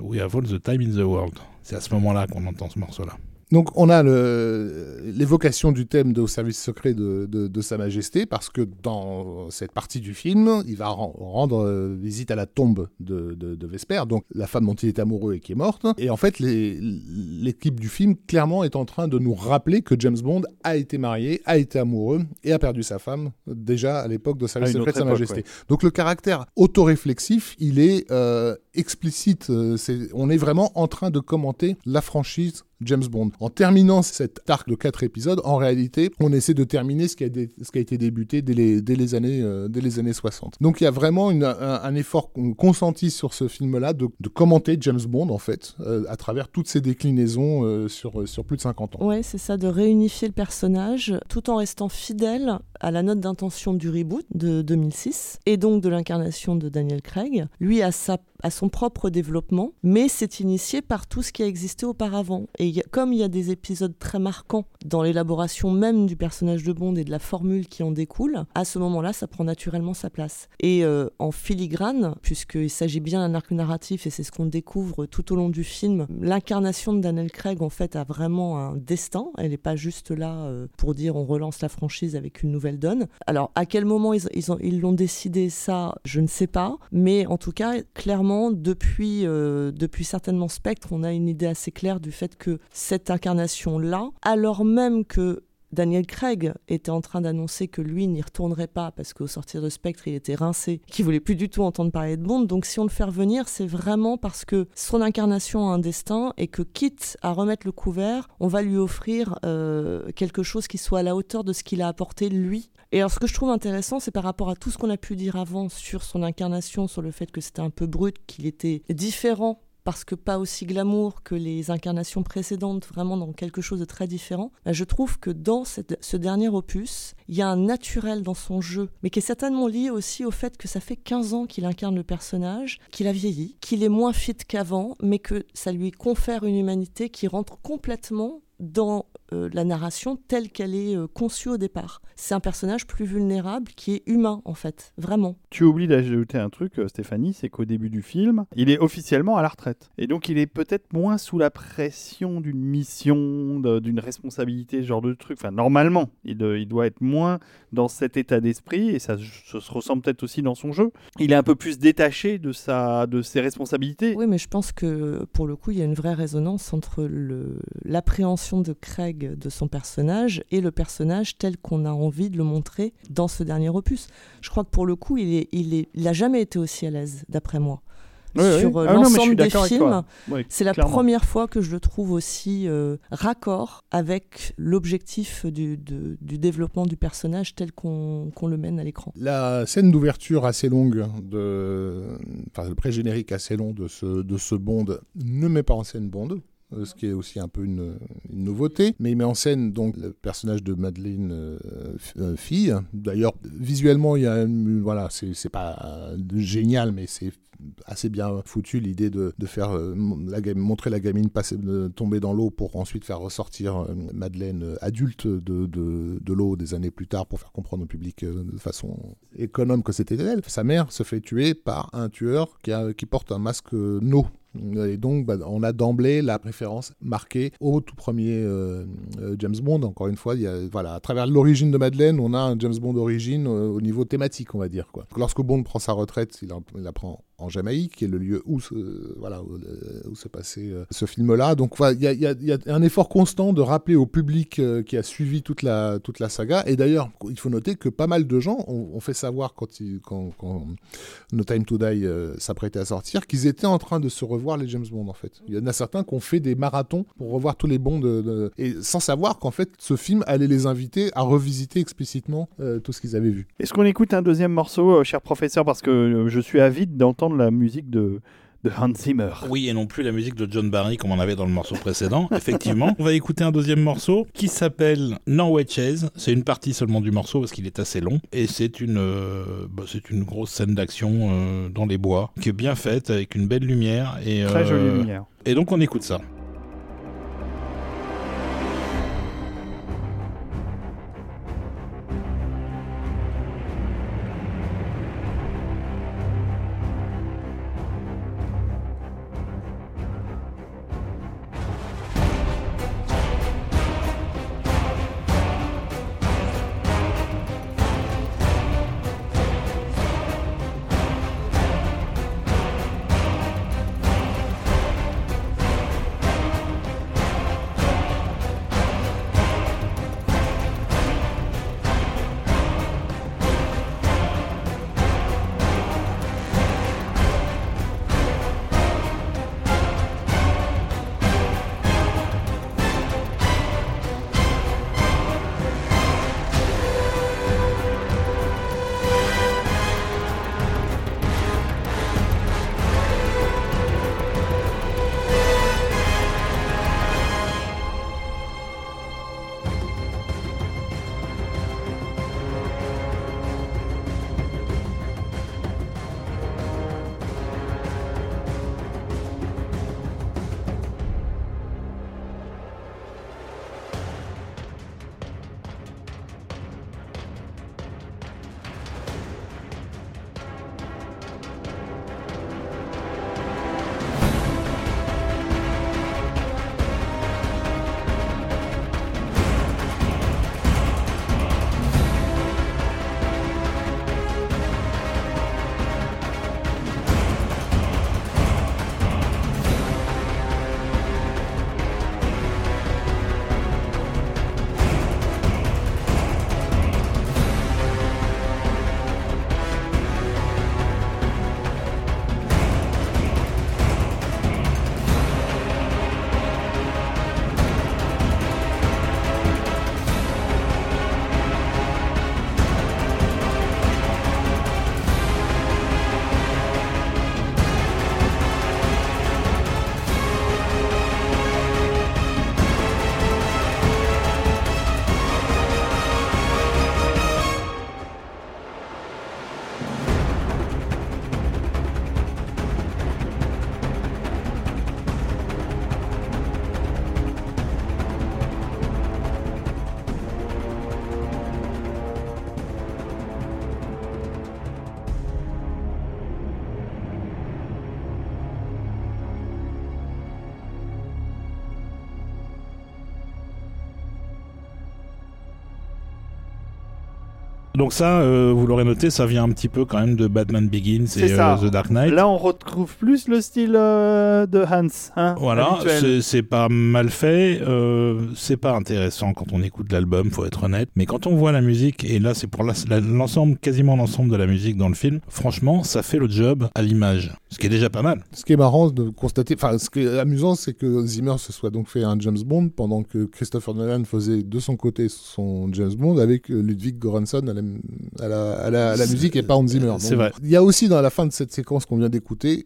We have all the time in the world. C'est à ce moment-là qu'on entend ce morceau-là. Donc on a l'évocation du thème de, au service secret de, de- de Sa Majesté, parce que dans cette partie du film, il va ren- rendre euh, visite à la tombe de, Vesper, donc la femme dont il est amoureux et qui est morte. Et en fait, l'équipe du film, clairement, est en train de nous rappeler que James Bond a été marié, a été amoureux et a perdu sa femme, déjà à l'époque de Service secret de Sa Majesté. Donc le caractère autoréflexif, il est euh, explicite. euh, on est vraiment en train de commenter la franchise James Bond. En terminant cet arc de quatre épisodes, en réalité, on essaie de terminer ce qui a, été débuté dès les, années, euh, dès les années 60. Donc il y a vraiment un, effort con- consenti sur ce film-là de, de commenter James Bond, en fait, euh, à travers toutes ses déclinaisons euh, sur, sur plus de 50 ans. Ouais, c'est ça, de réunifier le personnage tout en restant fidèle à la note d'intention du reboot de 2006 et donc de l'incarnation de Daniel Craig. Lui a, sa, a son propre développement, mais c'est initié par tout ce qui a existé auparavant. Et comme il y a des épisodes très marquants dans l'élaboration même du personnage de Bond et de la formule qui en découle, à ce moment-là, ça prend naturellement sa place. Et euh, en filigrane, puisqu'il s'agit bien d'un arc narratif et c'est ce qu'on découvre tout au long du film, l'incarnation de Daniel Craig en fait a vraiment un destin. Elle n'est pas juste là euh, pour dire on relance la franchise avec une nouvelle donne. Alors à quel moment ils ils ont- ils l'ont décidé ça, je ne sais pas. Mais en tout cas, clairement depuis euh, depuis certainement Spectre, on a une idée assez claire du fait que cette incarnation là, alors même que Daniel Craig était en train d'annoncer que lui n'y retournerait pas parce qu'au sortir de Spectre, il était rincé, qu'il voulait plus du tout entendre parler de Bond. Donc si on le fait revenir, c'est vraiment parce que son incarnation a un destin et que quitte à remettre le couvert, on va lui offrir euh, quelque chose qui soit à la hauteur de ce qu'il a apporté lui. Et alors ce que je trouve intéressant, c'est par rapport à tout ce qu'on a pu dire avant sur son incarnation, sur le fait que c'était un peu brut, qu'il était différent parce que pas aussi glamour que les incarnations précédentes, vraiment dans quelque chose de très différent, bah, je trouve que dans ce dernier opus, il y a un naturel dans son jeu, mais qui est certainement lié aussi au fait que ça fait 15 ans qu'il incarne le personnage, qu'il a vieilli, qu'il est moins fit qu'avant, mais que ça lui confère une humanité qui rentre complètement dans euh, la narration telle qu'elle est euh, conçue au départ. C'est un personnage plus vulnérable qui est humain en fait, vraiment. Tu oublies d'ajouter un truc, euh, Stéphanie, c'est qu'au début du film, il est officiellement à la retraite. Et donc il est peut-être moins sous la pression d'une mission, d'une responsabilité, ce genre de truc. Enfin, normalement, il, il doit être moins dans cet état d'esprit, et ça, ça se ressent peut-être aussi dans son jeu. Il est un peu plus détaché de, sa, de ses responsabilités. Oui, mais je pense que pour le coup, il y a une vraie résonance entre le- de Craig de son personnage et le personnage tel qu'on a envie de le montrer dans ce dernier opus. Je crois que pour le coup, il est, il est, il a jamais été aussi à l'aise, d'après moi. Oui, oui. Sur euh, Ah l'ensemble des films, c'est la première fois que je le trouve aussi euh, raccord avec l'objectif du, du développement du personnage tel qu'on qu'on le mène à l'écran. La scène d'ouverture assez longue, de... enfin le pré-générique assez long de ce, de ce Bond ne met pas en scène Bond. Euh, Ce qui est aussi un peu une, nouveauté, mais il met en scène donc le personnage de Madeleine euh, euh, fille. D'ailleurs, visuellement, il y a voilà, c'est pas génial, mais c'est assez bien foutu l'idée de, de faire euh, montrer la gamine passer, de tomber dans l'eau pour ensuite faire ressortir euh, Madeleine euh, adulte de, de, l'eau des années plus tard pour faire comprendre au public euh, de façon économe que c'était elle. Sa mère se fait tuer par un tueur qui, a- qui porte un masque euh, no. Et donc, bah, on a d'emblée la préférence marquée au tout premier euh, euh, James Bond. Encore une fois, il y a, voilà, à travers l'origine de Madeleine, on a un James Bond d'origine euh, au niveau thématique, on va dire. Quoi. Lorsque Bond prend sa retraite, il la prend en Jamaïque, qui est le lieu où se, voilà, où, euh, passait euh, ce film-là. Donc, voilà, il y, a, il y a- y un effort constant de rappeler au public euh, qui a suivi toute la, toute la saga. Et d'ailleurs, il faut noter que pas mal de gens ont, fait savoir quand, quand, No Time to Die euh, s'apprêtait à sortir qu'ils étaient en train de se revoir les James Bond en fait. Il y en a certains qui ont fait des marathons pour revoir tous les Bonds de- et sans savoir qu'en fait ce film allait les inviter à revisiter explicitement euh, tout ce qu'ils avaient vu. Est-ce qu'on écoute un deuxième morceau, euh, cher professeur, parce que euh, je suis avide d'entendre la musique de, de Hans Zimmer. Oui, et non plus la musique de John Barry comme on avait dans le morceau précédent. Effectivement, on va écouter un deuxième morceau qui s'appelle Norway Chase. C'est une partie seulement du morceau parce qu'il est assez long et c'est une euh, bah, c'est une grosse scène d'action euh, dans les bois qui est bien faite avec une belle lumière et Très euh, jolie lumière. Et donc on écoute ça. Donc ça, euh, vous l'aurez noté, ça vient un petit peu quand même de Batman Begins et ça. euh, The Dark Knight. Là, on retrouve plus le style euh, de Hans. Hein, Voilà, c'est- pas mal fait, euh, c'est pas intéressant quand on écoute l'album, faut être honnête. Mais quand on voit la musique, et là c'est pour l'ensemble, quasiment l'ensemble de la musique dans le film, franchement, ça fait le job à l'image, ce qui est déjà pas mal. Ce qui est marrant de constater, enfin, ce qui est amusant, c'est que Zimmer se soit donc fait un James Bond pendant que Christopher Nolan faisait de son côté son James Bond avec Ludwig Göransson à la, à la, à la- à la musique et pas Hans Zimmer. c'est vrai. Il y a aussi dans la fin de cette séquence qu'on vient d'écouter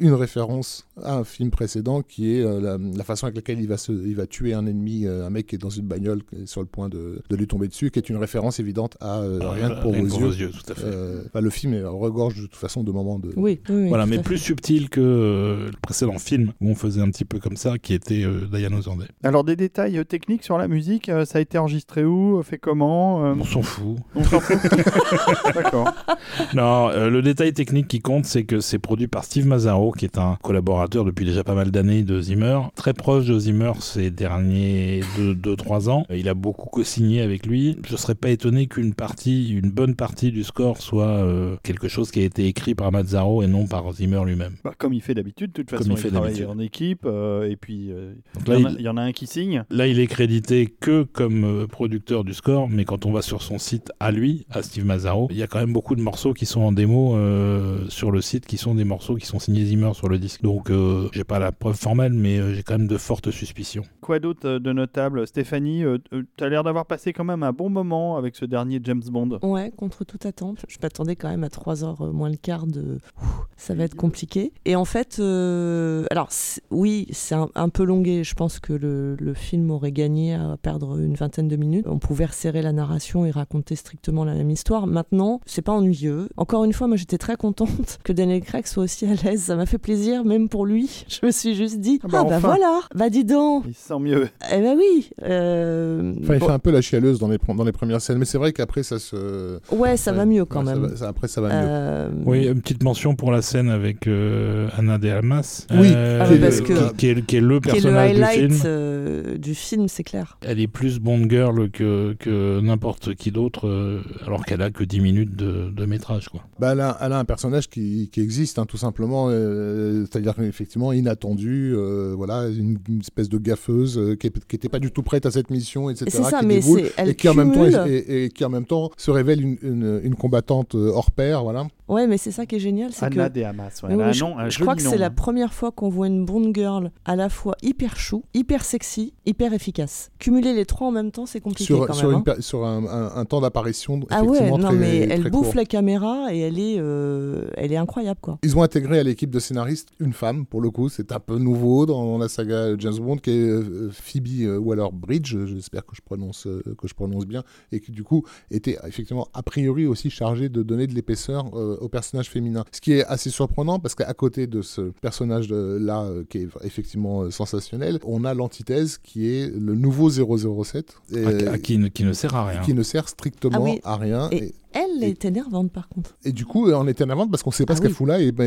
une référence à un film précédent qui est euh, la, la façon avec laquelle il va, se, il va tuer un ennemi, euh, un mec qui est dans une bagnole qui est sur le point de, de lui tomber dessus, qui est une référence évidente à euh, Rien que pour Rien vos yeux. tout à fait. Euh, enfin, le film est- regorge de toute façon de moments de, Oui, oui, oui, Voilà, mais plus subtil que euh, le précédent film où on faisait un petit peu comme ça, qui était euh, Diane Ozandé. Alors, des détails euh, techniques sur la musique, euh, ça a été enregistré où Fait comment euh, On s'en fout. On s'en fout. D'accord. Non, euh, le détail technique qui compte, c'est que c'est produit par Steve Mazzaro, qui est un collaborateur depuis déjà pas mal d'années de Zimmer, très proche de Zimmer ces derniers 2-3 ans. Il a beaucoup co-signé avec lui. Je serais pas étonné qu'une partie, une bonne partie du score soit euh, quelque chose qui a été écrit par Mazzaro et non par Zimmer lui-même. Bah, comme il fait d'habitude, de toute Comme façon, il il, fait travaille en équipe, euh, et puis euh, il y, en a- il- y en a un qui signe. Là, il est crédité que comme producteur du score, mais quand on va sur son site à lui, à Steve Mazzaro, il y a quand même beaucoup de morceaux qui sont en démo sur le site, qui sont des morceaux qui sont signés Zimmer sur le disque. Donc, euh, j'ai pas la preuve formelle, mais euh, j'ai quand même de fortes suspicions. Quoi d'autre euh, de notable Stéphanie, tu as l'air d'avoir passé quand même un bon moment avec ce dernier James Bond. Ouais, contre toute attente. Je m'attendais quand même à 3 heures euh, moins le quart de. Ouh, ça va être compliqué. Et en fait, euh, alors oui, c'est un, un peu longué. Je pense que le, le film aurait gagné à perdre une vingtaine de minutes. On pouvait resserrer la narration et raconter strictement la même histoire. Maintenant, c'est pas ennuyeux. Encore une fois, moi j'étais très contente que Daniel Craig soit aussi à l'aise. Ça m'a fait plaisir, même pour lui. Je me suis juste dit, Ah ah bah, bah, enfin. voilà, bah dis donc. Il se sent mieux. Eh ben oui. euh, Enfin, il bon, fait un peu la chialeuse dans les, dans les premières scènes, mais c'est vrai qu'après ça se. Ouais, ça Ouais, va mieux quand ouais, ça même. va- ça- après, ça va mieux. Euh, Oui, une petite mention pour la scène avec euh, Anna de Almas, Oui, euh, Ah oui, parce que- qui, qui est, qui est le qui est le personnage du highlight film. euh, du film, c'est clair. Elle est plus Bond Girl que, que n'importe qui d'autre, euh, alors qu'elle a que 10 minutes de, de métrage. Quoi. Bah, elle, a, elle a un personnage qui, qui existe, hein, tout simplement. Euh, C'est-à-dire effectivement inattendu, euh, voilà, une, une espèce de gaffeuse euh, qui n'était pas du tout prête à cette mission, etc. Et ça, qui déboule, et qui en même temps cumule. est- et, et qui en même temps se révèle une, une, une combattante hors pair, voilà. Ouais, mais c'est ça qui est génial, c'est Anna que. de Hamas. ouais, Mais elle a oui, un je, nom, un je joli crois que c'est la hein. première fois qu'on voit une Bond girl à la fois hyper chou, hyper sexy, hyper efficace. Cumuler les trois en même temps, c'est compliqué Sur, quand sur, même. une hein. sur un, un- un temps d'apparition Ah ouais, non très, mais elle bouffe court. la caméra et elle est, euh, elle est incroyable quoi. Ils ont intégré à l'équipe de scénaristes une femme, pour le coup, c'est un peu nouveau dans la saga James Bond, qui est euh, Phoebe euh, Waller-Bridge, j'espère que je prononce euh, que je prononce bien, et qui du coup était effectivement a priori aussi chargée de donner de l'épaisseur euh, au personnage féminin. Ce qui est assez surprenant parce qu'à côté de ce personnage de- là euh, qui est effectivement euh, sensationnel, on a l'antithèse qui est le nouveau 007, et, À- à qui, ne- qui ne sert à rien. qui ne sert strictement Ah oui. à rien. Et- et- Elle Et- est énervante par contre. et du coup, on est énervante parce qu'on sait pas Ah ce qu'elle fout là et, ben,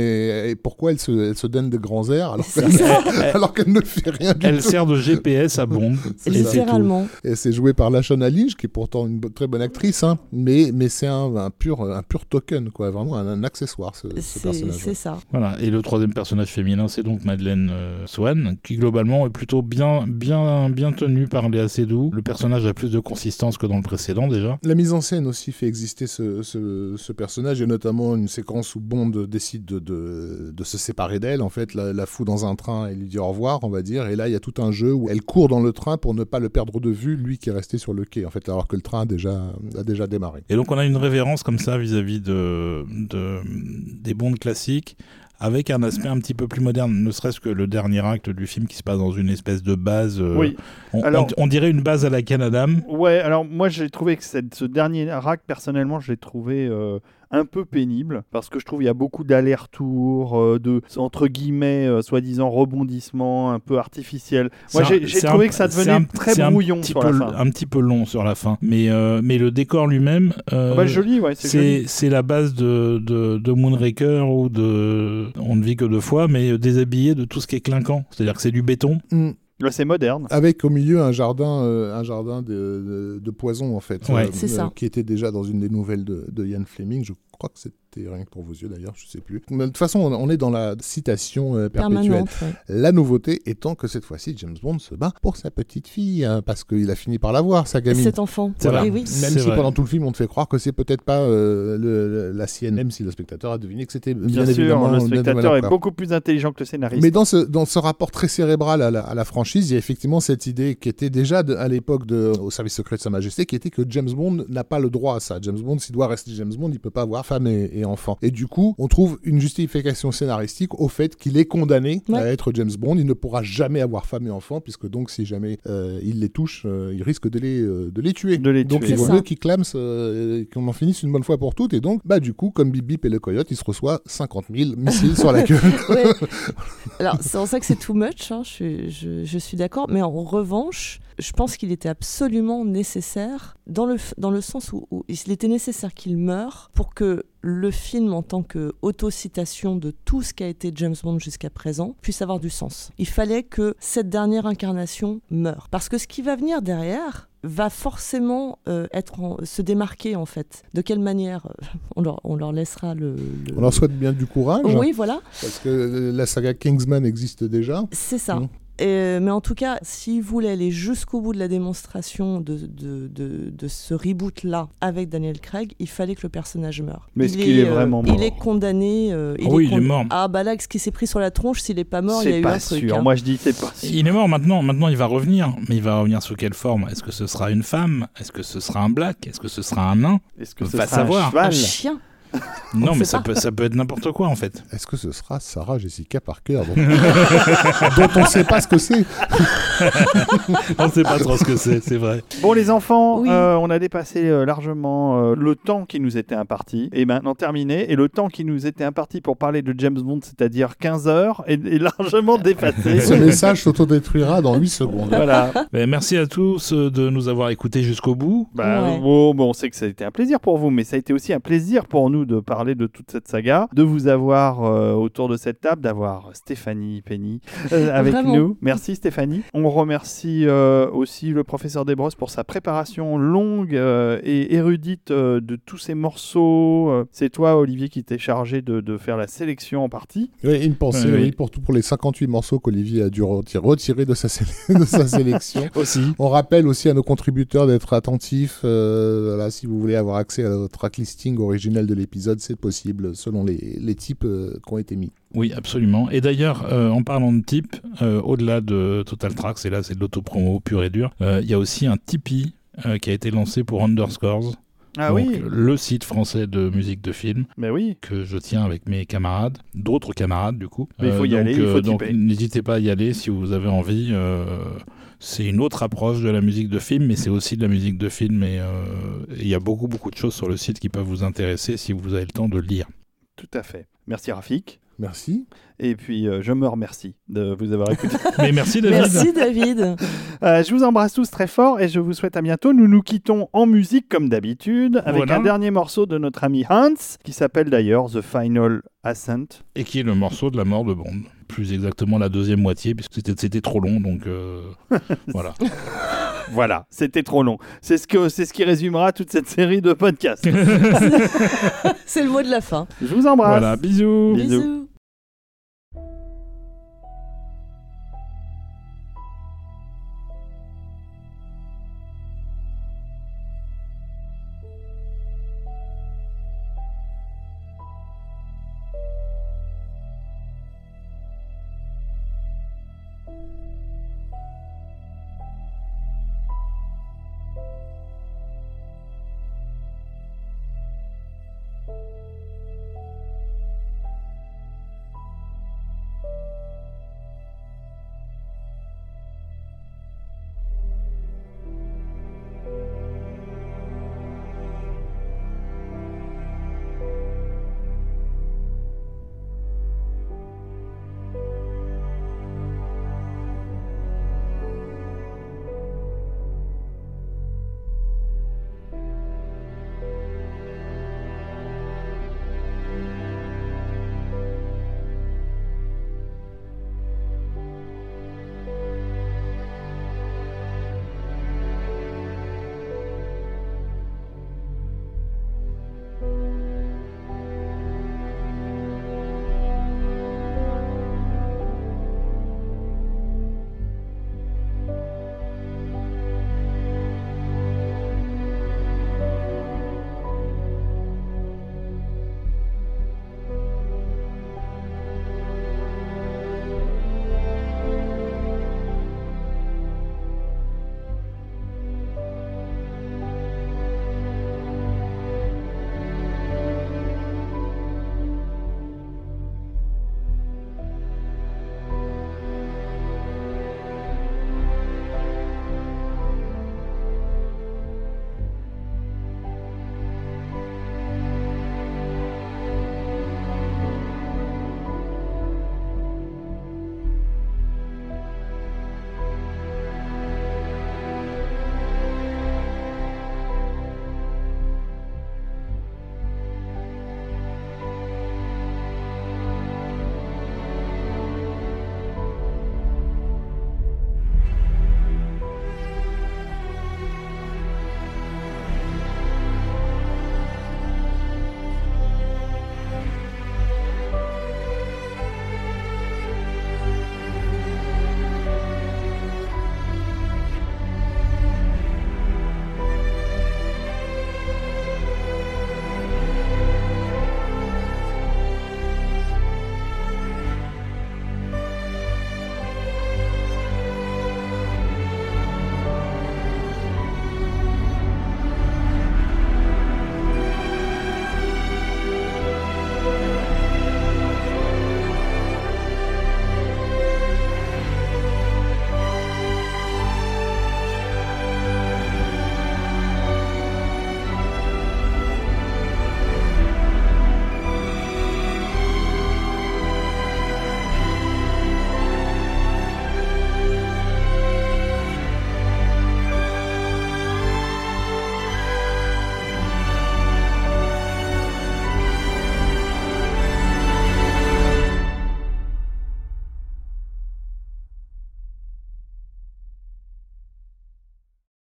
et pourquoi elle se, elle se donne de grands airs alors qu'elle ça. alors qu'elle ne fait rien du Elle tout. sert de GPS à Bond. Et. Littéralement. Et c'est joué par Lashana Lynch, qui est pourtant une très bonne actrice, hein, mais, mais c'est un, un pur, un pur token, quoi, vraiment un, un accessoire, ce, personnage. c'est ça. Voilà. Et le troisième personnage féminin, c'est donc Madeleine euh, Swan, qui globalement est plutôt bien, bien, bien tenu par Léa Seydoux. Le personnage a plus de consistance que dans le précédent déjà. La mise en scène aussi fait exister ce, personnage, et notamment une séquence où Bond décide de, se séparer d'elle, en fait, la, fout dans un train et lui dit au revoir, on va dire, et là il y a tout un jeu où elle court dans le train pour ne pas le perdre de vue, lui qui est resté sur le quai, en fait, alors que le train a déjà, a déjà démarré. Et donc on a une révérence comme ça vis-à-vis de, de- des Bonds classiques, avec un aspect un petit peu plus moderne, ne serait-ce que le dernier acte du film qui se passe dans une espèce de base. euh, Oui. on, Alors- on- on dirait une base à la Canadam. Ouais, alors moi j'ai trouvé que cette- ce dernier rack, personnellement, je l'ai trouvé euh, un peu pénible parce que je trouve il y a beaucoup d'allers-retours, euh, de entre guillemets euh, soi-disant rebondissements un peu artificiels. Moi un- j'ai trouvé un- que ça devenait un- très un brouillon petit sur peu, la fin. Un petit peu long sur la fin. Mais, euh, mais le décor lui-même. euh, Ah bah, joli, ouais, c'est c'est la base de, de, de Moonraker ou de On ne vit que deux fois, mais déshabillé de tout ce qui est clinquant. C'est-à-dire que c'est du béton. Là, c'est moderne. Avec au milieu un jardin, euh, un jardin de, de- de poison en fait, Ouais. C'est ça. qui était déjà dans une des nouvelles de, de Ian Fleming. Je crois que c'était rien que pour vos yeux d'ailleurs, je sais plus. Mais de toute façon, on est dans la citation euh, perpétuelle. Ouais. La nouveauté étant que cette fois-ci, James Bond se bat pour sa petite fille, hein, parce qu'il a fini par l'avoir, sa gamine. Cet enfant. Voilà. Oui, oui. Même si vrai. pendant tout le film, on te fait croire que c'est peut-être pas euh, le- le- la sienne, même si le spectateur a deviné que c'était bien, Bien, sûr, évidemment le spectateur est beaucoup plus intelligent que le scénariste. Mais dans ce, dans ce rapport très cérébral à la, à la franchise, il y a effectivement cette idée qui était déjà de- à l'époque au service secret de Sa Majesté, qui était que James Bond n'a pas le droit à ça. James Bond, s'il doit rester James Bond, il peut pas avoir femme et, et enfant. Et du coup, on trouve une justification scénaristique au fait qu'il est condamné Ouais. à être James Bond. Il ne pourra jamais avoir femme et enfant, puisque donc si jamais euh, il les touche, euh, il risque de les, euh, de les tuer. De les donc tuer. il vaut mieux ça. qu'il clame, euh, qu'on en finisse une bonne fois pour toutes. Et donc, bah du coup, comme Bip Bip et le coyote, il se reçoit 50 000 missiles sur la gueule. Ouais. Alors, c'est en ça que c'est too much, hein, je, suis- je- je suis d'accord. Mais en revanche, je pense qu'il était absolument nécessaire, dans le, dans le sens où, où il était nécessaire qu'il meure pour que le film, en tant qu'autocitation de tout ce qu'a été James Bond jusqu'à présent, puisse avoir du sens. Il fallait que cette dernière incarnation meure. Parce que ce qui va venir derrière va forcément euh, être en- se démarquer en fait. De quelle manière euh, on leur, on leur laissera le... le- On leur souhaite bien du courage. Oui, voilà. Parce que la saga Kingsman existe déjà. C'est ça. Mm. Et- mais en tout cas, s'il voulait aller jusqu'au bout de la démonstration de, de, de, de ce reboot-là avec Daniel Craig, il fallait que le personnage meure. Mais est-ce qu'il est vraiment Il mort est condamné. euh, Ah oui, il est mort. Ah bah là, ce qui s'est pris sur la tronche, s'il est pas mort, il y a eu un truc. sûr. hein. Moi, je dis c'est pas sûr. Il est mort maintenant, maintenant il va revenir. Mais il va revenir sous quelle forme? Est-ce que ce sera une femme? Est-ce que ce sera un black? Est-ce que ce sera un nain? Est-ce que Va ce sera savoir. un Un cheval chien. Non, mais ça peut, ça peut être n'importe quoi en fait. Est-ce que ce sera Sarah Jessica Parker dont, dont on ne sait pas ce que c'est On sait pas trop ce que c'est, c'est vrai. Bon, les enfants, Oui. euh, on a dépassé euh, largement euh, le temps qui nous était imparti. Et maintenant terminé. Et le temps qui nous était imparti pour parler de James Bond, c'est-à-dire 15 heures, est, est largement Ce dépassé. message s'autodétruira dans 8 secondes. voilà. Mais merci à tous de nous avoir écoutés jusqu'au bout. Bah, Ouais. bon, bon, on sait que ça a été un plaisir pour vous, mais ça a été aussi un plaisir pour nous de parler de toute cette saga, de vous avoir euh, autour de cette table, d'avoir Stéphanie Penny euh, avec Vraiment. nous. Merci Stéphanie. On remercie euh, aussi le professeur Desbrosses pour sa préparation longue euh, et érudite euh, de tous ces morceaux. C'est toi, Olivier, qui t'es chargé de, de faire la sélection en partie. Oui, une pensée Oui, pour, tout, pour les 58 morceaux qu'Olivier a dû reti- retirer de sa, sé- de sa sélection. Aussi. On rappelle aussi à nos contributeurs d'être attentifs. euh, voilà, si vous voulez avoir accès à notre tracklisting originel de l'épisode, c'est possible selon les, types euh, qui ont été mis. Oui, absolument. Et d'ailleurs, euh, en parlant de type, euh, au-delà de Total Tracks, et là c'est de l'autopromo pur et dur, il y a aussi un Tipeee qui a été lancé pour Underscores, Ah donc, oui, le site français de musique de film mais oui. que je tiens avec mes camarades, d'autres camarades du coup. Mais il faut y donc, aller, il faut donc n'hésitez pas à y aller si vous avez envie. euh, c'est une autre approche de la musique de film, mais c'est aussi de la musique de film et euh, il y a beaucoup beaucoup de choses sur le site qui peuvent vous intéresser si vous avez le temps de lire. Tout à fait. Merci Rafik. Merci. Et puis, euh, je me remercie de vous avoir écouté. Mais merci David. Merci David. Euh, je vous embrasse tous très fort et je vous souhaite à bientôt. Nous nous quittons en musique comme d'habitude avec Voilà. un dernier morceau de notre ami Hans qui s'appelle d'ailleurs The Final Ascent. Et qui est le morceau de la mort de Bond. Plus exactement la deuxième moitié, puisque c'était, c'était trop long, donc euh, voilà. Voilà, c'était trop long. C'est ce, que, c'est ce qui résumera toute cette série de podcasts. C'est le mot de la fin. je vous embrasse. voilà, bisous. Bisous. Bisous.